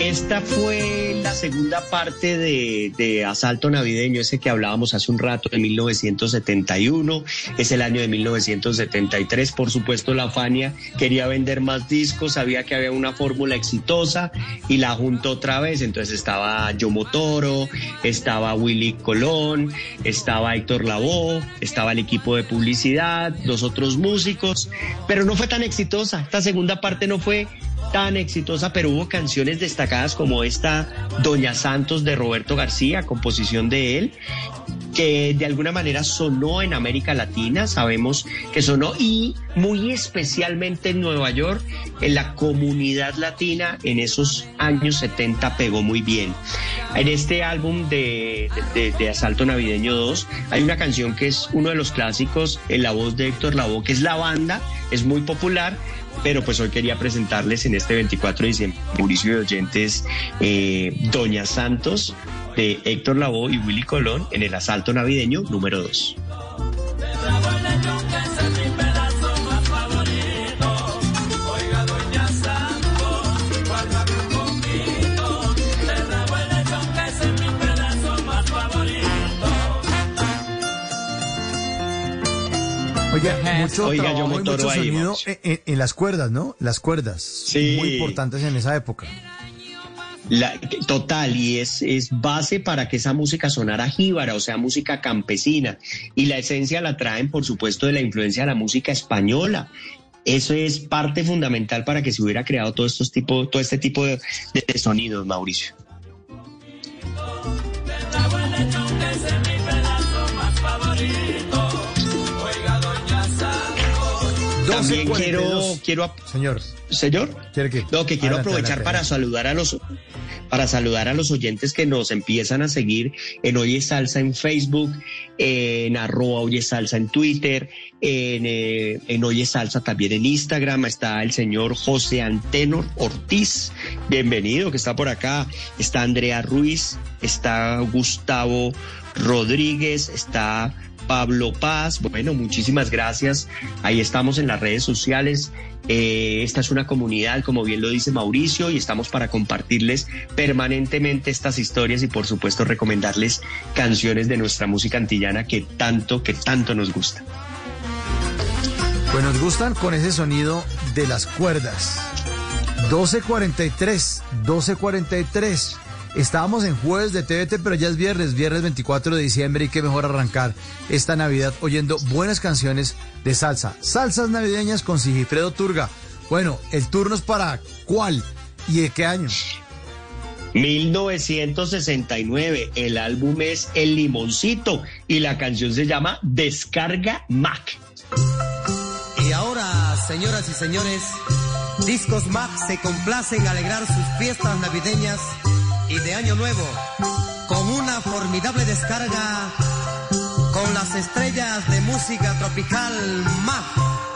Speaker 57: Esta
Speaker 34: fue segunda parte de, de Asalto Navideño, ese que hablábamos hace un rato, de 1971. Es el año de 1973. Por supuesto, la Fania quería vender más discos, sabía que había una fórmula exitosa y la juntó otra vez. Entonces estaba Yomo Toro, estaba Willy Colón, estaba Héctor Lavoe, estaba el equipo de publicidad, los otros músicos, pero no fue tan exitosa. Esta segunda parte no fue tan exitosa, pero hubo canciones destacadas como esta Doña Santos de Roberto García, composición de él, que de alguna manera sonó en América Latina, sabemos que sonó y muy especialmente en Nueva York, en la comunidad latina en esos años 70 pegó muy bien. En este álbum de, de- Asalto Navideño 2 hay una canción que es uno de los clásicos en la voz de Héctor Lavoe, que es La Banda, es muy popular, pero pues hoy quería presentarles en este 24 de diciembre, Mauricio de Oyentes, eh, Doña Santos de Héctor Lavoe y Willy Colón en el Asalto Navideño número 2.
Speaker 33: Oiga,
Speaker 3: mucho
Speaker 34: Oiga,
Speaker 3: trabajo
Speaker 34: yo
Speaker 3: y
Speaker 34: me toro
Speaker 3: mucho
Speaker 34: ahí,
Speaker 3: sonido en, en- en las cuerdas, ¿no? Las cuerdas.
Speaker 34: Sí.
Speaker 3: Muy importantes en esa época.
Speaker 34: La- total, y es, es base para que esa música sonara jíbara, o sea, música campesina. Y la esencia la traen, por supuesto, de la influencia de la música española. Eso es parte fundamental para que se hubiera creado todo, estos tipo, todo este tipo de, de sonidos, Mauricio. También
Speaker 3: 12:42.
Speaker 34: quiero, quiero,
Speaker 3: Señor,
Speaker 34: señor,
Speaker 3: ¿quiere que?
Speaker 34: No, que quiero
Speaker 3: Adelante,
Speaker 34: aprovechar
Speaker 3: adelante,
Speaker 34: para saludar a los para saludar a los oyentes que nos empiezan a seguir en Oye Salsa en Facebook, en arroba Oye Salsa en Twitter, en, eh, en Oye Salsa también en Instagram. Está el señor José Antenor Ortiz, bienvenido, que está por acá. Está Andrea Ruiz, está Gustavo Rodríguez, está Pablo Paz. Bueno, muchísimas gracias. Ahí estamos en las redes sociales. Eh, esta es una comunidad, como bien lo dice Mauricio, y estamos para compartirles permanentemente estas historias y por supuesto recomendarles canciones de nuestra música antillana que tanto, que tanto nos gusta.
Speaker 3: Pues nos gustan con ese sonido de las cuerdas. 12.43, 12.43. Estábamos en jueves de TVT, pero ya es viernes, viernes 24 de diciembre y qué mejor arrancar esta Navidad oyendo buenas canciones de salsa. Salsas navideñas con Sigifredo Turga. Bueno, el turno es para ¿cuál? ¿Y de qué año?
Speaker 34: 1969, el álbum es El Limoncito y la canción se llama Descarga Mac.
Speaker 55: Y ahora, señoras y señores, Discos Mac se complace en alegrar sus fiestas navideñas y de Año Nuevo con una formidable descarga con las estrellas de música tropical Mac.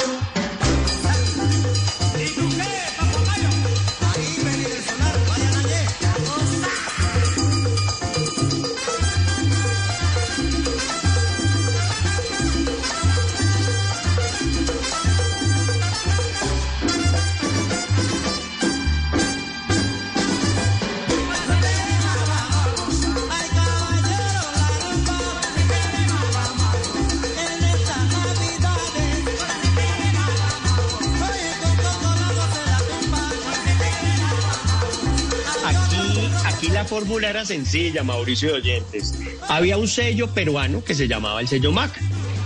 Speaker 34: Fórmula era sencilla, Mauricio de Oyentes. Había un sello peruano que se llamaba el sello MAC.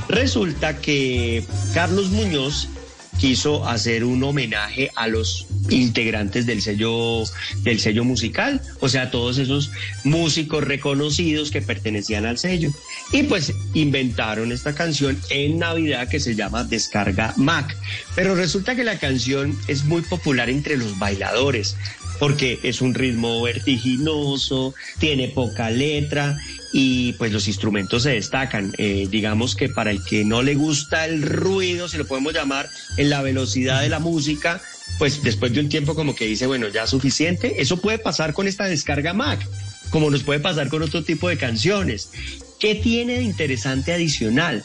Speaker 34: Resulta que Carlos Muñoz quiso hacer un homenaje a los integrantes del sello del sello musical, o sea, todos esos músicos reconocidos que pertenecían al sello. Y pues inventaron esta canción en Navidad que se llama Descarga Mac. Pero resulta que la canción es muy popular entre los bailadores porque es un ritmo vertiginoso, tiene poca letra y pues los instrumentos se destacan. Eh, digamos que para el que no le gusta el ruido, si lo podemos llamar, en la velocidad de la música, pues después de un tiempo como que dice, bueno, ya suficiente. Eso puede pasar con esta descarga Mac, como nos puede pasar con otro tipo de canciones. ¿Qué tiene de interesante adicional?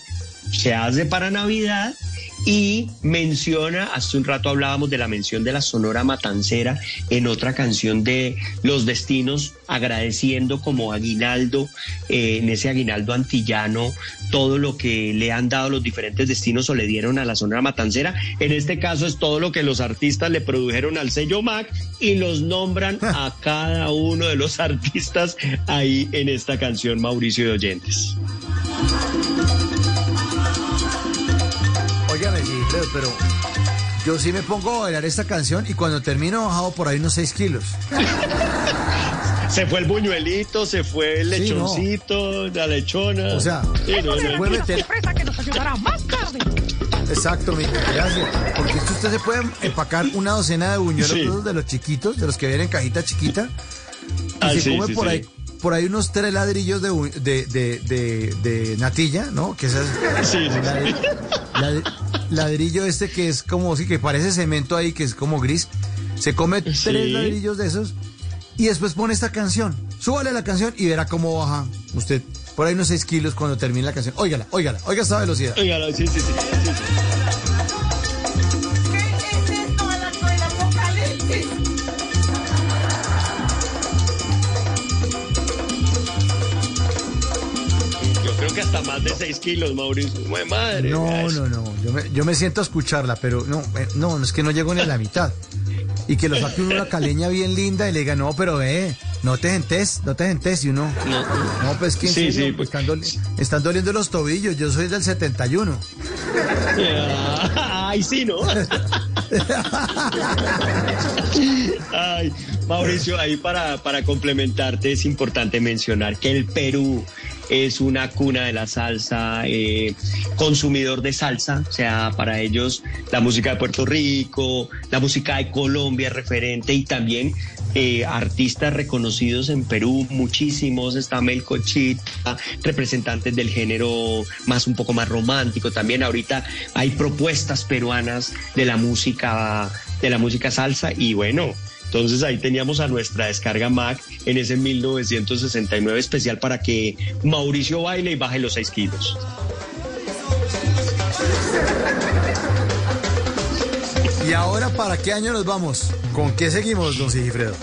Speaker 34: Se hace para Navidad y menciona, hace un rato hablábamos de la mención de la Sonora Matancera en otra canción de Los Destinos, agradeciendo como aguinaldo, eh, en ese aguinaldo antillano, todo lo que le han dado los diferentes destinos o le dieron a la Sonora Matancera. En este caso es todo lo que los artistas le produjeron al sello MAC y los nombran a cada uno de los artistas ahí en esta canción, Mauricio de Oyentes.
Speaker 3: Pero, yo sí me pongo a bailar esta canción y cuando termino he bajado por ahí unos 6 kilos.
Speaker 34: Se fue el buñuelito, se fue el
Speaker 3: Sí, no.
Speaker 34: lechoncito, la lechona.
Speaker 3: O sea,
Speaker 34: Sí, no, no,
Speaker 3: se
Speaker 34: no.
Speaker 3: puede meter...
Speaker 58: que nos ayudará más tarde.
Speaker 3: Exacto, mi gracias. Porque es que usted se puede empacar una docena de buñuelos
Speaker 34: Sí.
Speaker 3: de los chiquitos, de los que vienen en cajita chiquita, y
Speaker 34: Ah,
Speaker 3: se
Speaker 34: sí,
Speaker 3: come
Speaker 34: sí,
Speaker 3: por
Speaker 34: sí.
Speaker 3: ahí por ahí unos tres ladrillos de, de, de, de, de natilla, ¿no? Que esas,
Speaker 34: Sí, sí, sí.
Speaker 3: ladri- lad- ladrillo este que es como, sí, que parece cemento ahí, que es como gris. Se come tres ladrillos de esos y después pone esta canción. Súbale la canción y verá cómo baja usted por ahí unos 6 kilos cuando termine la canción. Óigala, óigala, oiga esta velocidad.
Speaker 34: Óigalo, sí, sí, sí, sí, sí. Hasta más de 6 kilos, Mauricio. Madre.
Speaker 3: No, no, no. Yo me, yo me siento a escucharla, pero no, eh, no, es que no llego ni a la mitad. Y que lo saque uno una caleña bien linda y le diga, no, pero ve, no te gentes, no te gentes. Y uno, no, pues que en
Speaker 34: Sí, sí, pues.
Speaker 3: están, doli- están doliendo los tobillos. Yo soy del 71.
Speaker 34: Ay, sí, ¿no? Ay, Mauricio, ahí para, para complementarte es importante mencionar que el Perú es una cuna de la salsa, eh, consumidor de salsa, o sea, para ellos la música de Puerto Rico, la música de Colombia referente y también eh, artistas reconocidos en Perú, muchísimos, está Melcochita, representantes del género más un poco más romántico también. Ahorita hay propuestas peruanas de la música, de la música salsa y bueno. Entonces ahí teníamos a nuestra descarga Mac en ese 1969 especial para que Mauricio baile y baje los 6 kilos.
Speaker 3: ¿Y ahora para qué año nos vamos? ¿Con qué seguimos, don Sigifredo?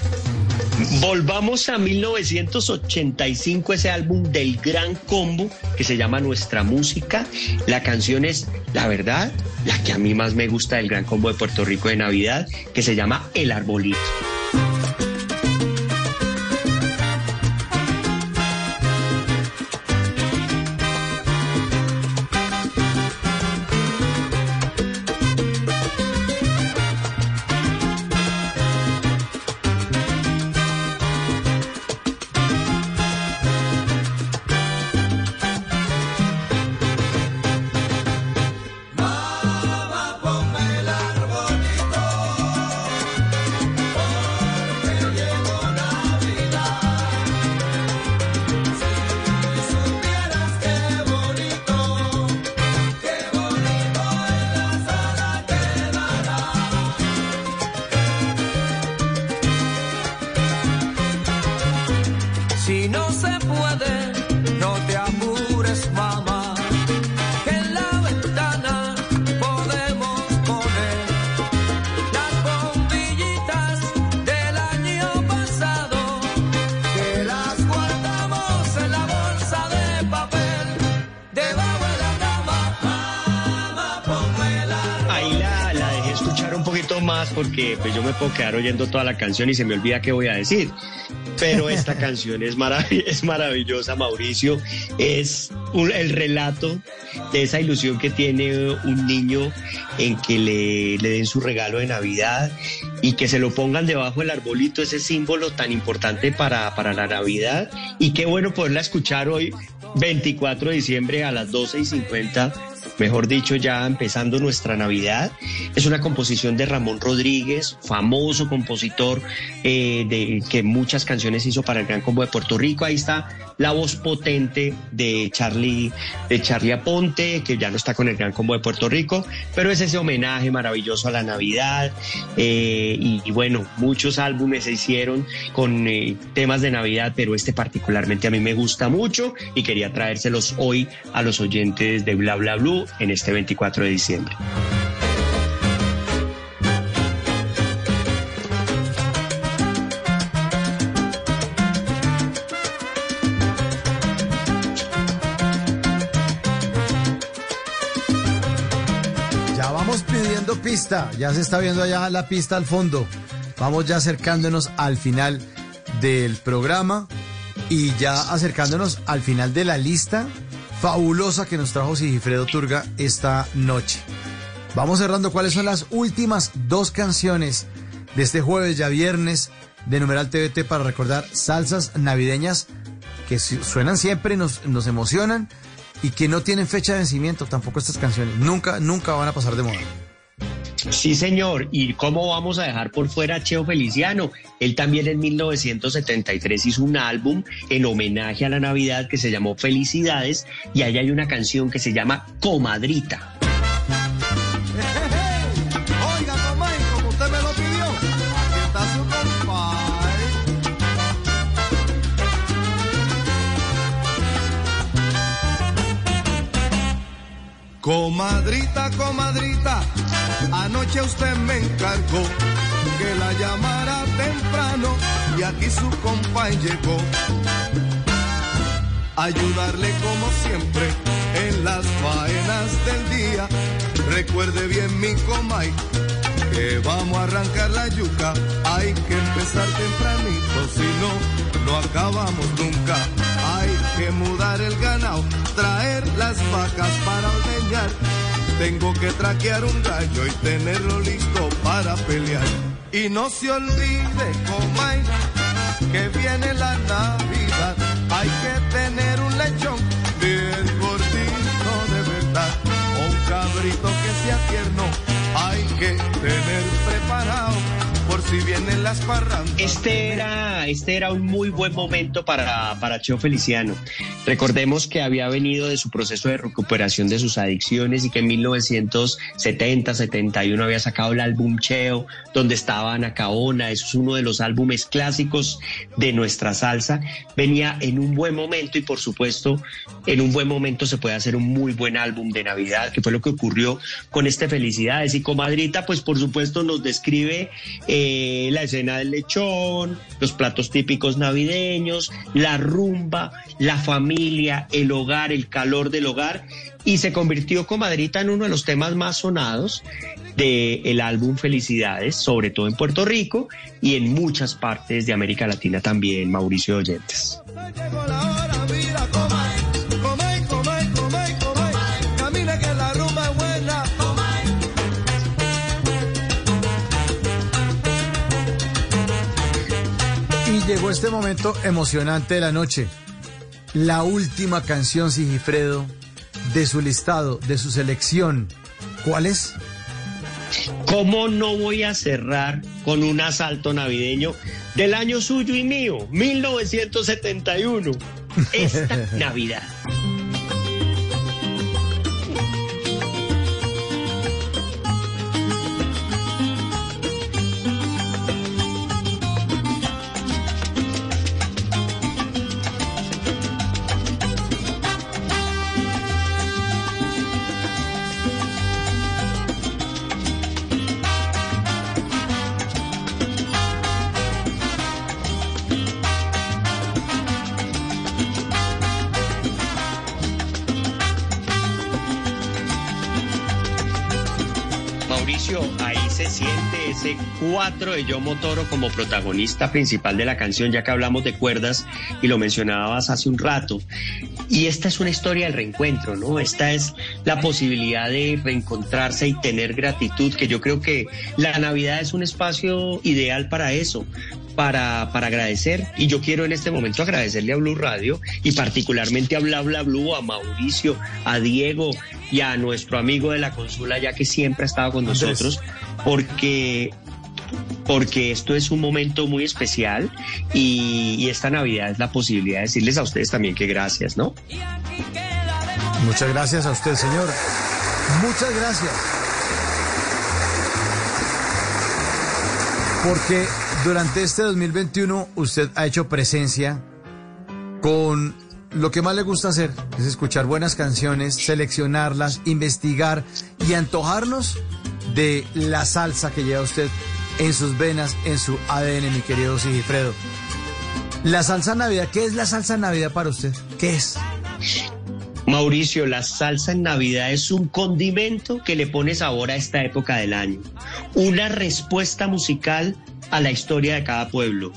Speaker 34: Volvamos a 1985, ese álbum del gran combo que se llama Nuestra Música. La canción es, la verdad, la que a mí más me gusta del gran combo de Puerto Rico de Navidad, que se llama El Arbolito. Puedo quedar oyendo toda la canción y se me olvida qué voy a decir. Pero esta canción es, marav- es maravillosa, Mauricio. Es un- el relato de esa ilusión que tiene un niño en que le, le den su regalo de Navidad y que se lo pongan debajo del arbolito, ese símbolo tan importante para, para la Navidad. Y qué bueno poderla escuchar hoy, 24 de diciembre a las 12 y 50 mejor dicho, ya empezando nuestra Navidad. Es una composición de Ramón Rodríguez, famoso compositor eh, de, que muchas canciones hizo para el Gran Combo de Puerto Rico. Ahí está la voz potente de Charlie, de Charlie Aponte, que ya no está con el Gran Combo de Puerto Rico, pero es ese homenaje maravilloso a la Navidad. eh, y, bueno, muchos álbumes se hicieron con eh, temas de Navidad, pero este particularmente a mí me gusta mucho y quería traérselos hoy a los oyentes de Bla Bla Blue en este 24 de diciembre.
Speaker 3: Ya vamos pidiendo pista, ya se está viendo allá la pista al fondo. Vamos ya acercándonos al final del programa y ya acercándonos al final de la lista fabulosa que nos trajo Sigifredo Turga esta noche. Vamos cerrando cuáles son las últimas dos canciones de este jueves, ya viernes, de Numeral TVT para recordar salsas navideñas que su- suenan siempre, nos, nos emocionan y que no tienen fecha de vencimiento tampoco estas canciones. Nunca, nunca van a pasar de moda.
Speaker 34: Sí, señor. ¿Y cómo vamos a dejar por fuera a Cheo Feliciano? Él también en 1973 hizo un álbum en homenaje a la Navidad que se llamó Felicidades y ahí hay una canción que se llama Comadrita.
Speaker 38: Comadrita, comadrita, anoche usted me encargó que la llamara temprano y aquí su compa llegó. Ayudarle como siempre en las faenas del día. Recuerde bien mi comay que vamos a arrancar la yuca. Hay que empezar tempranito, si no, no acabamos nunca. Hay que mudar el ganado, traer las vacas para ordeñar. Tengo que traquear un gallo y tenerlo listo para pelear. Y no se olvide, comay, que viene la Navidad. Hay que tener un lechón bien gordito de verdad. O un cabrito que sea tierno. Hay que tener preparado si vienen las parrandas.
Speaker 34: Este era, este era un muy buen momento para, para Cheo Feliciano. Recordemos que había venido de su proceso de recuperación de sus adicciones y que en 1970, 71 había sacado el álbum Cheo, donde estaba Ana Caona. Eso es uno de los álbumes clásicos de nuestra salsa. Venía en un buen momento y por supuesto en un buen momento se puede hacer un muy buen álbum de Navidad, que fue lo que ocurrió con este Felicidades. Y Comadrita, pues por supuesto nos describe eh, la escena del lechón, los platos típicos navideños, la rumba, la familia, el hogar, el calor del hogar. Y se convirtió Comadrita en uno de los temas más sonados del álbum Felicidades, sobre todo en Puerto Rico y en muchas partes de América Latina también, Mauricio Oyentes.
Speaker 3: Llegó este momento emocionante de la noche. La última canción, Sigifredo, de su listado, de su selección. ¿Cuál es?
Speaker 34: ¿Cómo no voy a cerrar con un asalto navideño del año suyo y mío, 1971? Esta Navidad. 4 de Yomo Toro como protagonista principal de la canción, ya que hablamos de cuerdas y lo mencionabas hace un rato. Y esta es una historia del reencuentro, ¿no? Esta es la posibilidad de reencontrarse y tener gratitud, que yo creo que la Navidad es un espacio ideal para eso, para, para agradecer. Y yo quiero en este momento agradecerle a Blue Radio y particularmente a Bla Bla Blue, a Mauricio, a Diego y a nuestro amigo de la consola, ya que siempre ha estado con nosotros, porque porque esto es un momento muy especial y, esta Navidad es la posibilidad de decirles a ustedes también que gracias, ¿no?
Speaker 3: Muchas gracias a usted, señor. Muchas gracias. Porque durante este 2021 usted ha hecho presencia con lo que más le gusta hacer, es escuchar buenas canciones, seleccionarlas, investigar y antojarnos de la salsa que lleva usted en sus venas, en su ADN, mi querido Sigifredo. La salsa Navidad, ¿qué es la salsa Navidad para usted? ¿Qué es?
Speaker 34: Mauricio, la salsa en Navidad es un condimento que le pone sabor a esta época del año. Una respuesta musical a la historia de cada pueblo.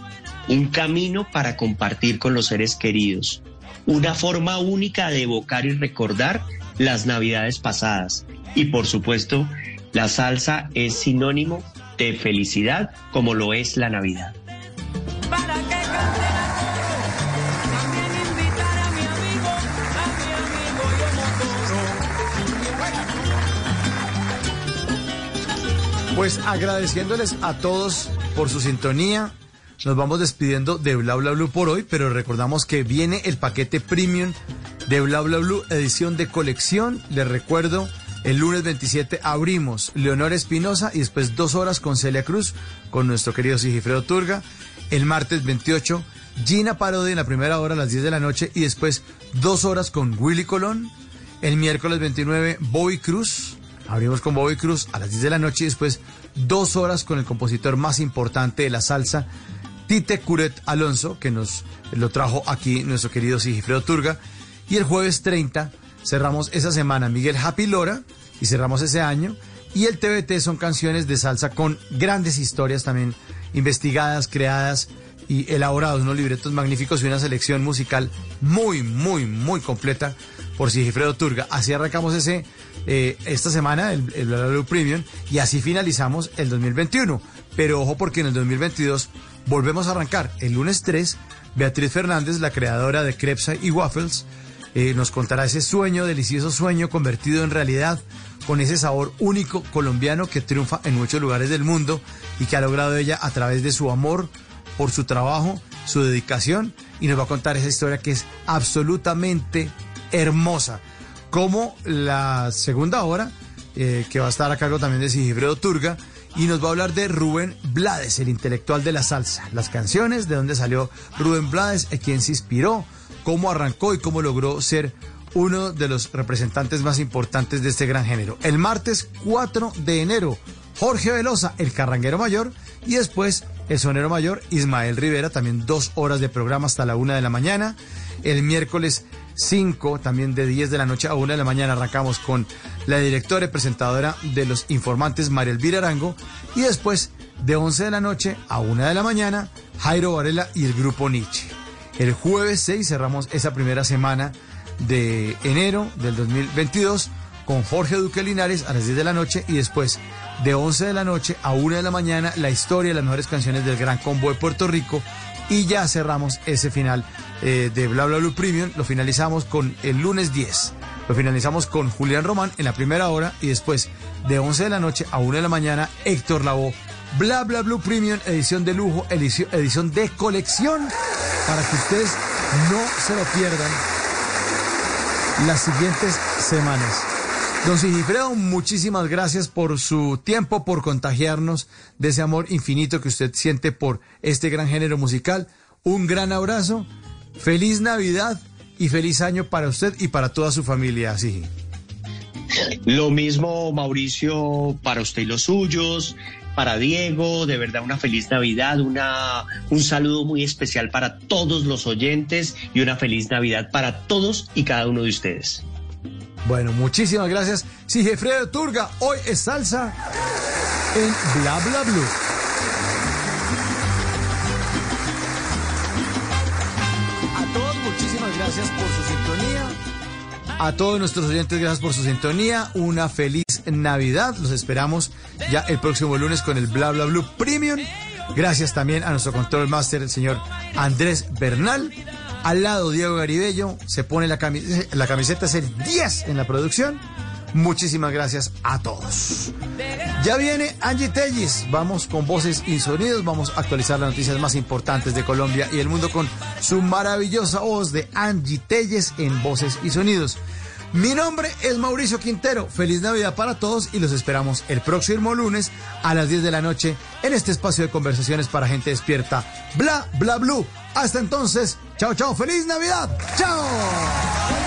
Speaker 34: Un camino para compartir con los seres queridos. Una forma única de evocar y recordar las Navidades pasadas. Y por supuesto, la salsa es sinónimo de felicidad como lo es la Navidad.
Speaker 3: Pues agradeciéndoles a todos por su sintonía. Nos vamos despidiendo de Bla Bla Blue por hoy, pero recordamos que viene el paquete premium de Bla Bla Blue, edición de colección. Les recuerdo, el lunes 27 abrimos Leonor Espinosa y después dos horas con Celia Cruz, con nuestro querido Sigifredo Turga. El martes 28, Gina Parodi en la primera hora a las 10 de la noche y después dos horas con Willy Colón. El miércoles 29, Bobby Cruz. Abrimos con Bobby Cruz a las 10 de la noche y después dos horas con el compositor más importante de la salsa, Tite Curet Alonso, que nos lo trajo aquí nuestro querido Sigifredo Turga. Y el jueves 30 cerramos esa semana Miguel Happy Lora y cerramos ese año. Y el TBT son canciones de salsa con grandes historias también investigadas, creadas y elaborados, unos libretos magníficos y una selección musical muy, muy, muy completa por Sigifredo Turga. Así arrancamos ese eh, esta semana, el, Blue Premium, y así finalizamos el 2021. Pero ojo porque en el 2022 volvemos a arrancar. El lunes 3, Beatriz Fernández, la creadora de Crepes y Waffles, eh, nos contará ese sueño, delicioso sueño convertido en realidad con ese sabor único colombiano que triunfa en muchos lugares del mundo y que ha logrado ella a través de su amor por su trabajo, su dedicación y nos va a contar esa historia que es absolutamente hermosa. Como la segunda hora, eh, que va a estar a cargo también de Sigifredo Turga, y nos va a hablar de Rubén Blades, el intelectual de la salsa. Las canciones, de dónde salió Rubén Blades, a quién se inspiró, cómo arrancó y cómo logró ser uno de los representantes más importantes de este gran género. El martes 4 de enero, Jorge Velosa, el carranguero mayor, y después el sonero mayor, Ismael Rivera, también dos horas de programa hasta la una de la mañana. El miércoles 5, también de 10 de la noche a 1 de la mañana, arrancamos con la directora y presentadora de Los Informantes, María Elvira Arango, y después de 11 de la noche a 1 de la mañana, Jairo Varela y el grupo Nietzsche. El jueves 6 cerramos esa primera semana de enero del 2022 con Jorge Duque Linares a las 10 de la noche y después de 11 de la noche a 1 de la mañana la historia de las mejores canciones del Gran Combo de Puerto Rico y ya cerramos ese final eh, de Bla Bla Blue Premium, lo finalizamos con el lunes 10. Lo finalizamos con Julián Román en la primera hora y después de 11 de la noche a 1 de la mañana Héctor Lavoe. Bla Bla Blue Premium, edición de lujo, edición, de colección, para que ustedes no se lo pierdan las siguientes semanas. Don Sigifredo, muchísimas gracias por su tiempo, por contagiarnos de ese amor infinito que usted siente por este gran género musical. Un gran abrazo, feliz Navidad y feliz año para usted y para toda su familia, Sigi.
Speaker 34: Lo mismo, Mauricio, para usted y los suyos, para Diego, de verdad una feliz Navidad, una, un saludo muy especial para todos los oyentes y una feliz Navidad para todos y cada uno de ustedes.
Speaker 3: Bueno, muchísimas gracias. Sigifredo Turga, hoy es salsa en Bla Bla Blue. A todos, muchísimas gracias por su sintonía. A todos nuestros oyentes, gracias por su sintonía. Una feliz Navidad. Los esperamos ya el próximo lunes con el Bla Bla Blue Premium. Gracias también a nuestro control master, el señor Andrés Bernal. Al lado, Diego Garibello se pone la camiseta, la camiseta es el 10 en la producción. Muchísimas gracias a todos. Ya viene Angie Tellis. Vamos con voces y sonidos. Vamos a actualizar las noticias más importantes de Colombia y el mundo con su maravillosa voz de Angie Telles en voces y sonidos. Mi nombre es Mauricio Quintero. Feliz Navidad para todos y los esperamos el próximo lunes a las 10 de la noche en este espacio de conversaciones para gente despierta. Bla, bla, blue. Hasta entonces, chao, chao. Feliz Navidad. Chao.